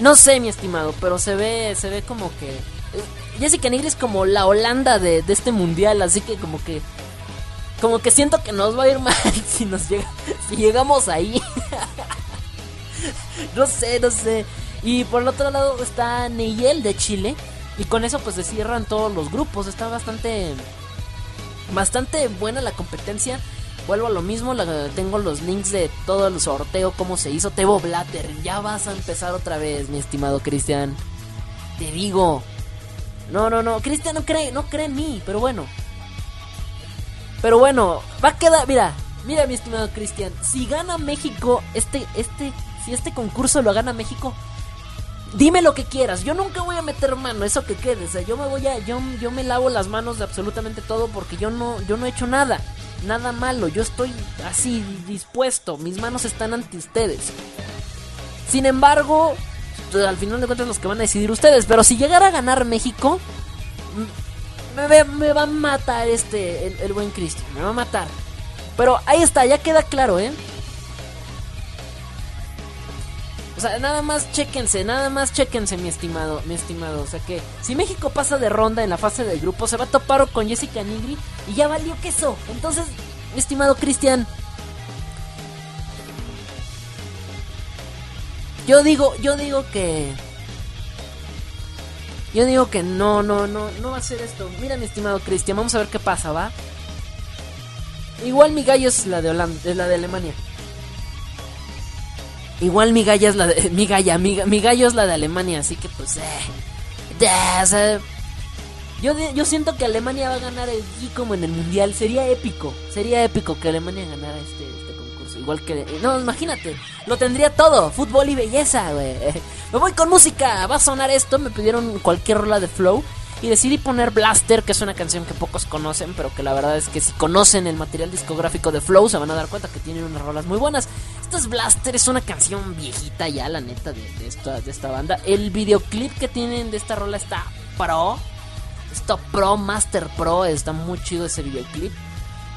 no sé, mi estimado, pero se ve, se ve como que. Eh, Jessica Nigri es como la Holanda de, este mundial, así que como que. Como que siento que nos va a ir mal si nos llega, si llegamos ahí. no sé, no sé. Y por el otro lado está Neyel de Chile. Y con eso pues se cierran todos los grupos. Está bastante. Bastante buena la competencia. Vuelvo a lo mismo, tengo los links de todo el sorteo, cómo se hizo. Tebo Blatter, ya vas a empezar otra vez, mi estimado Cristian. Te digo. No, no, no, Cristian no cree, no cree en mí, pero bueno. Pero bueno, va a quedar, mira, mira mi estimado Cristian, si gana México, este, este, si este concurso lo gana México, dime lo que quieras. Yo nunca voy a meter mano, eso que quede. O sea, yo me voy a, yo, yo me lavo las manos de absolutamente todo porque yo no, yo no he hecho nada nada malo, yo estoy así dispuesto, mis manos están ante ustedes. Sin embargo, al final de cuentas los que van a decidir ustedes, pero si llegara a ganar México, me, va a matar este, el, el buen Cristian, me va a matar. Pero ahí está, ya queda claro, ¿eh? O sea, nada más chequense, nada más chequense, mi estimado, mi estimado. O sea que si México pasa de ronda en la fase del grupo, se va a topar con Jessica Nigri y ya valió queso. Entonces, mi estimado Cristian, yo digo, yo digo que yo digo que no, no, no, no va a ser esto. Mira, mi estimado Cristian, vamos a ver qué pasa, ¿va? Igual mi gallo es la de Holanda, es la de Alemania. Igual mi galla es la de. Mi galla, mi, gallo es la de Alemania, así que pues. Eh, yo, yo siento que Alemania va a ganar aquí como en el mundial. Sería épico. Sería épico que Alemania ganara este, este concurso. Igual que. No, imagínate. Lo tendría todo. Fútbol y belleza, güey. Me voy con música. Va a sonar esto. Me pidieron cualquier rola de flow. Y decidí poner Blaster, que es una canción que pocos conocen, pero que la verdad es que si conocen el material discográfico de Flow se van a dar cuenta que tienen unas rolas muy buenas. Esta es Blaster, es una canción viejita ya, la neta, de, esta, de esta banda. El videoclip que tienen de esta rola está pro. Está pro, Master Pro, está muy chido ese videoclip.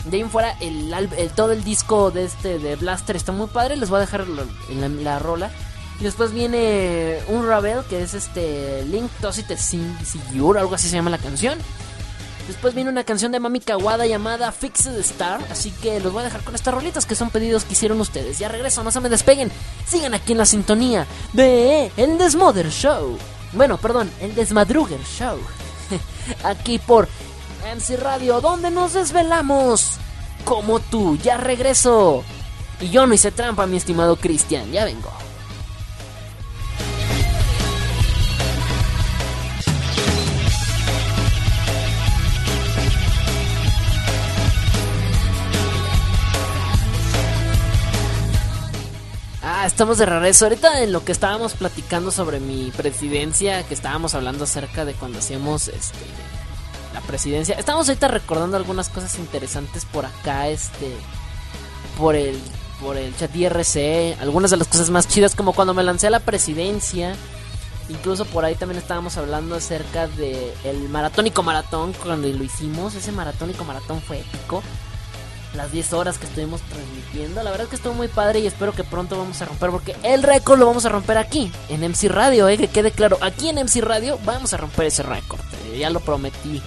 De ahí en fuera, el, todo el disco de este de Blaster está muy padre. Les voy a dejar en la, la rola. Y después viene un Ravel, que es este Link Tosite Sigur, algo así se llama la canción. Después viene una canción de Mami Kawada llamada Fixed Star. Así que los voy a dejar con estas rolitas que son pedidos que hicieron ustedes. Ya regreso, no se me despeguen. Sigan aquí en la sintonía de El Desmother Show. Bueno, perdón, El Desmadruger Show. aquí por MC Radio, donde nos desvelamos. Como tú, ya regreso. Y yo no hice trampa, mi estimado Cristian, ya vengo. Ah, estamos de regreso. Ahorita en lo que estábamos platicando sobre mi presidencia, que estábamos hablando acerca de cuando hacíamos este la presidencia. Estamos ahorita recordando algunas cosas interesantes por acá, este por el por el chat IRC, algunas de las cosas más chidas como cuando me lancé a la presidencia. Incluso por ahí también estábamos hablando acerca de el maratónico maratón cuando lo hicimos. Ese maratónico maratón fue épico. Las 10 horas que estuvimos transmitiendo. La verdad es que estuvo muy padre y espero que pronto vamos a romper. Porque el récord lo vamos a romper aquí, en MC Radio, eh, que quede claro. Aquí en MC Radio vamos a romper ese récord. Eh, ya lo prometí.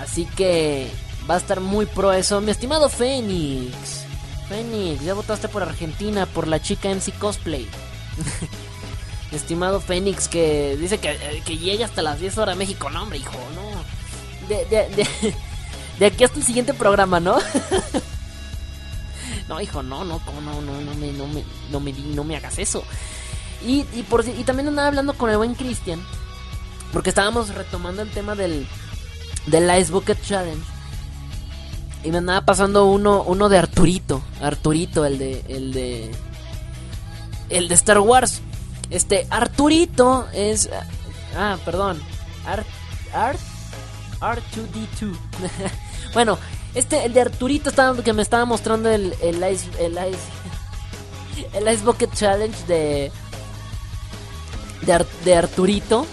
Así que va a estar muy pro eso. Mi estimado Fénix. Fénix, ya votaste por Argentina, por la chica MC Cosplay. Estimado Fénix, que dice que, que llega hasta las 10 horas México. No, hombre, hijo, no. De, de, de, de aquí hasta el siguiente programa, ¿no? no, hijo, no, no, ¿cómo no, no, no me, no me, no me, no me hagas eso. Y, y, por, y también andaba hablando con el buen Cristian. Porque estábamos retomando el tema del, del Ice Bucket Challenge. Y me andaba pasando uno, uno de Arturito. Arturito, el de. el de. El de Star Wars. Este, Arturito es. Ah, perdón. Art. Art. R2D2. Bueno, este, el de Arturito estaba, que me estaba mostrando el, el Ice. El Ice. El Ice Bucket Challenge de. De, Ar, de Arturito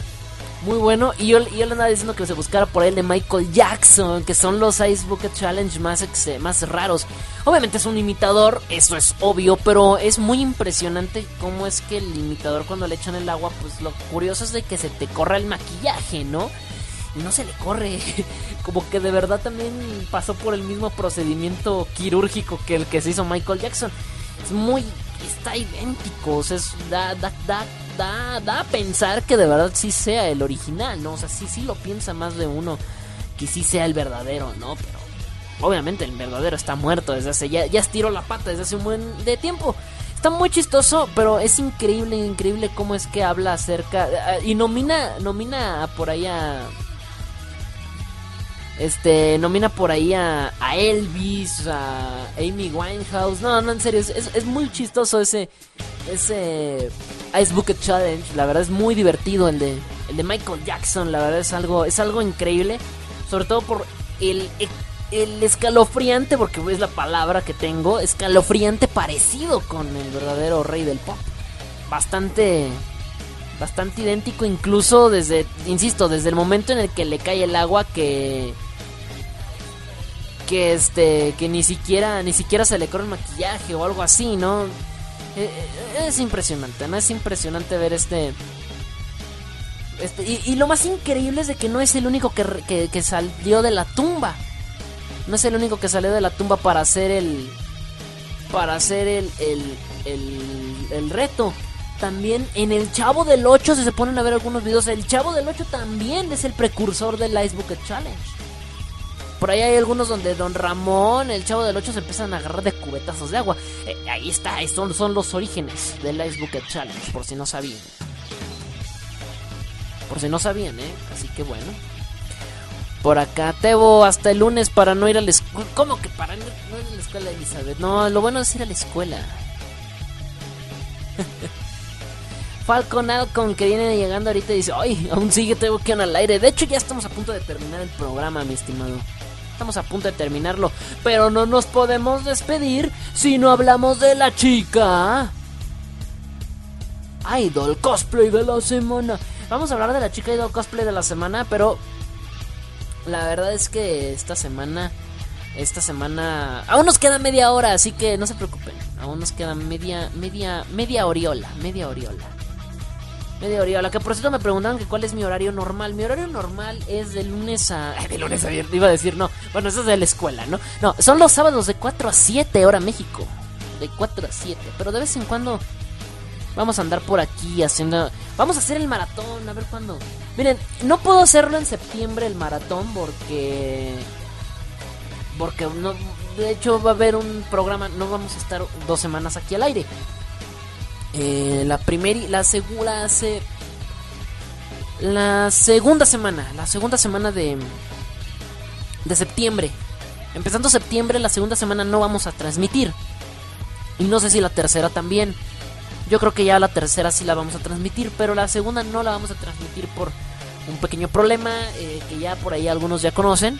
muy bueno. Y yo, yo le andaba diciendo que se buscara por el de Michael Jackson, que son los Ice Bucket Challenge más, ex, más raros. Obviamente es un imitador, eso es obvio, pero es muy impresionante cómo es que el imitador cuando le echan el agua, pues lo curioso es de que se te corra el maquillaje, ¿no? No se le corre. Como que de verdad también pasó por el mismo procedimiento quirúrgico que el que se hizo Michael Jackson. Es muy... Está idéntico, o sea, es, da, da, da Da, da, a pensar que de verdad sí sea el original, ¿no? O sea, sí, sí lo piensa más de uno que sí sea el verdadero, ¿no? Pero obviamente el verdadero está muerto desde hace, ya, ya estiró la pata desde hace un buen de tiempo. Está muy chistoso, pero es increíble, increíble cómo es que habla acerca... Y nomina, nomina por ahí a... Este, nomina por ahí a, a Elvis, a Amy Winehouse. No, no, en serio, es, es, muy chistoso ese, ese Ice Bucket Challenge. La verdad es muy divertido el de, el de Michael Jackson. La verdad es algo, es algo increíble. Sobre todo por el, el escalofriante, porque es la palabra que tengo, escalofriante parecido con el verdadero rey del pop. Bastante, bastante idéntico, incluso desde, insisto, desde el momento en el que le cae el agua que que este que ni siquiera ni siquiera se le corre el maquillaje o algo así, ¿no? Es impresionante, ¿no? Es impresionante ver este. este y, lo más increíble es de que no es el único que, que, salió de la tumba. No es el único que salió de la tumba para hacer el. Para hacer el. el, el, el reto. También en el Chavo del 8, si se ponen a ver algunos videos, el Chavo del 8 también es el precursor del Ice Bucket Challenge. Por ahí hay algunos donde Don Ramón, el chavo del 8, se empiezan a agarrar de cubetazos de agua. Eh, ahí está, son, son los orígenes del Ice Bucket Challenge, por si no sabían. Por si no sabían, ¿eh? Así que bueno. Por acá, Tebo, hasta el lunes para no ir a la escuela. ¿Cómo que para no ir a la escuela, Elizabeth? No, lo bueno es ir a la escuela. Falcon Alcon que viene llegando ahorita y dice, ay, aún sigue Tebo que al aire. De hecho, ya estamos a punto de terminar el programa, mi estimado. Estamos a punto de terminarlo, pero no nos podemos despedir si no hablamos de la chica. Idol Cosplay de la semana. Vamos a hablar de la chica Idol Cosplay de la semana, pero la verdad es que esta semana esta semana aún nos queda media hora, así que no se preocupen. Aún nos queda media, media, media oriola, media oriola. Media oriola, que por cierto me preguntaban que cuál es mi horario normal. Mi horario normal es de lunes a... De lunes a viernes, iba a decir, no. Bueno, eso es de la escuela, ¿no? No, son los sábados de 4 a 7 hora México. De 4 a 7. Pero de vez en cuando vamos a andar por aquí haciendo... Vamos a hacer el maratón, a ver cuándo. Miren, no puedo hacerlo en septiembre el maratón porque... Porque no... De hecho va a haber un programa, no vamos a estar dos semanas aquí al aire. Eh, la primera y la segunda hace la segunda semana, la segunda semana de de septiembre. Empezando septiembre, la segunda semana no vamos a transmitir. Y no sé si la tercera también. Yo creo que ya la tercera sí la vamos a transmitir, pero la segunda no la vamos a transmitir por un pequeño problema eh, que ya por ahí algunos ya conocen.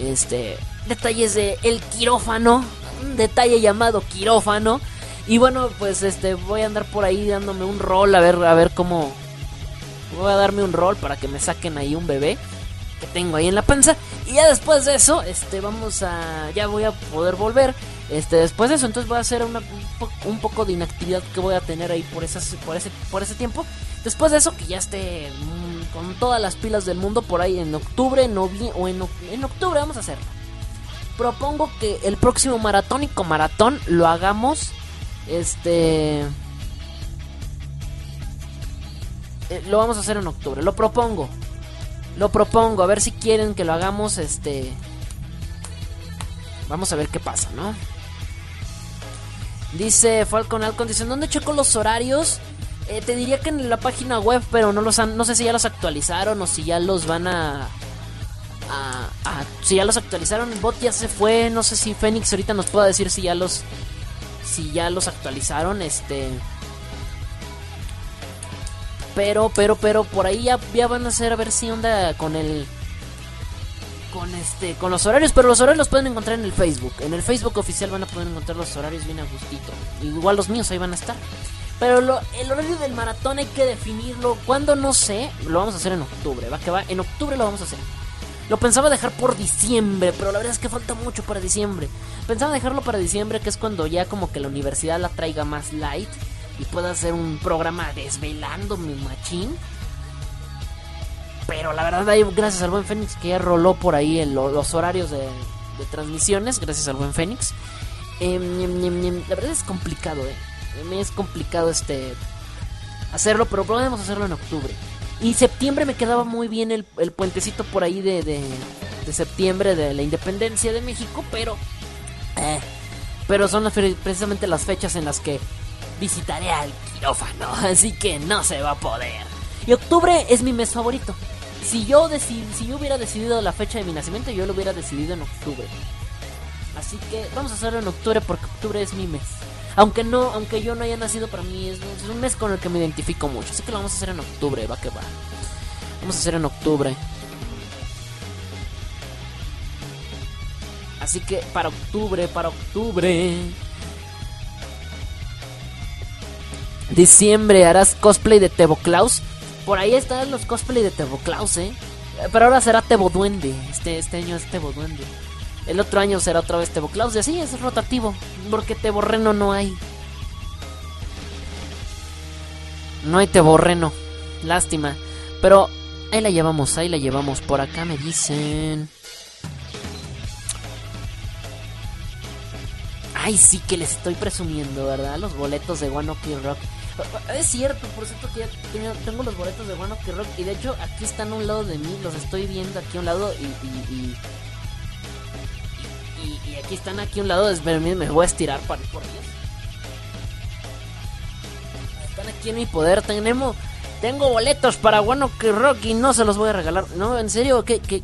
Este, detalles de el quirófano, un detalle llamado quirófano. Y bueno, pues este voy a andar por ahí dándome un rol a ver a ver cómo voy a darme un rol para que me saquen ahí un bebé que tengo ahí en la panza y ya después de eso, este vamos a ya voy a poder volver. Este después de eso, entonces voy a hacer un, un, poco de inactividad que voy a tener ahí por esas por ese por ese tiempo. Después de eso que ya esté mmm, con todas las pilas del mundo por ahí en octubre, novie o en, en octubre vamos a hacerlo. Propongo que el próximo maratónico maratón lo hagamos este. Eh, lo vamos a hacer en octubre. Lo propongo. Lo propongo. A ver si quieren que lo hagamos. Este. Vamos a ver qué pasa, ¿no? Dice Falcon Alcon. ¿Dónde checo los horarios? Eh, te diría que en la página web, pero no los han, no sé si ya los actualizaron o si ya los van a, a, a, si ya los actualizaron. El bot ya se fue. No sé si Fénix ahorita nos pueda decir si ya los si ya los actualizaron, este. Pero, pero, pero, por ahí ya, ya van a hacer a ver si onda con el. Con este. Con los horarios. Pero los horarios los pueden encontrar en el Facebook. En el Facebook oficial van a poder encontrar los horarios bien a gustito. Igual los míos ahí van a estar. Pero lo, el horario del maratón hay que definirlo. Cuando no sé, lo vamos a hacer en octubre. Va que va. En octubre lo vamos a hacer. Lo pensaba dejar por diciembre, pero la verdad es que falta mucho para diciembre. Pensaba dejarlo para diciembre, que es cuando ya como que la universidad la traiga más light y pueda hacer un programa desvelando mi machín. Pero la verdad, gracias al buen Fénix que ya roló por ahí el, los horarios de, transmisiones, gracias al buen Fénix. Eh, la verdad es complicado, eh. Es complicado este hacerlo, pero podemos hacerlo en octubre. Y septiembre me quedaba muy bien el, el puentecito por ahí de, de, de, septiembre de la independencia de México, pero... Eh, pero son las, precisamente las fechas en las que visitaré al quirófano, así que no se va a poder. Y octubre es mi mes favorito. Si yo, decid, si yo hubiera decidido la fecha de mi nacimiento, yo lo hubiera decidido en octubre. Así que vamos a hacerlo en octubre porque octubre es mi mes. Aunque no, aunque yo no haya nacido para mí, es, un mes con el que me identifico mucho. Así que lo vamos a hacer en octubre, va que va. Vamos a hacer en octubre. Así que para octubre, para octubre. Diciembre harás cosplay de Tebo Klaus. Por ahí están los cosplay de Tebo Klaus, eh. Pero ahora será Tebo Duende. Este, este año es Tebo Duende. El otro año será otra vez Tebo Klaus. Y así es rotativo. Porque Tebo Reno no hay. No hay Tebo Reno. Lástima. Pero ahí la llevamos, ahí la llevamos. Por acá me dicen. Ay, sí que les estoy presumiendo, ¿verdad? Los boletos de One Ok Rock. Es cierto, por cierto que ya tengo los boletos de One Ok Rock. Y de hecho, aquí están a un lado de mí. Los estoy viendo aquí a un lado. Y, y y, aquí están aquí a un lado. Esperen, me voy a estirar para por ellos. Están aquí en mi poder. Tenemos, tengo boletos para Bueno que Rock y no se los voy a regalar. No, en serio, qué, qué,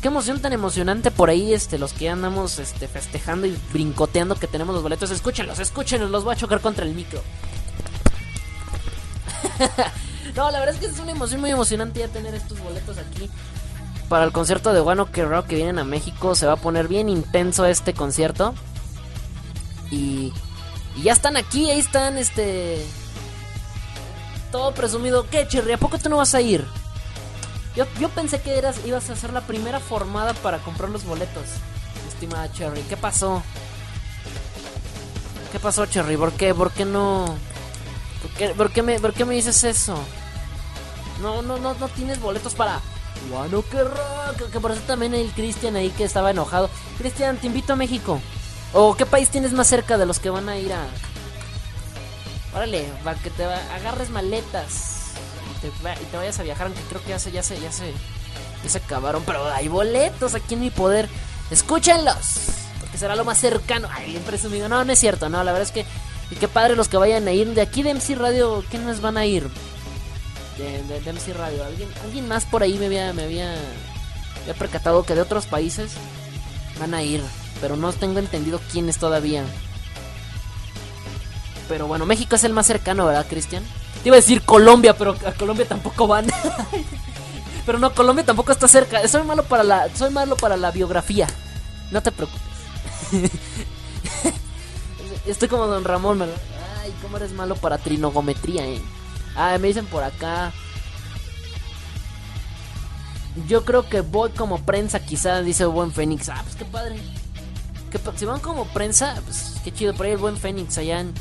qué emoción tan emocionante por ahí. Este, los que andamos este, festejando y brincoteando que tenemos los boletos. Escúchenlos, escúchenlos. Los voy a chocar contra el micro. no, la verdad es que es una emoción muy emocionante ya tener estos boletos aquí para el concierto de One Ok Rock que vienen a México. Se va a poner bien intenso este concierto. Y, y ya están aquí, ahí están, este. Todo presumido. ¿Qué, Cherry? ¿A poco tú no vas a ir? Yo, yo pensé que eras, ibas a ser la primera formada para comprar los boletos. estimada Cherry. ¿Qué pasó? ¿Qué pasó, Cherry? ¿Por qué? ¿Por qué no? ¿Por qué, por qué me, por qué me dices eso? No, no, no, no tienes boletos para Guano que rock. Que por eso también el Cristian ahí que estaba enojado. Cristian, te invito a México. ¿O qué país tienes más cerca de los que van a ir a... Órale, para que te agarres maletas y te, vayas a viajar, aunque creo que ya se, ya se, ya se, ya se acabaron. Pero hay boletos aquí en mi poder. Escúchenlos, porque será lo más cercano. Ay, bien presumido. No, no es cierto, no, la verdad es que... Y qué padre los que vayan a ir. De aquí de MC Radio, ¿quiénes van a ir? De, de, MC Radio. ¿Alguien, alguien más por ahí me había, me había, había percatado que de otros países van a ir pero no tengo entendido quién es todavía. Pero bueno, México es el más cercano, ¿verdad, Cristian? Te iba a decir Colombia, pero a Colombia tampoco van. pero no, Colombia tampoco está cerca. Soy malo para la, soy malo para la biografía. No te preocupes. Estoy como Don Ramón, ¿verdad? Ay, cómo eres malo para trinogometría, eh. Ah, me dicen por acá. Yo creo que voy como prensa, quizá, dice Buen Fénix. Ah, pues qué padre que si van como prensa, pues qué chido, por ahí el buen Fénix allá en,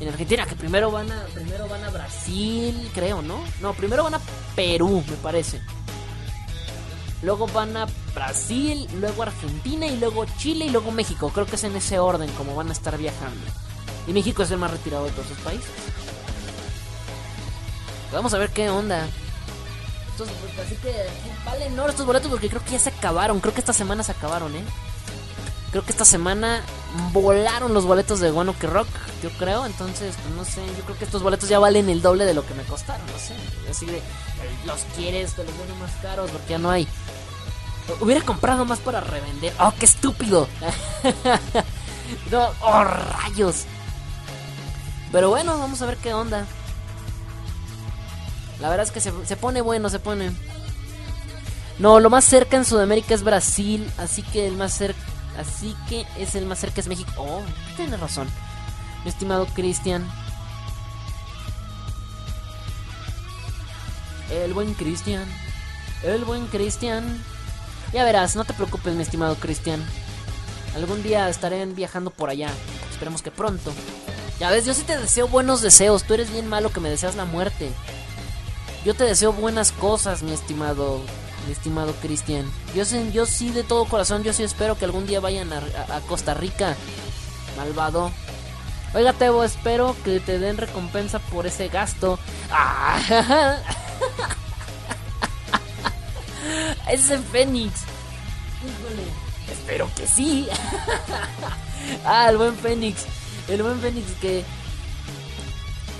en, Argentina, que primero van a primero van a Brasil, creo, ¿no? No, primero van a Perú, me parece. Luego van a Brasil, luego Argentina y luego Chile y luego México. Creo que es en ese orden como van a estar viajando. Y México es el más retirado de todos esos países. Vamos a ver qué onda. Estos, así que valen no estos boletos porque creo que ya se acabaron. Creo que esta semana se acabaron, ¿eh? Creo que esta semana volaron los boletos de Guano que Rock, yo creo. Entonces, pues no sé, yo creo que estos boletos ya valen el doble de lo que me costaron, no sé. Así de, los quieres, te los vendo más caros porque ya no hay. Hubiera comprado más para revender. ¡Oh, qué estúpido! ¡Oh, rayos! Pero bueno, vamos a ver qué onda. La verdad es que se, se pone bueno, se pone. No, lo más cerca en Sudamérica es Brasil, así que el más cerca Así que es el más cerca es México. Oh, tienes razón. Mi estimado Cristian. El buen Cristian. El buen Cristian. Ya verás, no te preocupes, mi estimado Cristian. Algún día estaré viajando por allá. Esperemos que pronto. Ya ves, yo sí te deseo buenos deseos. Tú eres bien malo que me deseas la muerte. Yo te deseo buenas cosas, mi estimado mi estimado Cristian. Yo, sé, yo sí de todo corazón, yo sí espero que algún día vayan a, a, Costa Rica, malvado. Oiga, Tebo, espero que te den recompensa por ese gasto. ¡Ah! Ese Fénix. Espero que sí. ah, el buen Fénix. El buen Fénix que...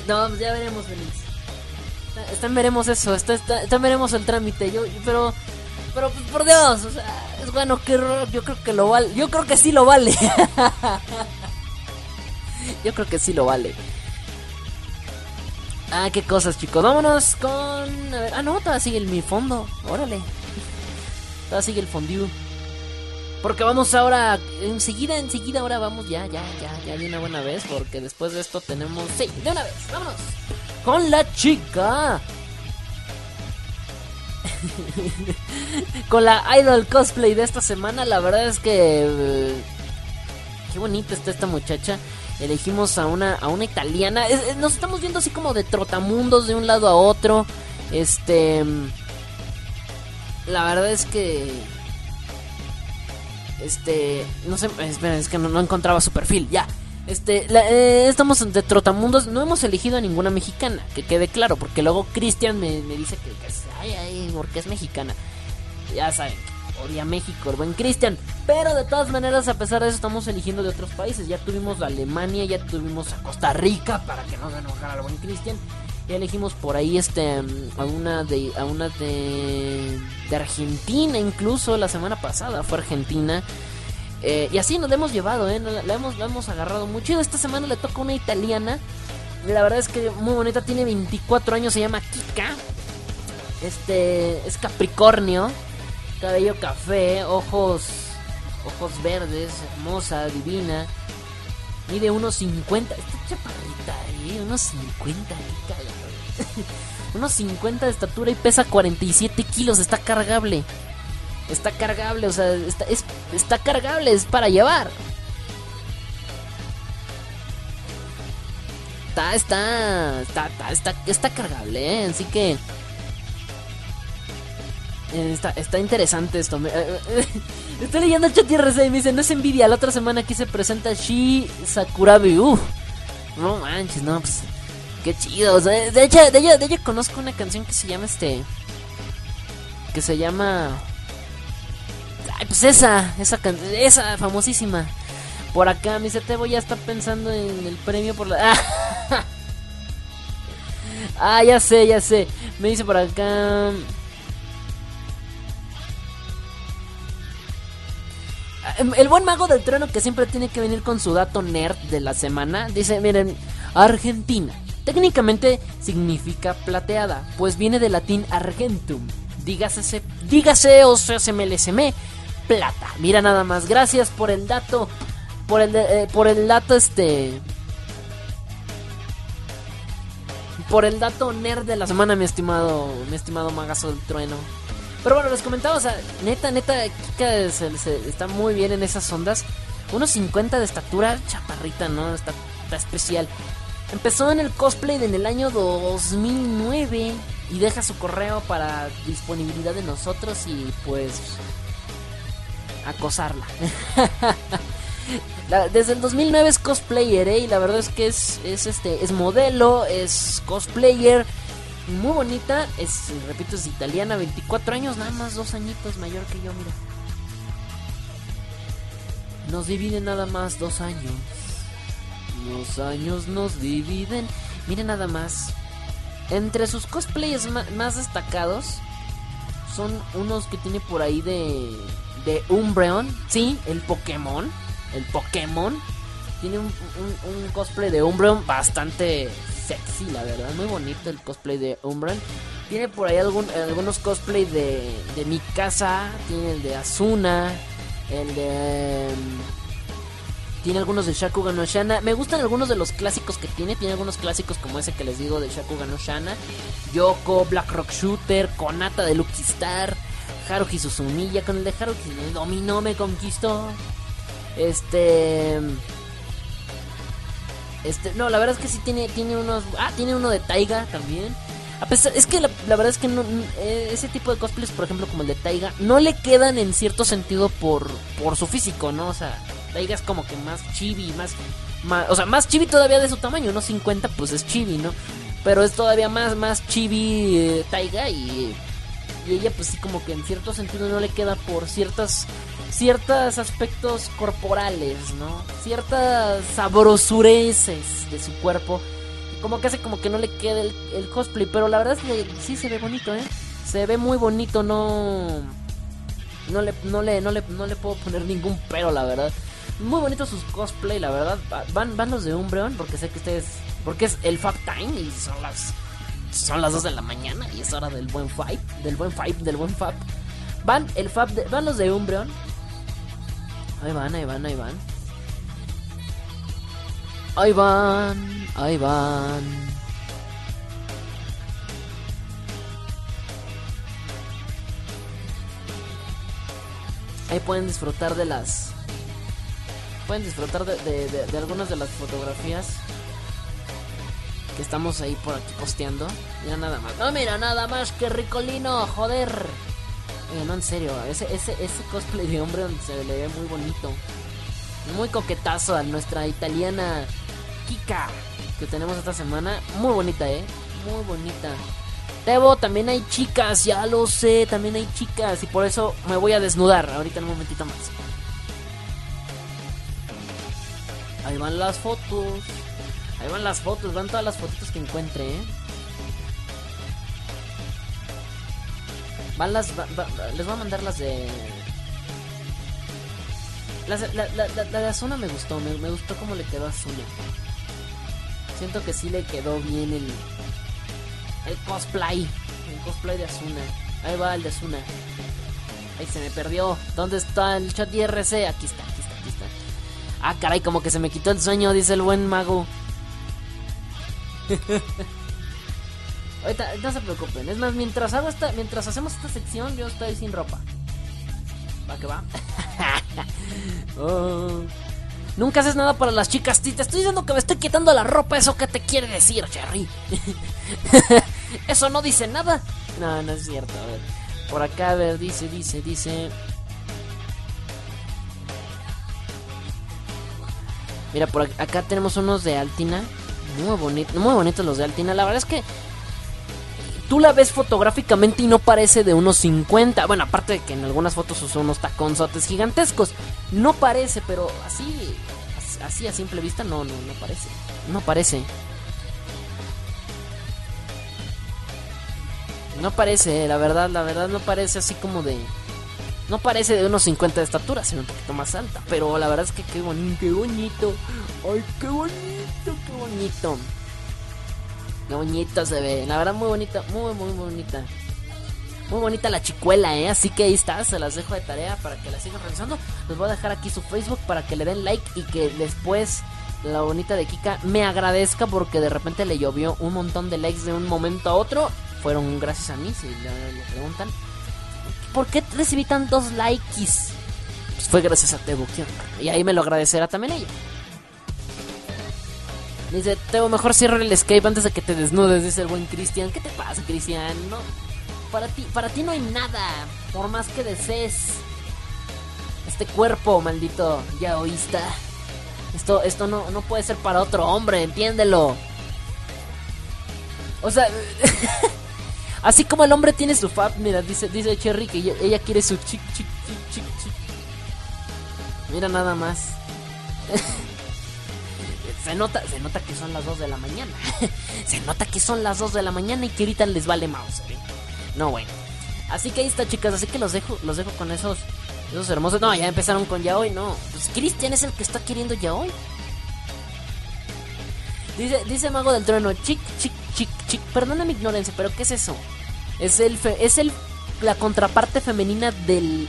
No, pues ya veremos, Fénix. Está, veremos eso, está, está, veremos el trámite. Yo, pero, pero pues, por Dios, es bueno que yo creo que lo vale. Yo creo que sí lo vale. yo creo que sí lo vale. Ah, qué cosas, chicos. Vámonos con. A ver. Ah, no, todavía sigue el, mi fondo. Órale. Todavía sigue el fondue. Porque vamos ahora. Enseguida, enseguida, ahora vamos ya, ya, ya, ya de una buena vez. Porque después de esto tenemos. Sí, de una vez, vámonos con la chica. con la idol cosplay de esta semana, la verdad es que eh, qué bonita está esta muchacha. Elegimos a una a una italiana. nos estamos viendo así como de trotamundos de un lado a otro. Este la verdad es que este no sé, espera, es que no encontraba su perfil. Ya. Este, eh, estamos de Trotamundos, no hemos elegido a ninguna mexicana, que quede claro, porque luego Cristian me, dice que, ay, ay, porque es mexicana. Ya saben, odia México, el buen Cristian. Pero de todas maneras, a pesar de eso, estamos eligiendo de otros países. Ya tuvimos a Alemania, ya tuvimos a Costa Rica, para que no se enojara el buen Cristian. Ya elegimos por ahí este a una de a una de Argentina incluso la semana pasada fue Argentina eh, y así nos la hemos llevado, ¿eh? La, hemos, la hemos agarrado mucho. esta semana le toca una italiana. La verdad es que muy bonita, tiene 24 años, se llama Kika. Este es Capricornio, cabello café, ojos ojos verdes, hermosa, divina. Mide unos 50, esta chaparrita, ¿eh? unos 50, unos 50 de estatura y pesa 47 kilos, está cargable. Está cargable, o sea, está, es está cargable, es para llevar. Está, está, está, está, está, está cargable, ¿eh? así que... eh, Está, está interesante esto. eh, eh, Estoy leyendo el chat IRC y me dice, no es envidia, la otra semana aquí se presenta Shi Sakurabi. Uf, no manches, no, pues... Qué chido. o de hecho, de de ella conozco una canción que se llama este... Que se llama... Ay, pues esa, esa, esa famosísima. Por acá, mi Tebo ya está pensando en el premio por la... Ah, ya sé, ya sé. Me dice por acá... El buen mago del trueno que siempre tiene que venir con su dato nerd de la semana. Dice, miren, Argentina. Técnicamente significa plateada, pues viene del latín argentum. Dígase, dígase o sea, se me le semé, plata. Mira nada más, gracias por el dato. Por el, eh, por el dato este... Por el dato nerd de la semana, mi estimado, mi estimado magazo del trueno. Pero bueno, les comentaba, o sea, neta, neta, Kika está muy bien en esas ondas. Unos 50 de estatura, chaparrita, ¿no? Está, está especial. Empezó en el cosplay en el año 2009 y deja su correo para disponibilidad de nosotros y pues acosarla. La- desde el 2009 es cosplayer, ¿eh? Y la verdad es que es, es, este, es modelo, es cosplayer, muy bonita. Es, repito, es italiana, 24 años, nada más dos añitos mayor que yo, mira. Nos dividen nada más dos años. Los años nos dividen. Miren nada más. Entre sus cosplayers ma- más destacados son unos que tiene por ahí de de Umbreon, sí, el Pokémon, el Pokémon tiene un, un- cosplay de Umbreon bastante sexy, la verdad, muy bonito el cosplay de Umbreon. Tiene por ahí algún, algunos cosplay de, de Mikasa, tiene el de Asuna, el de... mm, Tiene algunos de Shakugan no Shana. Me gustan algunos de los clásicos que tiene. Tiene algunos clásicos como ese que les digo de Shakugan no Shana. Yoko, Black Rock Shooter, Konata de Lucky Star, Haruhi Suzumiya. Con el de Haruhi dominó, me conquistó. Este. Este, no, la verdad es que sí tiene, tiene unos. Ah, tiene uno de Taiga también. A pesar, es que la, verdad es que no, eh, ese tipo de cosplays, por ejemplo, como el de Taiga, no le quedan en cierto sentido por, por su físico, ¿no? O sea, Taiga es como que más chibi, más, más. O sea, más chibi todavía de su tamaño, ¿no? 50, pues es chibi, ¿no? Pero es todavía más, más chibi eh, Taiga y. Y ella, pues sí, como que en cierto sentido no le queda por ciertas. Ciertos aspectos corporales, ¿no? Ciertas sabrosureces de su cuerpo como que hace como que no le quede el, cosplay, pero la verdad es que sí se ve bonito, ¿eh? Se ve muy bonito, no no le no le no le no le puedo poner ningún pero, la verdad. Muy bonitos sus cosplay, la verdad. Va- Van van los de Umbreon porque sé que ustedes porque es el Fab Time y son las son las 2 de la mañana y es hora del buen fight, del buen fight, del buen Fab. Van el Fab de- van los de Umbreon. Ahí van, ahí van, ahí van. Ahí van, ahí van. Ahí pueden disfrutar de las. Pueden disfrutar de, de- de- de algunas de las fotografías que estamos ahí por aquí posteando. Mira nada más. No, mira nada más que ricolino, joder. Oye, no, en serio, ese, ese, ese cosplay de hombre se le ve muy bonito. Muy coquetazo a nuestra italiana Kika que tenemos esta semana. Muy bonita, eh. Muy bonita. Tebo, también hay chicas, ya lo sé, también hay chicas. Y por eso me voy a desnudar ahorita en un momentito más. Ahí van las fotos. Ahí van las fotos, van todas las fotitos que encuentre, eh. Van las. va- va- les voy a mandar las de. La, de Asuna me gustó, me, gustó cómo le quedó a Asuna. Siento que sí le quedó bien el. El cosplay. El cosplay de Asuna. Ahí va el de Asuna. Ahí se me perdió. ¿Dónde está el chat IRC? Aquí está, aquí está, aquí está. Ah, caray, como que se me quitó el sueño, dice el buen mago. Ahorita, no se preocupen. Es más, mientras hago esta, mientras hacemos esta sección, yo estoy sin ropa. Va que va. Oh. Nunca haces nada para las chicas. Te estoy diciendo que me estoy quitando la ropa. ¿Eso qué te quiere decir, Cherry? Eso no dice nada. No, no es cierto. A ver. Por acá, a ver, dice, dice, dice. Mira, por acá tenemos unos de Altina. Muy bonitos, muy bonitos los de Altina. La verdad es que tú la ves fotográficamente y no parece de unos 50. Bueno, aparte de que en algunas fotos usa unos taconzotes gigantescos. No parece, pero así, así a simple vista no, no, no parece. No parece. No parece, la verdad, la verdad no parece así como de... No parece de unos 50 de estatura, sino un poquito más alta. Pero la verdad es que qué bonito, qué bonito. Ay, qué bonito, qué bonito. Qué bonito se ve. La verdad muy bonita, muy, muy bonita. Muy bonita la chicuela, ¿eh? Así que ahí está, se las dejo de tarea para que la sigan revisando. Les voy a dejar aquí su Facebook para que le den like y que después la bonita de Kika me agradezca porque de repente le llovió un montón de likes de un momento a otro. Fueron gracias a mí, si le, preguntan. ¿Por qué recibí tantos likes? Pues fue gracias a Tebo Y ahí me lo agradecerá también ella. Dice, Tebo, mejor cierra el escape antes de que te desnudes, dice el buen Cristian. ¿Qué te pasa, Cristian? No, para ti, para ti no hay nada, por más que desees. Este cuerpo, maldito ya oísta. Esto, esto no, no puede ser para otro hombre, entiéndelo. O sea, así como el hombre tiene su fab, mira, dice, dice Cherry que ella, ella quiere su chic, chic, chic, chic, chic. Mira nada más. se nota, se nota que son las 2 de la mañana. se nota que son las 2 de la mañana y que ahorita les vale mouse. ¿eh? No, bueno. Así que ahí está, chicas. Así que los dejo, los dejo con esos, esos hermosos. No, ya empezaron con ya hoy, no. Pues Cristian es el que está queriendo ya hoy. Dice, dice Mago del Trueno, chic, chic, chic, chic. Perdona mi ignorancia, pero ¿qué es eso? Es el, es el, la contraparte femenina del,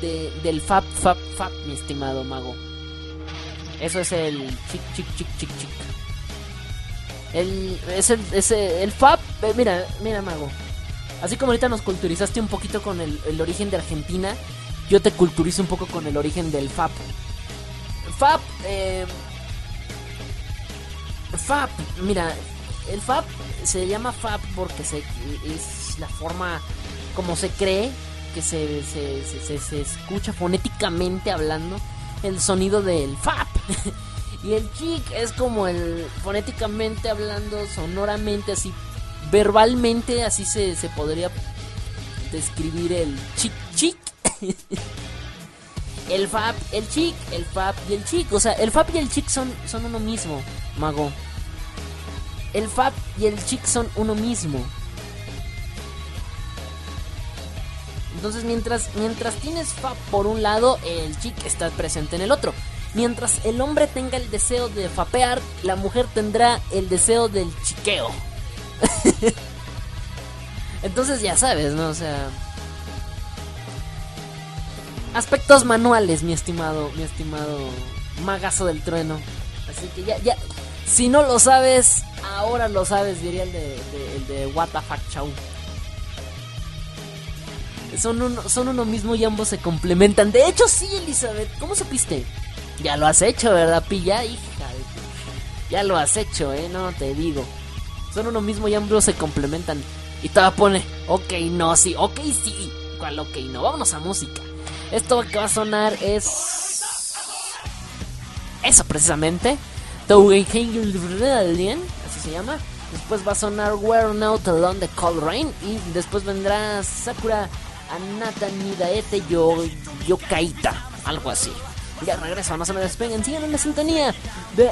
de, del fab, fab, fab, mi estimado Mago. Eso es el chic, chic, chic, chic, chic. El, es el, es el, fab, eh, mira, mira Mago. Así como ahorita nos culturizaste un poquito con el, el origen de Argentina, yo te culturizo un poco con el origen del FAP. FAP, eh, FAP, mira, el FAP se llama FAP porque se, es la forma como se cree que se, se, se, se escucha fonéticamente hablando el sonido del FAP. y el chic es como el fonéticamente hablando, sonoramente, así, verbalmente, así se, se podría describir el chic chic. el Fab, el Chic, el Fab y el Chic. O sea, el Fab y el Chic son, son uno mismo, mago. El Fab y el Chic son uno mismo. Entonces, mientras, mientras tienes Fab por un lado, el Chic está presente en el otro. Mientras el hombre tenga el deseo de fapear, la mujer tendrá el deseo del chiqueo. Entonces ya sabes, ¿no? O sea, aspectos manuales, mi estimado, mi estimado magazo del trueno. Así que ya, ya, si no lo sabes, ahora lo sabes, diría el de, el de What the fuck Chow. Son uno, son uno mismo y ambos se complementan. De hecho, sí, Elizabeth, ¿cómo supiste? Ya lo has hecho, ¿verdad, pilla? Hija Ya lo has hecho, ¿eh? No te digo. Son uno mismo y ambos se complementan. Y te pone, ok, no, sí, ok, sí. ¿Cuál ok, no? Vámonos a música. Esto que va a sonar es. Eso precisamente. Así se llama. Después va a sonar We're Out Alone the Cold Rain. Y después vendrá Sakura Anata Nidaete Yo, Yokaita. Algo así. Ya regreso, no se me despeguen. Sigan en la sintonía de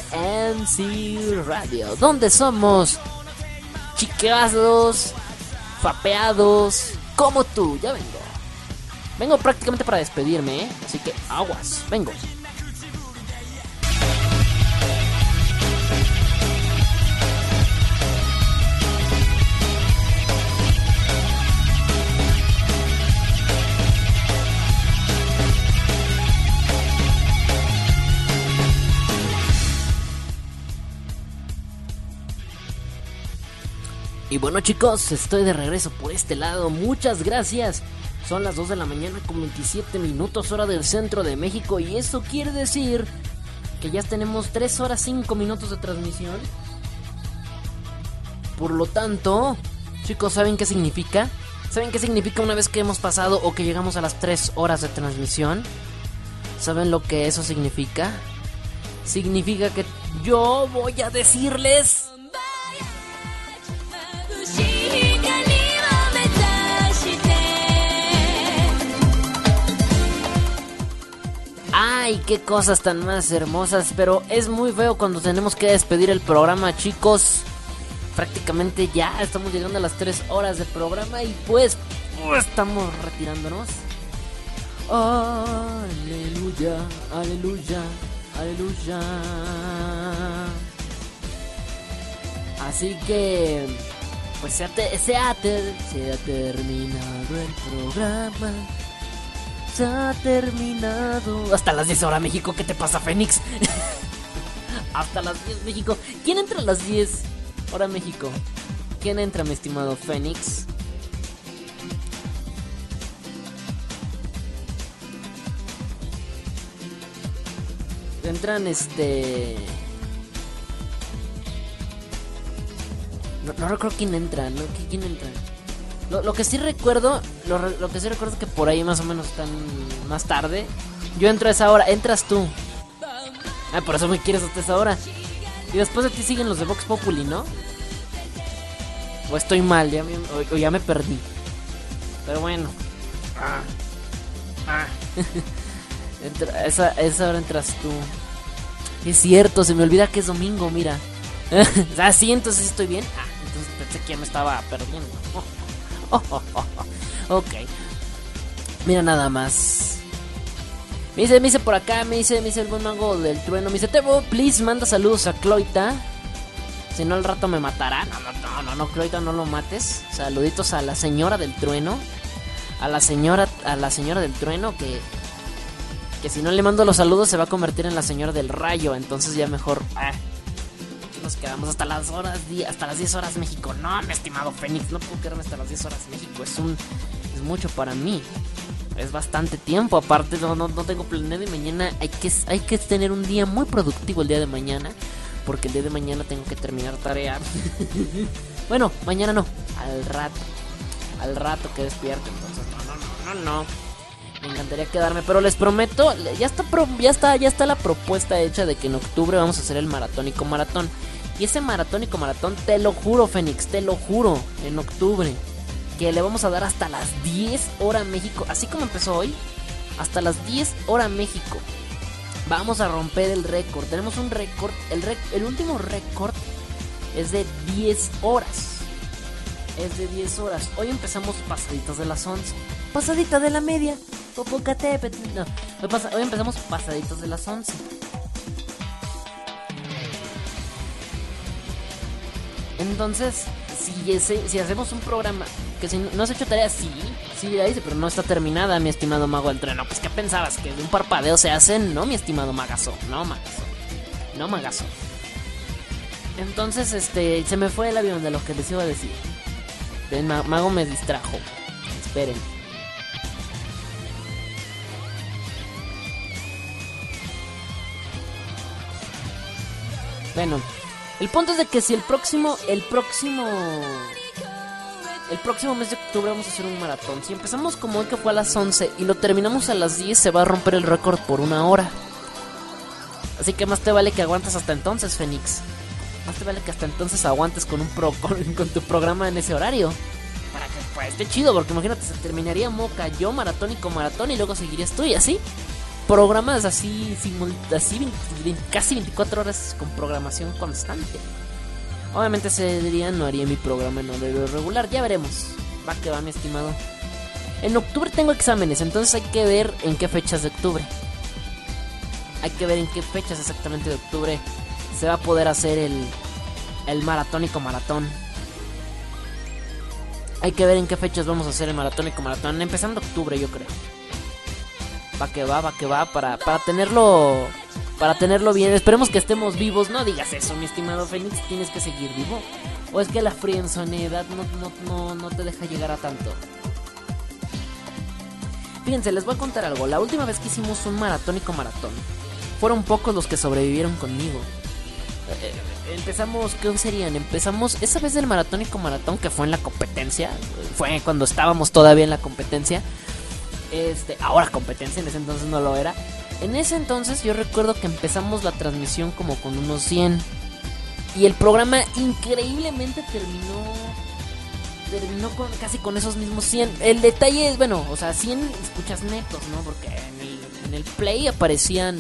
MC Radio. Donde somos chiqueados, fapeados, como tú. Ya vengo. Vengo prácticamente para despedirme, ¿eh? Así que aguas, vengo. Y bueno chicos, estoy de regreso por este lado. Muchas gracias Son las 2 de la mañana con 27 minutos hora del centro de México y eso quiere decir que ya tenemos 3 horas 5 minutos de transmisión. Por lo tanto, chicos, ¿saben qué significa? ¿Saben qué significa una vez que hemos pasado o que llegamos a las 3 horas de transmisión? ¿Saben lo que eso significa? Significa que yo voy a decirles... Ay, qué cosas tan más hermosas, pero es muy feo cuando tenemos que despedir el programa, chicos. Prácticamente ya estamos llegando a las 3 horas de programa y pues, pues estamos retirándonos. Aleluya, aleluya, aleluya. Así que, pues se ha, se ha, se ha terminado el programa se ha terminado. Hasta las 10 horas México, ¿qué te pasa, Fénix? Hasta las 10 México. ¿Quién entra a las 10 hora México? ¿Quién entra, mi estimado Fénix? Entran este... No, no recuerdo quién entra, ¿no? ¿Quién entra? Lo, que sí recuerdo, lo, que sí recuerdo es que por ahí más o menos están más tarde. Yo entro a esa hora, entras tú. Ah, por eso me quieres hasta esa hora. Y después de ti siguen los de Vox Populi, ¿no? O estoy mal, ya me, o, ya me perdí. Pero bueno. Ah. Ah. esa, esa hora entras tú. Es cierto, se me olvida que es domingo, mira. ah, sí, entonces estoy bien. Ah, entonces pensé que ya me estaba perdiendo. ok. Mira nada más. Me dice, me dice por acá, me dice, me dice el buen mago del trueno. Me dice, Tebo, please, manda saludos a Cloita. Si no, al rato me matará. No, no, no, no, no, Cloita, no lo mates. Saluditos a la señora del trueno. A la señora, a la señora del trueno que. Que si no le mando los saludos se va a convertir en la señora del rayo. Entonces ya mejor. Ah, nos quedamos hasta las horas, hasta las 10 horas México. No, mi estimado Fénix, no puedo quedarme hasta las 10 horas México. Es un es mucho para mí. Es bastante tiempo, aparte no, no, tengo planeado y mañana hay que, hay que tener un día muy productivo el día de mañana. Porque el día de mañana tengo que terminar tarea. bueno, mañana no, al rato. Al rato que despierte, entonces no, no, no, no, no. Me encantaría quedarme, pero les prometo, ya está, ya está, ya está la propuesta hecha de que en octubre vamos a hacer el maratónico maratón. Y ese maratónico maratón, te lo juro, Fénix, te lo juro, en octubre, que le vamos a dar hasta las 10 horas México, así como empezó hoy, hasta las 10 horas México. Vamos a romper el récord. Tenemos un récord, el, el último récord es de 10 horas. Es de 10 horas. Hoy empezamos pasaditas de las 11. Pasadita de la media. No, hoy empezamos pasaditos de las 11. Entonces, si, hacemos un programa que si no has hecho tarea, sí, sí la dice, pero no está terminada, mi estimado mago del trueno. Pues, ¿qué pensabas? ¿Que de un parpadeo se hacen? No, mi estimado magazo, no, magazo, no, magazo. Entonces, este, se me fue el avión de lo que les iba a decir. El mago me distrajo. Esperen. Bueno, el punto es de que si el próximo, el próximo, el próximo mes de octubre vamos a hacer un maratón. Si empezamos como hoy que fue a las 11 y lo terminamos a las 10, se va a romper el récord por una hora. Así que más te vale que aguantes hasta entonces, Fénix. Más te vale que hasta entonces aguantes con un pro, con, tu programa en ese horario. Para que pues, esté chido, porque imagínate, se terminaría Moca, yo maratónico maratón y luego seguirías tú y así programas así, casi 24 horas con programación constante. Obviamente ese día no haría mi programa en horario regular, ya veremos. Va que va, mi estimado. En octubre tengo exámenes, entonces hay que ver en qué fechas de octubre. Hay que ver en qué fechas exactamente de octubre se va a poder hacer el, el maratónico maratón. Hay que ver en qué fechas vamos a hacer el maratónico maratón. Empezando octubre, yo creo va que va, va que va, para, para tenerlo para tenerlo bien. Esperemos que estemos vivos. No digas eso, mi estimado Fénix, tienes que seguir vivo. O es que la frienzonedad no, no, no, no te deja llegar a tanto. Fíjense, les voy a contar algo. La última vez que hicimos un maratónico maratón, fueron pocos los que sobrevivieron conmigo. Eh, empezamos, ¿qué serían? Empezamos esa vez del maratónico maratón que fue en la competencia. Fue cuando estábamos todavía en la competencia. Este, ahora competencia, en ese entonces no lo era. En ese entonces yo recuerdo que empezamos la transmisión como con unos 100. Y el programa increíblemente terminó terminó con casi con esos mismos 100. El detalle es, bueno, o sea, 100 escuchas netos, ¿no? Porque en el, en el play aparecían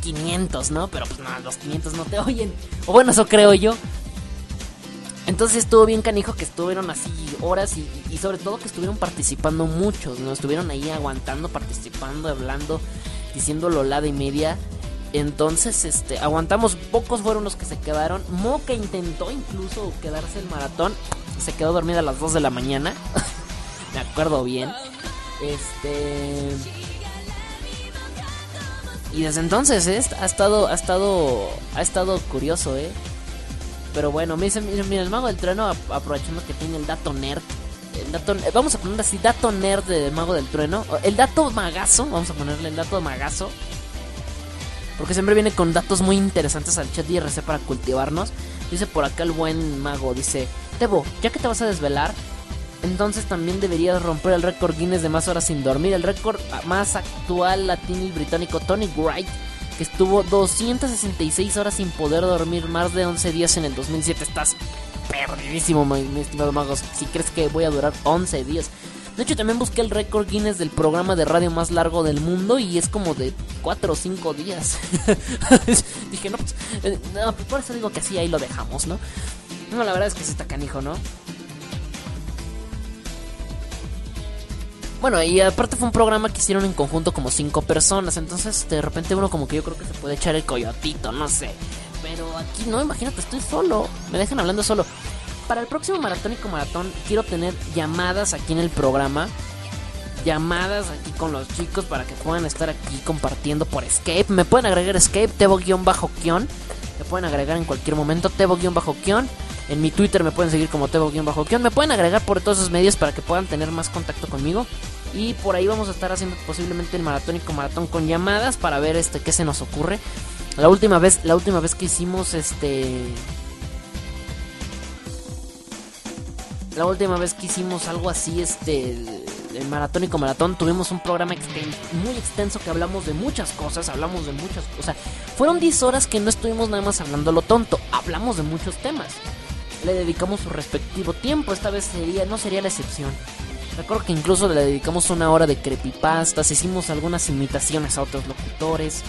500, ¿no? Pero pues no, los 500 no te oyen. O bueno, eso creo yo. Entonces estuvo bien canijo que estuvieron así horas y, sobre todo que estuvieron participando muchos, ¿no? Estuvieron ahí aguantando, participando, hablando, diciendo lolada y media. Entonces, este, aguantamos, pocos fueron los que se quedaron. Moca intentó incluso quedarse el maratón. Se quedó dormida a las 2 de la mañana. Me acuerdo bien. Este. Y desde entonces, ¿eh? ha estado, ha estado, ha estado curioso, eh. Pero bueno, me dice, mira, el mago del trueno, aprovechando que tiene el dato nerd. El dato, vamos a ponerle así, dato nerd del mago del trueno. El dato magazo, vamos a ponerle el dato magazo. Porque siempre viene con datos muy interesantes al chat IRC para cultivarnos. Dice por acá el buen mago, dice, Tebo, ya que te vas a desvelar, entonces también deberías romper el récord Guinness de más horas sin dormir. El récord más actual latino y británico Tony Wright, que estuvo 266 horas sin poder dormir más de 11 días en el 2007. Estás perdidísimo, mi, estimado magos. Si crees que voy a durar 11 días. De hecho, también busqué el récord Guinness del programa de radio más largo del mundo y es como de 4 o 5 días. Dije, no, pues, eh, no, por eso digo que así ahí lo dejamos, ¿no? No, la verdad es que sí está canijo, ¿no? Bueno, y aparte fue un programa que hicieron en conjunto como cinco personas. Entonces, de repente uno como que yo creo que se puede echar el coyotito, no sé. Pero aquí no, imagínate, estoy solo. Me dejan hablando solo. Para el próximo maratónico maratón quiero tener llamadas aquí en el programa. Llamadas aquí con los chicos para que puedan estar aquí compartiendo por Escape. Me pueden agregar Escape, Tebo-Kion. Me pueden agregar en cualquier momento Tebo-Kion. En mi Twitter me pueden seguir como Tebo-Kion. Me pueden agregar por todos esos medios para que puedan tener más contacto conmigo. Y por ahí vamos a estar haciendo posiblemente el maratónico maratón con llamadas para ver este qué se nos ocurre. La última vez, la última vez que hicimos este la última vez que hicimos algo así, este, el, maratónico maratón, tuvimos un programa muy extenso que hablamos de muchas cosas, hablamos de muchas cosas. Fueron 10 horas que no estuvimos nada más hablando lo tonto, hablamos de muchos temas. Le dedicamos su respectivo tiempo, esta vez sería, no sería la excepción. Recuerdo que incluso le dedicamos una hora de creepypastas, hicimos algunas imitaciones a otros locutores.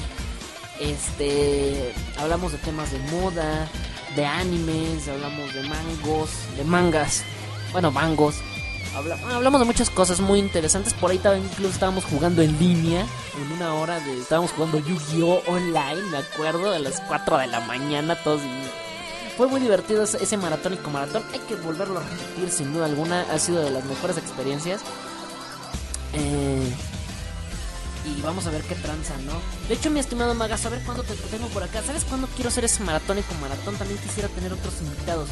Este, hablamos de temas de moda, de animes, hablamos de mangos, de mangas, bueno, mangos. Habla, hablamos de muchas cosas muy interesantes. Por ahí incluso estábamos jugando en línea. En una hora de. Estábamos jugando Yu-Gi-Oh! online, me acuerdo, a las 4 de la mañana, todos. Fue muy divertido ese, maratónico maratón. Hay que volverlo a repetir, sin duda alguna. Ha sido de las mejores experiencias. Eh, y vamos a ver qué tranza, ¿no? De hecho, mi estimado Magas, a ver cuándo te tengo por acá. ¿Sabes cuándo quiero hacer ese maratónico maratón? También quisiera tener otros invitados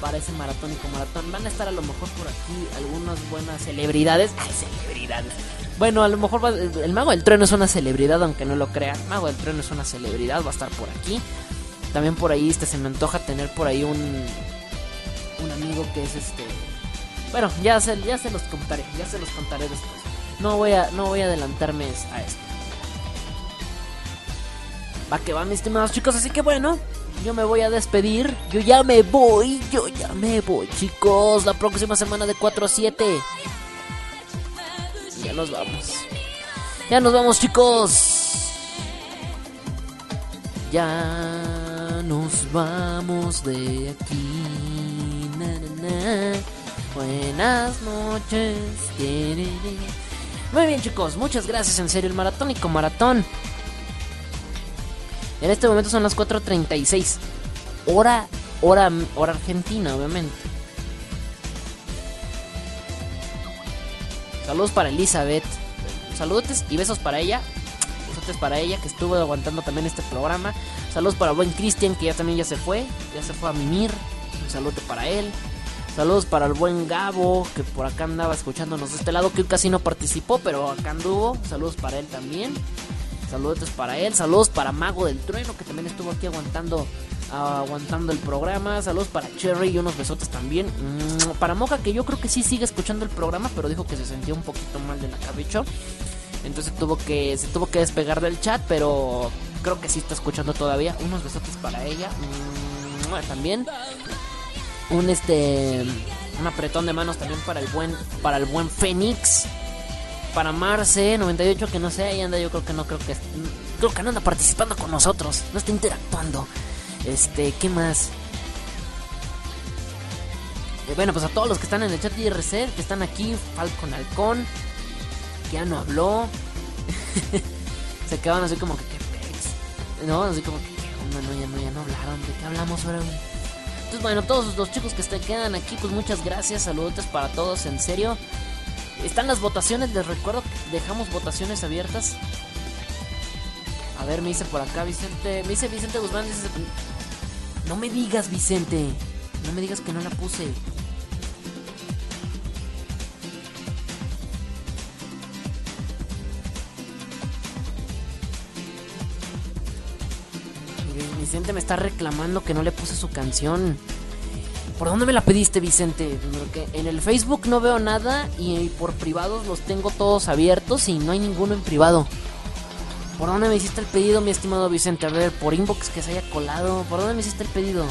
para ese maratónico maratón. Van a estar a lo mejor por aquí algunas buenas celebridades. ¡Ay, celebridades! Bueno, a lo mejor el Mago del Trueno es una celebridad, aunque no lo crean. Mago del Trueno es una celebridad, va a estar por aquí. También por ahí este, se me antoja tener por ahí un, un amigo que es este... Bueno, ya se, ya se los contaré, ya se los contaré después. No voy a, no voy a adelantarme a esto. Va que va, mis estimados chicos, así que bueno, yo me voy a despedir. Yo ya me voy, yo ya me voy, chicos. La próxima semana de 4 a 7. Ya nos vamos. Ya nos vamos, chicos. Ya nos vamos de aquí. Na, na, na. Buenas noches. Muy bien, chicos. Muchas gracias. En serio, el maratónico maratón. En este momento son las 4.36. Hora, hora, hora argentina, obviamente. Saludos para Elizabeth. Saludos y besos para ella. Besos para ella que estuvo aguantando también este programa. Saludos para buen Cristian que ya también ya se fue. Ya se fue a mimir. Un saludo para él. Saludos para el buen Gabo, que por acá andaba escuchándonos de este lado, que casi no participó, pero acá anduvo. Saludos para él también. Saludos para él. Saludos para Mago del Trueno, que también estuvo aquí aguantando aguantando el programa. Saludos para Cherry y unos besotes también. Para Moja, que yo creo que sí sigue escuchando el programa, pero dijo que se sentía un poquito mal de la cabeza. Entonces tuvo que, se tuvo que despegar del chat, pero creo que sí está escuchando todavía. Unos besotes para ella. Mm, también. Un este. Un apretón de manos también para el buen. Para el buen Fénix. Para Marce 98, que no sé, ahí anda, yo creo que no creo que. Creo que no anda participando con nosotros. No está interactuando. Este, ¿qué más? Eh, bueno, pues a todos los que están en el chat de IRC, que están aquí, Falcon Halcón, ya no habló. Se quedaban así como que, ¿qué? No, así como que, ¿qué onda? No, ya no, ya no hablaron. ¿De qué hablamos ahora? Entonces, bueno, todos los chicos que se quedan aquí, pues muchas gracias. Saludos para todos, en serio. Están las votaciones, les recuerdo que dejamos votaciones abiertas. A ver, me dice por acá Vicente. Me dice Vicente Guzmán, dice no me digas, Vicente. No me digas que no la puse. Vicente me está reclamando que no le puse su canción. ¿Por dónde me la pediste, Vicente? Porque en el Facebook no veo nada y por privados los tengo todos abiertos y no hay ninguno en privado. ¿Por dónde me hiciste el pedido, mi estimado Vicente? A ver, por inbox que se haya colado. ¿Por dónde me hiciste el pedido?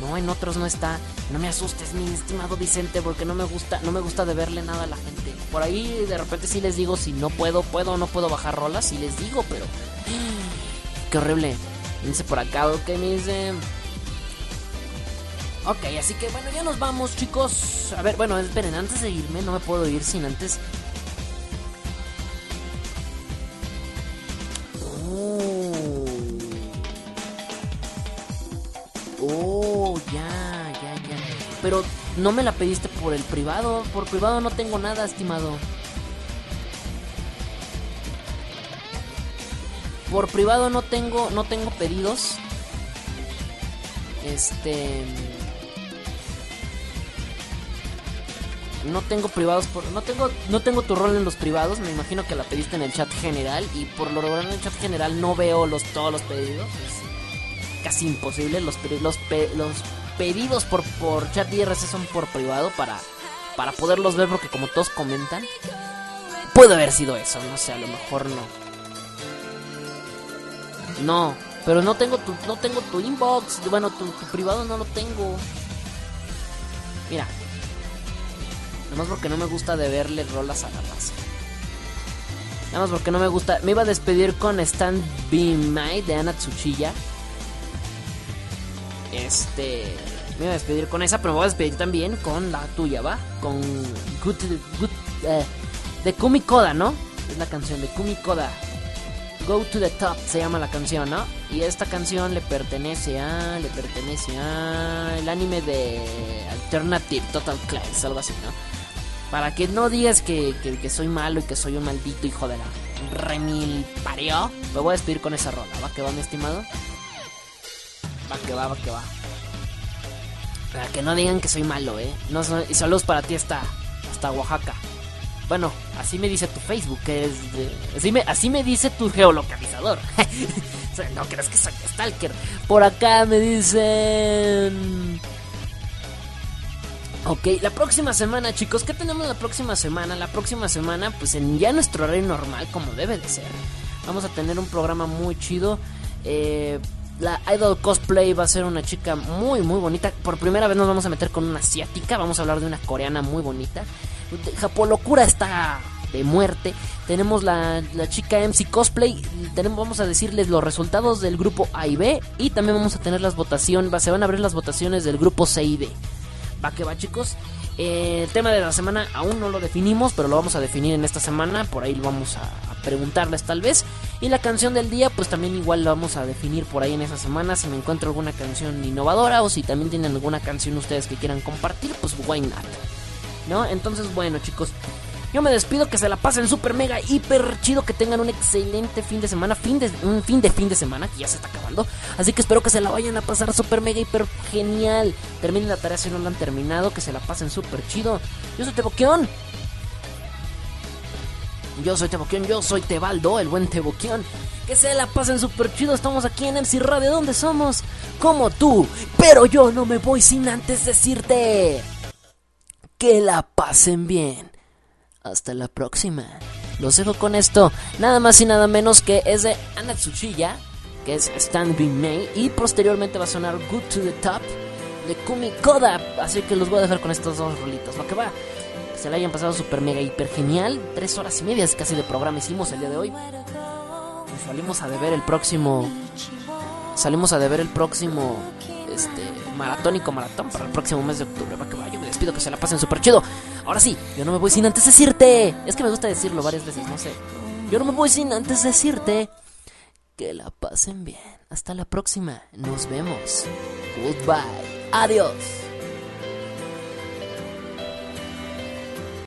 No, en otros no está. No me asustes, mi estimado Vicente, porque no me gusta, no me gusta de verle nada a la gente. Por ahí de repente sí les digo si no puedo, puedo o no puedo bajar rolas, sí les digo, pero. Qué horrible. Dice por acá, ok, me dice. Ok, así que bueno, ya nos vamos, chicos. A ver, bueno, esperen, antes de irme, no me puedo ir sin antes Oh, ya, ya, ya. Pero no me la pediste por el privado. Por privado no tengo nada, estimado. Por privado no tengo, no tengo pedidos. Este. No tengo privados por. No tengo. No tengo tu rol en los privados. Me imagino que la pediste en el chat general. Y por lo regular en el chat general no veo los, todos los pedidos casi imposible. Los, los, los pedidos por, por chat IRC son por privado para, para poderlos ver porque como todos comentan. Puede haber sido eso, no sé, a lo mejor no. No, pero no tengo tu, no tengo tu inbox. Bueno, tu, privado no lo tengo. Mira. Nada más porque no me gusta de verle rolas a la raza. Nada más porque no me gusta. Me iba a despedir con Stand Be My de Ana Tsuchiya. Este. Me voy a despedir con esa, pero me voy a despedir también con la tuya, ¿va? Con Good. good eh, de Kumi Koda, ¿no? Es la canción de Kumi Koda. Go to the Top se llama la canción, ¿no? Y esta canción le pertenece a. Le pertenece a. El anime de Alternative Total Class, algo así, ¿no? Para que no digas que, que, soy malo y que soy un maldito hijo de la remil parió, me voy a despedir con esa rola, ¿va? Que va, mi estimado. Va que va, va que va. Para que no digan que soy malo, ¿eh? No, y saludos para ti hasta, hasta Oaxaca. Bueno, así me dice tu Facebook, que es así, me, así me dice tu geolocalizador. no creas que soy stalker. Por acá me dicen... Ok, la próxima semana, chicos, ¿qué tenemos la próxima semana? La próxima semana, pues en ya nuestro horario normal, como debe de ser. Vamos a tener un programa muy chido. Eh, la Idol Cosplay va a ser una chica muy, muy bonita. Por primera vez nos vamos a meter con una asiática. Vamos a hablar de una coreana muy bonita. Japolocura está de muerte. Tenemos la, chica MC Cosplay. Tenemos, vamos a decirles los resultados del grupo A y B. Y también vamos a tener las votaciones. Se van a abrir las votaciones del grupo C y D. Va que va, chicos. Eh, el tema de la semana aún no lo definimos, pero lo vamos a definir en esta semana. Por ahí lo vamos a, preguntarles tal vez. Y la canción del día, pues también igual lo vamos a definir por ahí en esa semana. Si me encuentro alguna canción innovadora o si también tienen alguna canción ustedes que quieran compartir, pues why not. ¿No? Entonces, bueno, chicos. Yo me despido, que se la pasen super mega hiper chido, que tengan un excelente fin de semana, fin de, un fin de fin de semana, que ya se está acabando. Así que espero que se la vayan a pasar super mega hiper genial. Terminen la tarea si no la han terminado, que se la pasen super chido. Yo soy Teboquión. Yo soy Teboquión, yo soy Tebaldo, el buen Teboquión. Que se la pasen super chido, estamos aquí en MC Radio, ¿dónde somos? Como tú, pero yo no me voy sin antes decirte que la pasen bien. Hasta la próxima. Los dejo con esto, nada más y nada menos que es de Anatsuchiya, que es Stand By y posteriormente va a sonar Good to the Top de Kumi Koda. Así que los voy a dejar con estos dos rolitos. Lo que va, se la hayan pasado super mega hiper genial. Tres horas y media casi de programa hicimos el día de hoy. Salimos a deber el próximo. Salimos a deber el próximo. Este. Maratónico maratón para el próximo mes de octubre. Va que va, yo me despido, que se la pasen super chido. Ahora sí, yo no me voy sin antes decirte. Es que me gusta decirlo varias veces, no sé. Yo no me voy sin antes decirte que la pasen bien. Hasta la próxima. Nos vemos. Goodbye. Adiós.